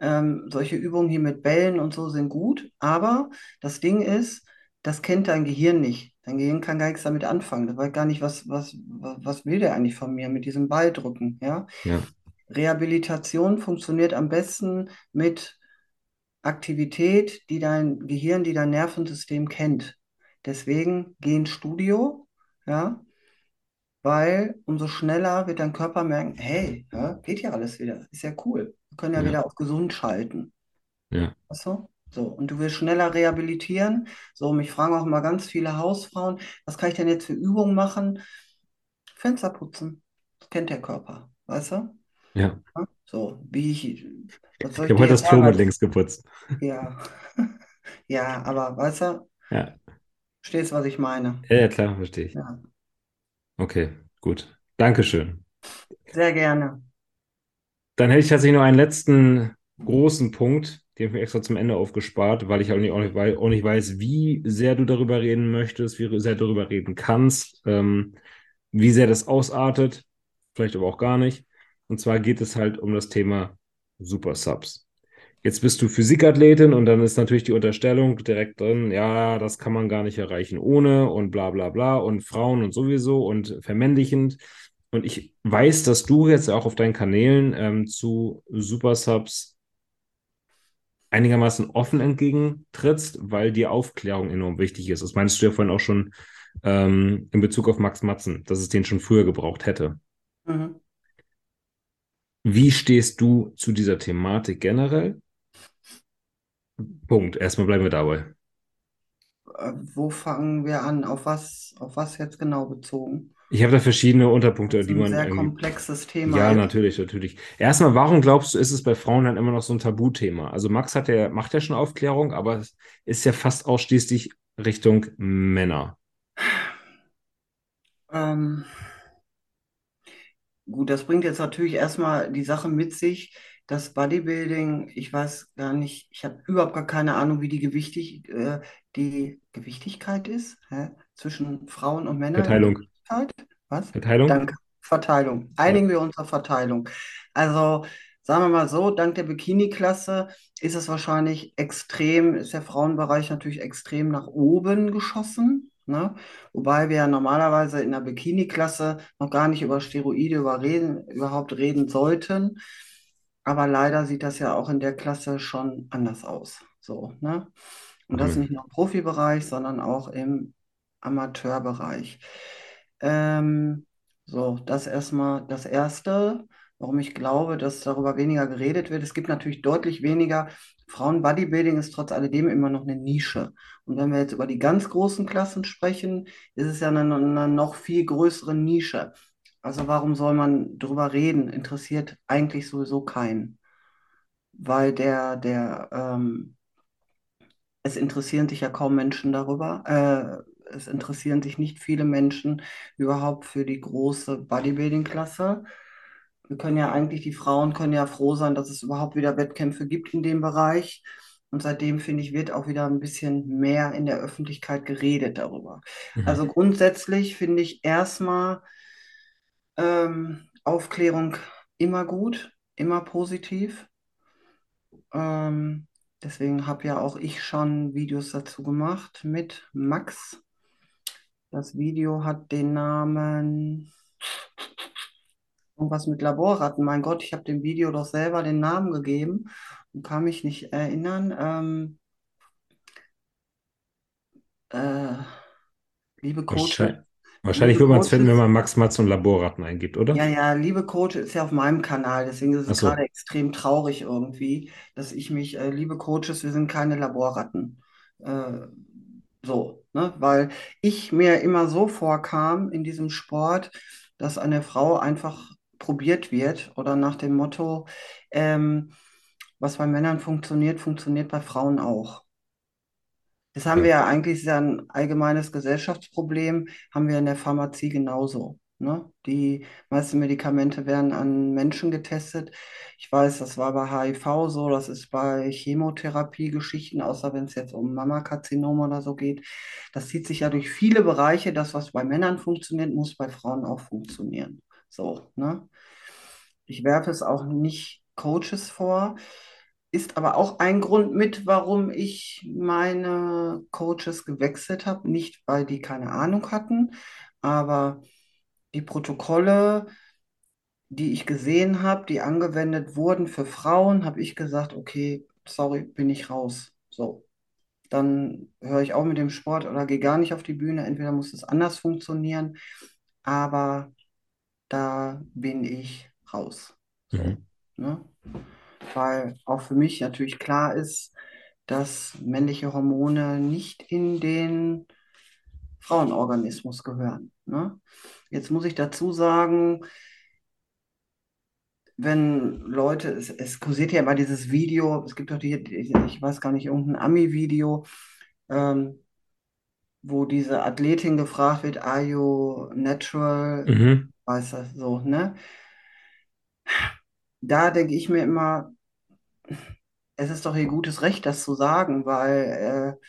Ähm, solche Übungen hier mit Bällen und so sind gut, aber das Ding ist, das kennt dein Gehirn nicht. Dein Gehirn kann gar nichts damit anfangen. Das weiß gar nicht, was, was, was will der eigentlich von mir mit diesem Ball drücken, ja? Ja, Rehabilitation funktioniert am besten mit Aktivität, die dein Gehirn, die dein Nervensystem kennt. Deswegen geh ins Studio, ja, weil umso schneller wird dein Körper merken, hey, ja, geht ja alles wieder, ist ja cool. Wir können ja ja, wieder auf gesund schalten. ja, Weißt du? So, und du willst schneller rehabilitieren. So, mich fragen auch mal ganz viele Hausfrauen, was kann ich denn jetzt für Übungen machen? Fenster putzen. Das kennt der Körper, weißt du? ja. Ja? So, wie ich, Ich habe heute das Klo sagen? mit links geputzt. Ja, ja, aber weißt du, Ja, Verstehst, was ich meine? ja, ja, klar, verstehe ich. Ja, Okay, gut. Dankeschön. sehr gerne. Dann hätte ich tatsächlich noch einen letzten großen Punkt, den habe ich extra zum Ende aufgespart, weil ich auch nicht, auch nicht, auch nicht weiß, wie sehr du darüber reden möchtest, wie sehr du darüber reden kannst, ähm, wie sehr das ausartet, vielleicht aber auch gar nicht. Und zwar geht es halt um das Thema Super Subs. Jetzt bist du Physikathletin und dann ist natürlich die Unterstellung direkt drin, ja, das kann man gar nicht erreichen ohne und bla bla bla und Frauen und sowieso und vermännlichend. Und ich weiß, dass du jetzt auch auf deinen Kanälen ähm, zu Super Subs einigermaßen offen entgegentrittst, weil dir Aufklärung enorm wichtig ist. Das meinst du ja vorhin auch schon ähm, in Bezug auf Max Matzen, dass es den schon früher gebraucht hätte. Mhm. Wie stehst du zu dieser Thematik generell? Punkt. Erstmal bleiben wir dabei. Äh, wo fangen wir an? Auf was, auf was jetzt genau bezogen? Ich habe da verschiedene Das Unterpunkte, ist die ein man sehr irgendwie. komplexes Thema Ja, natürlich, natürlich. Erstmal, warum glaubst du, ist es bei Frauen dann immer noch so ein Tabuthema? Also Max hat ja, macht ja schon Aufklärung, aber es ist ja fast ausschließlich Richtung Männer. Ähm, gut, das bringt jetzt natürlich erstmal die Sache mit sich, das Bodybuilding, ich weiß gar nicht, ich habe überhaupt gar keine Ahnung, wie die Gewichtig, äh, die Gewichtigkeit ist, hä? Zwischen Frauen und Männern in Verteilung. Was? Verteilung? Danke. Verteilung. Ja. Einigen wir uns auf Verteilung. Also, sagen wir mal so, dank der Bikini-Klasse ist es wahrscheinlich extrem, ist der Frauenbereich natürlich extrem nach oben geschossen. Ne? Wobei wir ja normalerweise in der Bikini-Klasse noch gar nicht über Steroide überreden, überhaupt reden sollten. Aber leider sieht das ja auch in der Klasse schon anders aus. So, ne? Und das Mhm. nicht nur im Profibereich, sondern auch im Amateurbereich. Ähm, so, das erstmal das Erste, warum ich glaube, dass darüber weniger geredet wird. Es gibt natürlich deutlich weniger. Frauen-Bodybuilding ist trotz alledem immer noch eine Nische. Und wenn wir jetzt über die ganz großen Klassen sprechen, ist es ja eine, eine noch viel größere Nische. Also warum soll man drüber reden? Interessiert eigentlich sowieso keinen. Weil der, der, ähm, es interessieren sich ja kaum Menschen darüber. Äh, es interessieren sich nicht viele Menschen überhaupt für die große Bodybuilding-Klasse. Wir können ja eigentlich, die Frauen können ja froh sein, dass es überhaupt wieder Wettkämpfe gibt in dem Bereich. Und seitdem, finde ich, wird auch wieder ein bisschen mehr in der Öffentlichkeit geredet darüber. Mhm. Also grundsätzlich finde ich erstmal ähm, Aufklärung immer gut, immer positiv. Ähm, deswegen habe ja auch ich schon Videos dazu gemacht mit Max. Das Video hat den Namen irgendwas mit Laborratten. Mein Gott, ich habe dem Video doch selber den Namen gegeben und kann mich nicht erinnern. Ähm, äh, liebe Coaches, Wahrscheinlich, liebe wird man es finden, wenn man Max Matz und Laborratten eingibt, oder? Ja, ja, liebe Coach ist ja auf meinem Kanal, deswegen ist es so. gerade extrem traurig irgendwie, dass ich mich, äh, liebe Coaches, wir sind keine Laborratten. Äh, so, ne? Weil ich mir immer so vorkam in diesem Sport, dass eine Frau einfach probiert wird oder nach dem Motto, ähm, was bei Männern funktioniert, funktioniert bei Frauen auch. Das haben wir Ja. ja eigentlich, ist ja ein allgemeines Gesellschaftsproblem, haben wir in der Pharmazie genauso. Ne? Die meisten Medikamente werden an Menschen getestet. Ich weiß, das war bei HIV so, das ist bei Chemotherapie-Geschichten, außer wenn es jetzt um Mammakarzinom oder so geht. Das zieht sich ja durch viele Bereiche. Das, was bei Männern funktioniert, muss bei Frauen auch funktionieren. So, ne? Ich werfe es auch nicht Coaches vor, ist aber auch ein Grund mit, warum ich meine Coaches gewechselt habe. Nicht, weil die keine Ahnung hatten, aber die Protokolle, die ich gesehen habe, die angewendet wurden für Frauen, habe ich gesagt, okay, sorry, bin ich raus. So, dann höre ich auch mit dem Sport oder gehe gar nicht auf die Bühne. Entweder muss es anders funktionieren, aber da bin ich raus. Mhm. ne? Weil auch für mich natürlich klar ist, dass männliche Hormone nicht in den Frauenorganismus gehören. Ne? Jetzt muss ich dazu sagen, wenn Leute, es, es kursiert ja immer dieses Video, es gibt doch die, die- ich weiß gar nicht, irgendein Ami-Video, ähm, wo diese Athletin gefragt wird, are you natural? Mhm. Weiß das so, ne? Da denke ich mir immer, es ist doch ihr gutes Recht, das zu sagen, weil äh,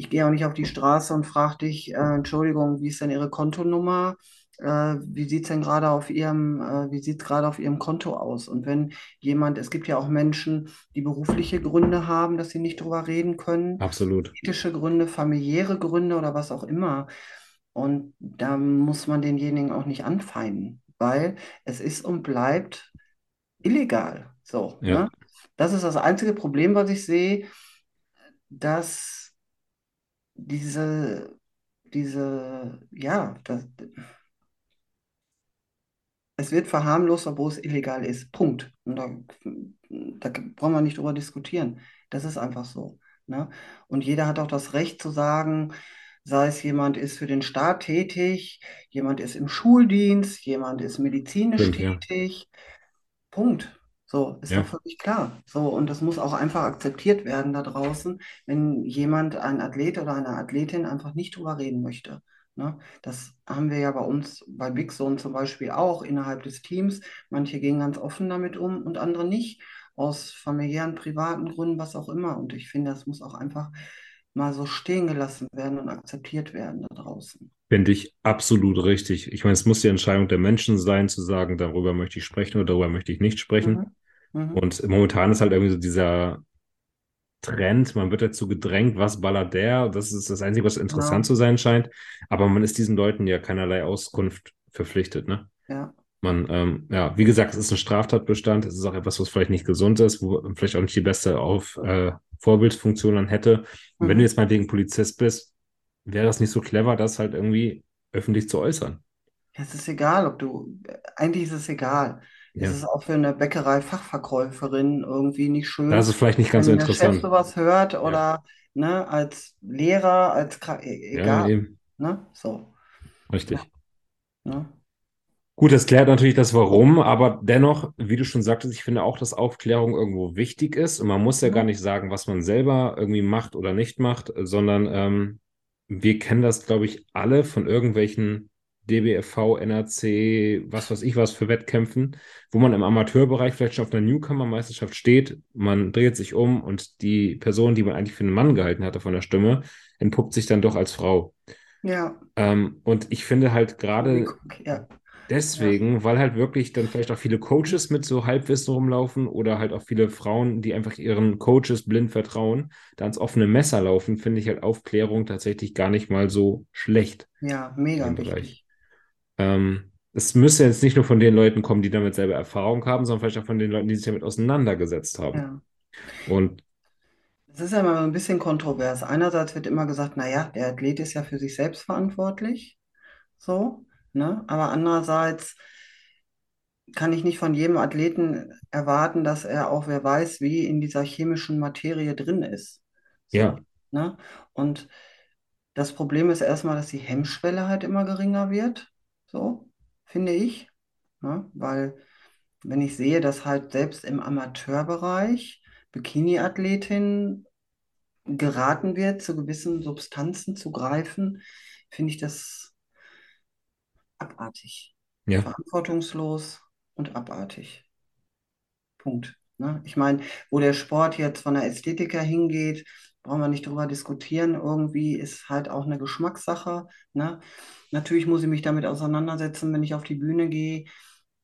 ich gehe auch nicht auf die Straße und frage dich, äh, Entschuldigung, wie ist denn Ihre Kontonummer? Äh, wie sieht es denn gerade auf Ihrem, äh, wie sieht's gerade auf Ihrem Konto aus? Und wenn jemand, es gibt ja auch Menschen, die berufliche Gründe haben, dass sie nicht drüber reden können, Absolut. ethische Gründe, familiäre Gründe oder was auch immer. Und da muss man denjenigen auch nicht anfeinden, weil es ist und bleibt illegal. So, Ja. ne? Das ist das einzige Problem, was ich sehe, dass diese, diese, ja, das, es wird verharmlost, obwohl es illegal ist. Punkt. Und da, da brauchen wir nicht drüber diskutieren. Das ist einfach so. Ne? Und jeder hat auch das Recht zu sagen, sei es jemand ist für den Staat tätig, jemand ist im Schuldienst, jemand ist medizinisch Stimmt, ja. tätig. Punkt. So, ist Ja. doch völlig klar. So, und das muss auch einfach akzeptiert werden da draußen, wenn jemand, ein Athlet oder eine Athletin einfach nicht drüber reden möchte. Ne? Das haben wir ja bei uns, bei Big Zone zum Beispiel auch innerhalb des Teams. Manche gehen ganz offen damit um und andere nicht, aus familiären, privaten Gründen, was auch immer. Und ich finde, das muss auch einfach mal so stehen gelassen werden und akzeptiert werden da draußen. Finde ich absolut richtig. Ich meine, es muss die Entscheidung der Menschen sein, zu sagen, darüber möchte ich sprechen oder darüber möchte ich nicht sprechen. Mhm. Mhm. Und momentan ist halt irgendwie so dieser Trend, man wird dazu gedrängt, was ballert der? Das ist das Einzige, was interessant Genau. zu sein scheint. Aber man ist diesen Leuten ja keinerlei Auskunft verpflichtet, ne? Ja, Man, ähm, ja, wie gesagt, es ist ein Straftatbestand. Es ist auch etwas, was vielleicht nicht gesund ist, wo man vielleicht auch nicht die beste auf, äh, Vorbildfunktion dann hätte. Und wenn du Mhm. jetzt meinetwegen Polizist bist, wäre das nicht so clever, das halt irgendwie öffentlich zu äußern. es ist egal, ob du, eigentlich ist es egal. Es Ja. ist auch für eine Bäckerei-Fachverkäuferin irgendwie nicht schön, ist es vielleicht nicht ganz so wenn Chef interessant. sowas hört Ja, oder ne, als Lehrer, als e- ja, egal, eben. ne? So, Richtig. ne? Gut, das klärt natürlich das Warum, aber dennoch, wie du schon sagtest, ich finde auch, dass Aufklärung irgendwo wichtig ist und man muss ja gar Mhm. nicht sagen, was man selber irgendwie macht oder nicht macht, sondern ähm, wir kennen das, glaube ich, alle von irgendwelchen DBFV, NRC, was weiß ich was für Wettkämpfen, wo man im Amateurbereich vielleicht schon auf einer Newcomer-Meisterschaft steht, man dreht sich um und die Person, die man eigentlich für einen Mann gehalten hatte von der Stimme, entpuppt sich dann doch als Frau. Ja, Ähm, und ich finde halt gerade ja, ja, Deswegen, weil halt wirklich dann vielleicht auch viele Coaches mit so Halbwissen rumlaufen oder halt auch viele Frauen, die einfach ihren Coaches blind vertrauen, da ans offene Messer laufen, finde ich halt Aufklärung tatsächlich gar nicht mal so schlecht ja, mega dem Bereich. Ähm, es müsste jetzt nicht nur von den Leuten kommen, die damit selber Erfahrung haben, sondern vielleicht auch von den Leuten, die sich damit auseinandergesetzt haben. Ja. Und Es ist ja immer ein bisschen kontrovers. Einerseits wird immer gesagt, naja, der Athlet ist ja für sich selbst verantwortlich, so, ne? Aber andererseits kann ich nicht von jedem Athleten erwarten, dass er auch, wer weiß, wie in dieser chemischen Materie drin ist. So, ja, ne? Und das Problem ist erstmal, dass die Hemmschwelle halt immer geringer wird, so, finde ich, ne? Weil wenn ich sehe, dass halt selbst im Amateurbereich Bikini-Athletinnen geraten wird, zu gewissen Substanzen zu greifen, finde ich das abartig. ja, Verantwortungslos und abartig. Punkt. Ne? Ich meine, wo der Sport jetzt von der Ästhetik her hingeht, brauchen wir nicht drüber diskutieren. Irgendwie ist halt auch eine Geschmackssache. Ne? Natürlich muss ich mich damit auseinandersetzen, wenn ich auf die Bühne gehe,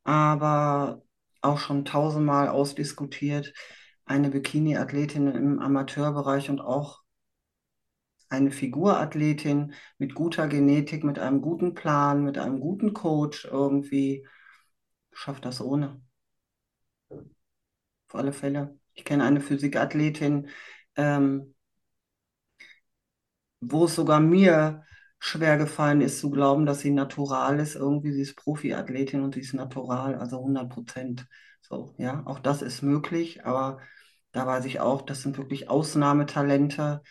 aber auch schon tausendmal ausdiskutiert. Eine Bikini-Athletin im Amateurbereich und auch eine Figurathletin mit guter Genetik, mit einem guten Plan, mit einem guten Coach irgendwie schafft das ohne. Auf alle Fälle. Ich kenne eine Physikathletin, ähm, wo es sogar mir schwer gefallen ist zu glauben, dass sie natural ist. Irgendwie, sie ist Profiathletin und sie ist natural, also 100 Prozent. So, ja, auch das ist möglich, aber da weiß ich auch, das sind wirklich Ausnahmetalente.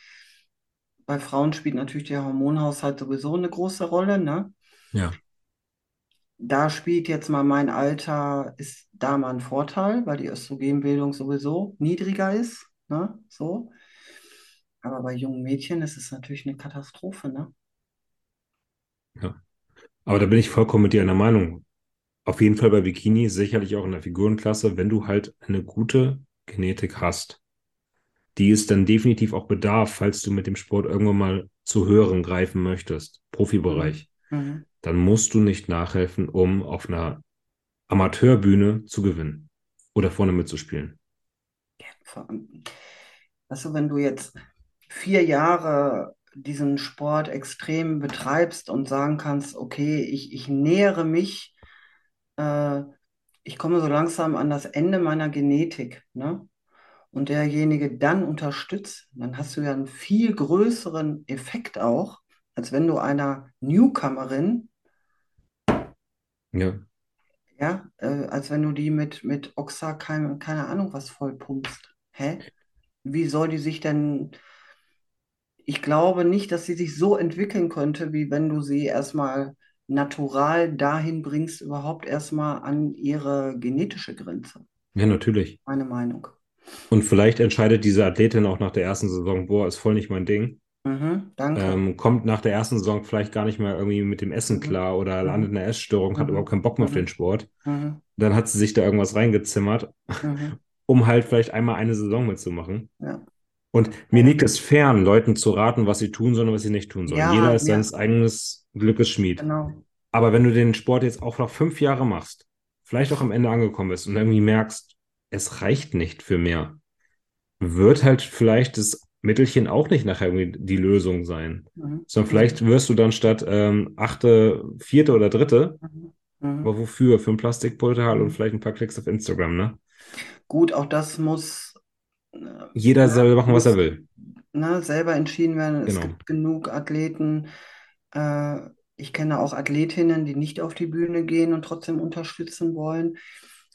Bei Frauen spielt natürlich der Hormonhaushalt sowieso eine große Rolle, ne? Ja. Da spielt jetzt mal mein Alter, ist da mal ein Vorteil, weil die Östrogenbildung sowieso niedriger ist, ne? So. Aber bei jungen Mädchen ist es natürlich eine Katastrophe, ne? Ja. Aber da bin ich vollkommen mit dir einer Meinung. Auf jeden Fall bei Bikini, sicherlich auch in der Figurenklasse, wenn du halt eine gute Genetik hast, die es dann definitiv auch bedarf, falls du mit dem Sport irgendwann mal zu höheren greifen möchtest, Profibereich, Mhm. dann musst du nicht nachhelfen, um auf einer Amateurbühne zu gewinnen oder vorne mitzuspielen. Vor allem, du, wenn du jetzt vier Jahre diesen Sport extrem betreibst und sagen kannst, okay, ich, ich nähere mich, äh, ich komme so langsam an das Ende meiner Genetik, ne? Und derjenige dann unterstützt, dann hast du ja einen viel größeren Effekt auch, als wenn du einer Newcomerin, Ja, ja, äh, als wenn du die mit, mit Oxa, keine, keine Ahnung was vollpumpst. Hä? Wie soll die sich denn ich glaube nicht, dass sie sich so entwickeln könnte, wie wenn du sie erstmal natural dahin bringst, überhaupt erstmal an ihre genetische Grenze. ja, natürlich. Meine Meinung. Und vielleicht entscheidet diese Athletin auch nach der ersten Saison, boah, ist voll nicht mein Ding. Mhm, danke. Ähm, kommt nach der ersten Saison vielleicht gar nicht mehr irgendwie mit dem Essen Mhm. klar oder Mhm. landet in einer Essstörung, hat Mhm. überhaupt keinen Bock mehr auf Mhm. den Sport. Mhm, Dann hat sie sich da irgendwas reingezimmert, mhm, um halt vielleicht einmal eine Saison mitzumachen. ja. Und mir liegt es fern, Leuten zu raten, was sie tun sollen und was sie nicht tun sollen. Ja, Jeder ist ja. seines eigenen Glückes Schmied. Genau. Aber wenn du den Sport jetzt auch noch fünf Jahre machst, vielleicht auch am Ende angekommen bist und irgendwie merkst, es reicht nicht für mehr, wird halt vielleicht das Mittelchen auch nicht nachher irgendwie die Lösung sein. Mhm. Sondern vielleicht wirst du dann statt ähm, achte, vierte oder dritte, Mhm. Mhm. aber wofür? Für ein Plastikpulver Mhm. und vielleicht ein paar Klicks auf Instagram, ne? Gut, auch das muss Jeder Ja, soll machen, was er will. ne, selber entschieden werden. Es Genau. gibt genug Athleten. Äh, ich kenne auch Athletinnen, die nicht auf die Bühne gehen und trotzdem unterstützen wollen.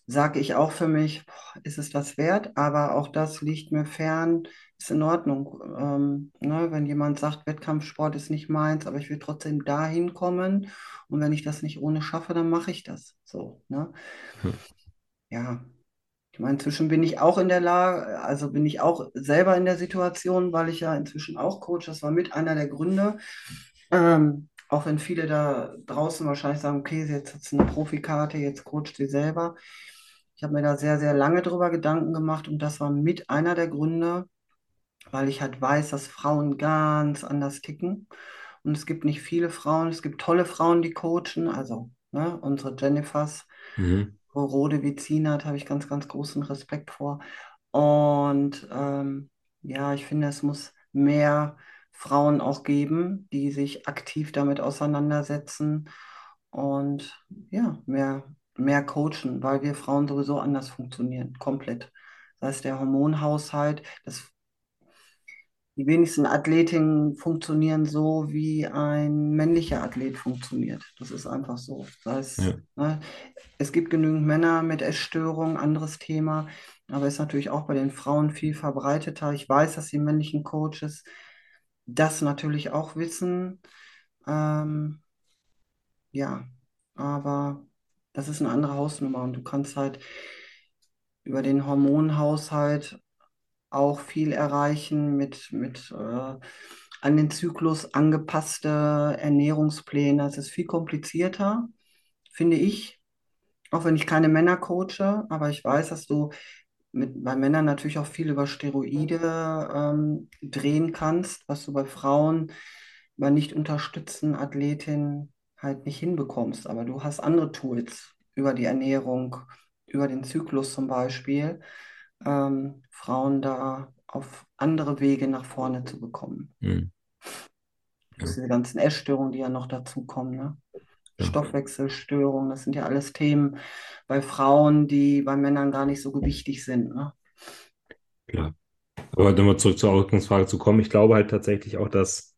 Sage ich auch für mich, boah, ist es das wert? Aber auch das liegt mir fern, ist in Ordnung. Ähm, ne, wenn jemand sagt, Wettkampfsport ist nicht meins, aber ich will trotzdem dahin kommen und wenn ich das nicht ohne schaffe, dann mache ich das. So, ne? Hm. Ja. Meine, inzwischen bin ich auch in der Lage, also bin ich auch selber in der Situation, weil ich ja inzwischen auch coach. Das war mit einer der Gründe. Ähm, auch wenn viele da draußen wahrscheinlich sagen, okay, jetzt hat sie eine Profikarte, jetzt coacht sie selber. Ich habe mir da sehr, sehr lange drüber Gedanken gemacht und das war mit einer der Gründe, weil ich halt weiß, dass Frauen ganz anders ticken. Und es gibt nicht viele Frauen, es gibt tolle Frauen, die coachen, also ne, unsere Jennifers. Mhm. Rode Vizinat habe ich ganz, ganz großen Respekt vor. Und ähm, ja, ich finde, es muss mehr Frauen auch geben, die sich aktiv damit auseinandersetzen und ja, mehr, mehr coachen, weil wir Frauen sowieso anders funktionieren, komplett. Das heißt, der Hormonhaushalt, das die wenigsten Athletinnen funktionieren so, wie ein männlicher Athlet funktioniert. Das ist einfach so. Das heißt, Ja. ne, es gibt genügend Männer mit Essstörungen, anderes Thema, aber ist natürlich auch bei den Frauen viel verbreiteter. Ich weiß, dass die männlichen Coaches das natürlich auch wissen. Ähm, ja, aber das ist eine andere Hausnummer und du kannst halt über den Hormonhaushalt auch viel erreichen mit, mit äh, an den Zyklus angepasste Ernährungspläne. Es ist viel komplizierter, finde ich, auch wenn ich keine Männer coache, aber ich weiß, dass du mit, bei Männern natürlich auch viel über Steroide ähm, drehen kannst, was du bei Frauen, bei nicht unterstützten Athletinnen halt nicht hinbekommst. Aber du hast andere Tools über die Ernährung, über den Zyklus zum Beispiel, ähm, Frauen da auf andere Wege nach vorne zu bekommen. Hm. Ja. Diese ganzen Essstörungen, die ja noch dazukommen, ne? Ja. Stoffwechselstörungen, das sind ja alles Themen bei Frauen, die bei Männern gar nicht so gewichtig sind. Ne? Klar. Aber nochmal zurück zur Ausgangsfrage zu kommen, ich glaube halt tatsächlich auch, dass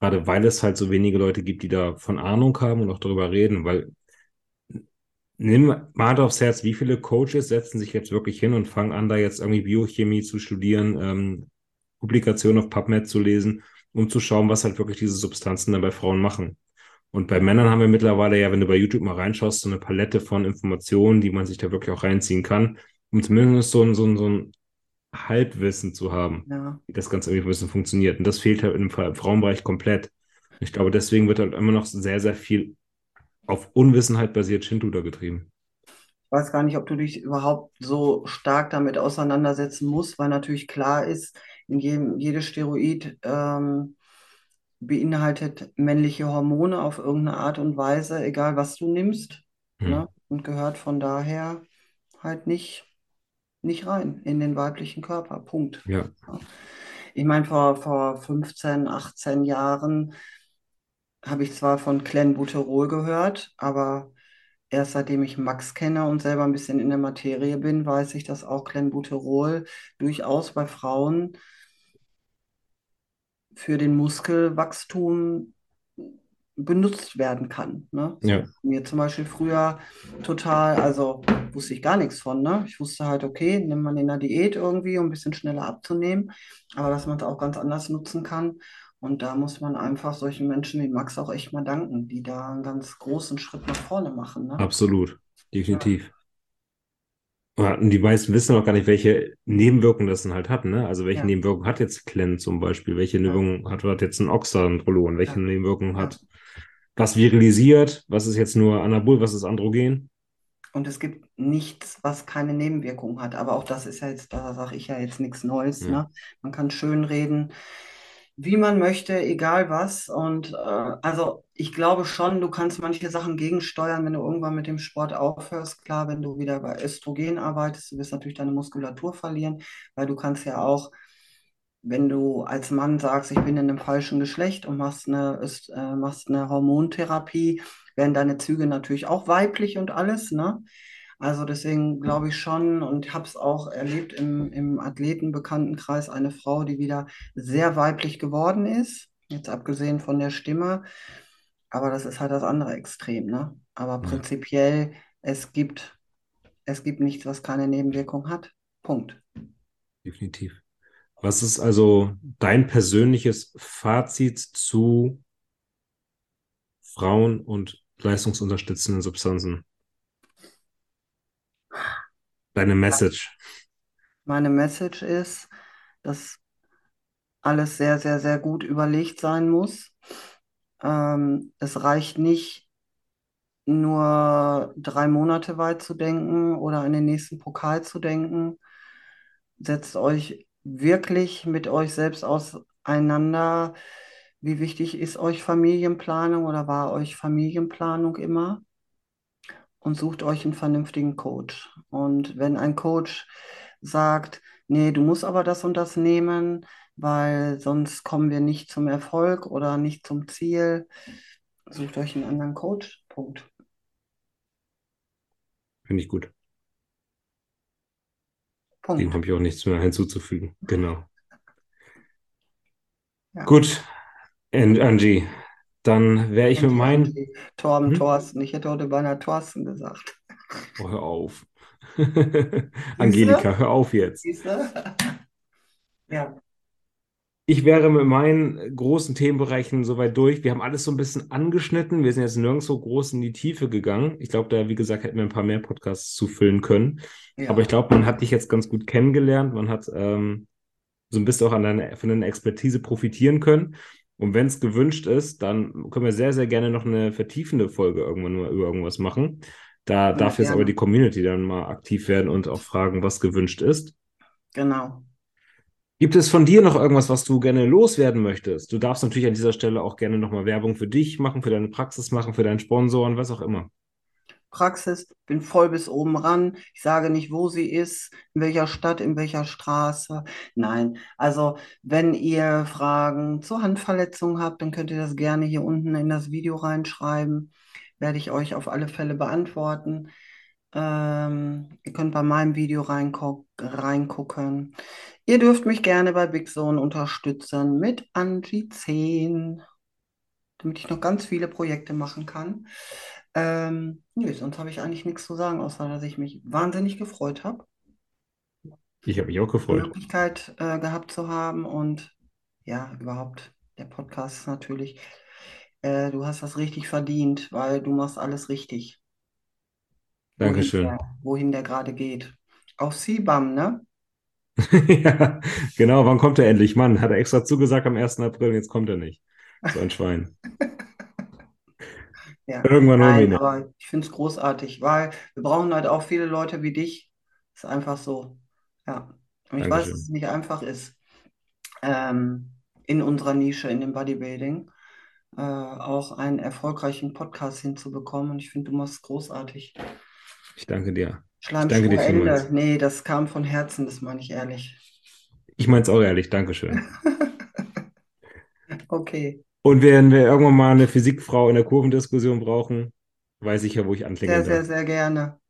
gerade weil es halt so wenige Leute gibt, die da von Ahnung haben und auch darüber reden, weil nimm mal aufs Herz, wie viele Coaches setzen sich jetzt wirklich hin und fangen an, da jetzt irgendwie Biochemie zu studieren, ähm, Publikationen auf PubMed zu lesen, um zu schauen, was halt wirklich diese Substanzen dann bei Frauen machen. Und bei Männern haben wir mittlerweile ja, wenn du bei YouTube mal reinschaust, so eine Palette von Informationen, die man sich da wirklich auch reinziehen kann, um zumindest so ein, so ein, so ein Halbwissen zu haben, ja. wie das Ganze irgendwie ein bisschen funktioniert. Und das fehlt halt im, im Frauenbereich komplett. Ich glaube, deswegen wird halt immer noch sehr, sehr viel auf Unwissenheit basiert Shinto getrieben. Ich weiß gar nicht, ob du dich überhaupt so stark damit auseinandersetzen musst, weil natürlich klar ist, in jedem, jedes Steroid ähm, beinhaltet männliche Hormone auf irgendeine Art und Weise, egal was du nimmst. Hm. Ne? Und gehört von daher halt nicht, nicht rein in den weiblichen Körper. Punkt. Ja. Ich meine, vor, vor 15, 18 Jahren habe ich zwar von Clenbuterol gehört, aber erst seitdem ich Max kenne und selber ein bisschen in der Materie bin, weiß ich, dass auch Clenbuterol durchaus bei Frauen für den Muskelwachstum benutzt werden kann. Ne? Ja. Mir zum Beispiel früher total, also wusste ich gar nichts von. Ne? Ich wusste halt, okay, nimmt man in der Diät irgendwie, um ein bisschen schneller abzunehmen, aber dass man es auch ganz anders nutzen kann. Und da muss man einfach solchen Menschen wie Max auch echt mal danken, die da einen ganz großen Schritt nach vorne machen. Ne? Absolut, definitiv. Ja. Und die meisten wissen auch gar nicht, welche Nebenwirkungen das dann halt hat. Ne? Also welche ja. Nebenwirkungen hat jetzt Clen zum Beispiel? Welche Nebenwirkungen hat, hat jetzt ein Oxandrolon? Welche Nebenwirkungen hat was virilisiert? Was ist jetzt nur Anabol? Was ist Androgen? Und es gibt nichts, was keine Nebenwirkungen hat. Aber auch das ist ja jetzt, da sage ich ja jetzt nichts Neues. Ne? Man kann schön reden wie man möchte, egal was. Und äh, also ich glaube schon, du kannst manche Sachen gegensteuern, wenn du irgendwann mit dem Sport aufhörst. Klar, wenn du wieder bei Östrogen arbeitest, du wirst natürlich deine Muskulatur verlieren, weil du kannst ja auch, wenn du als Mann sagst, ich bin in einem falschen Geschlecht und machst eine, äh, machst eine Hormontherapie, werden deine Züge natürlich auch weiblich und alles, ne? Also deswegen glaube ich schon und habe es auch erlebt im, im Athletenbekanntenkreis, eine Frau, die wieder sehr weiblich geworden ist, jetzt abgesehen von der Stimme. Aber das ist halt das andere Extrem, ne? Aber prinzipiell, es gibt, es gibt nichts, was keine Nebenwirkung hat. Punkt. Definitiv. Was ist also dein persönliches Fazit zu Frauen und leistungsunterstützenden Substanzen? Deine Message. Meine Message ist, dass alles sehr, sehr, sehr gut überlegt sein muss. Ähm, es reicht nicht, nur drei Monate weit zu denken oder an den nächsten Pokal zu denken. Setzt euch wirklich mit euch selbst auseinander. Wie wichtig ist euch Familienplanung oder war euch Familienplanung immer? Und sucht euch einen vernünftigen Coach. Und wenn ein Coach sagt, nee, du musst aber das und das nehmen, weil sonst kommen wir nicht zum Erfolg oder nicht zum Ziel, sucht euch einen anderen Coach. Punkt. Finde ich gut. Punkt. Dem habe ich auch nichts mehr hinzuzufügen. Genau. Ja. Gut, Angie, dann wäre ich mit meinen. Torben hm? Thorsten. Ich hätte heute beinahe Thorsten gesagt. Oh, hör auf. Angelika, hör auf jetzt. ja. Ich wäre mit meinen großen Themenbereichen soweit durch. Wir haben alles so ein bisschen angeschnitten. Wir sind jetzt nirgendwo groß in die Tiefe gegangen. Ich glaube, da, wie gesagt, hätten wir ein paar mehr Podcasts zufüllen können. Ja. Aber ich glaube, man hat dich jetzt ganz gut kennengelernt. Man hat ähm, so ein bisschen auch an deine, von deiner Expertise profitieren können. Und wenn es gewünscht ist, dann können wir sehr, sehr gerne noch eine vertiefende Folge irgendwann mal über irgendwas machen. Da ja, darf jetzt gerne. aber die Community dann mal aktiv werden und auch fragen, was gewünscht ist. Genau. Gibt es von dir noch irgendwas, was du gerne loswerden möchtest? Du darfst natürlich an dieser Stelle auch gerne nochmal Werbung für dich machen, für deine Praxis machen, für deinen Sponsoren, was auch immer. Praxis, bin voll bis oben ran. Ich sage nicht, wo sie ist, in welcher Stadt, in welcher Straße. Nein, also wenn ihr Fragen zur Handverletzung habt, dann könnt ihr das gerne hier unten in das Video reinschreiben. Werde ich euch auf alle Fälle beantworten. Ähm, ihr könnt bei meinem Video reingu reingucken. Ihr dürft mich gerne bei Big Zone unterstützen mit Angie 10, damit ich noch ganz viele Projekte machen kann. Ähm, nö, sonst habe ich eigentlich nichts zu sagen, außer dass ich mich wahnsinnig gefreut habe, Ich habe mich auch die gefreut. Möglichkeit äh, gehabt zu haben und ja, überhaupt, der Podcast ist natürlich, äh, du hast das richtig verdient, weil du machst alles richtig, wohin Dankeschön. der, wohin der gerade geht. Auch CBAM, ne? Ja, genau. Wann kommt er endlich? Mann, hat er extra zugesagt am 1. April und jetzt kommt er nicht. So ein Schwein. Ja, Irgendwann holen wir ihn nein, noch. aber ich finde es großartig, weil wir brauchen halt auch viele Leute wie dich. Ist einfach so. Ja. Und ich weiß, dass es nicht einfach ist, ähm, in unserer Nische, in dem Bodybuilding, äh, auch einen erfolgreichen Podcast hinzubekommen. Und ich finde, du machst es großartig. Ich danke dir. Ich danke dir Ende. Nee, das kam von Herzen, das meine ich ehrlich. Ich meine es auch ehrlich. Dankeschön. Okay. Und wenn wir irgendwann mal eine Physikfrau in der Kurvendiskussion brauchen, weiß ich ja, wo ich Sehr, anklingeln sehr, darf. sehr gerne.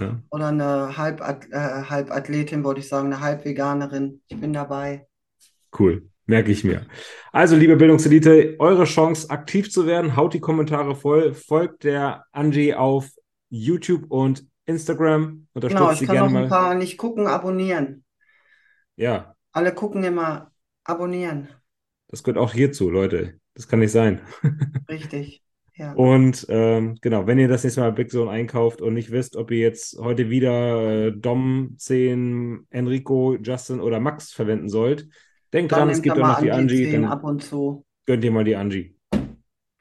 Ja? Oder eine Halbat äh, Halbathletin, wollte ich sagen, eine Halbveganerin. Ich bin dabei. Cool. Merke ich mir. Also, liebe Bildungselite, eure Chance, aktiv zu werden. Haut die Kommentare voll. Folgt der Angie auf YouTube und Instagram. Genau, Unterstützt ich sie kann gerne noch ein mal. paar nicht gucken, abonnieren. Ja, Alle gucken immer abonnieren. das gehört auch hierzu, Leute. Das kann nicht sein. Richtig. Ja. Und ähm, genau, wenn ihr das nächste Mal Big Zone einkauft und nicht wisst, ob ihr jetzt heute wieder äh, Dom, 10, Enrico, Justin oder Max verwenden sollt, denkt Dann dran, es gibt mal noch die Angie Angie, 10 dann ab und zu. gönnt ihr mal die Angie.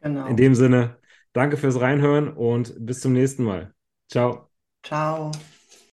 In Genau. dem Sinne, danke fürs Reinhören und bis zum nächsten Mal. Ciao. Ciao.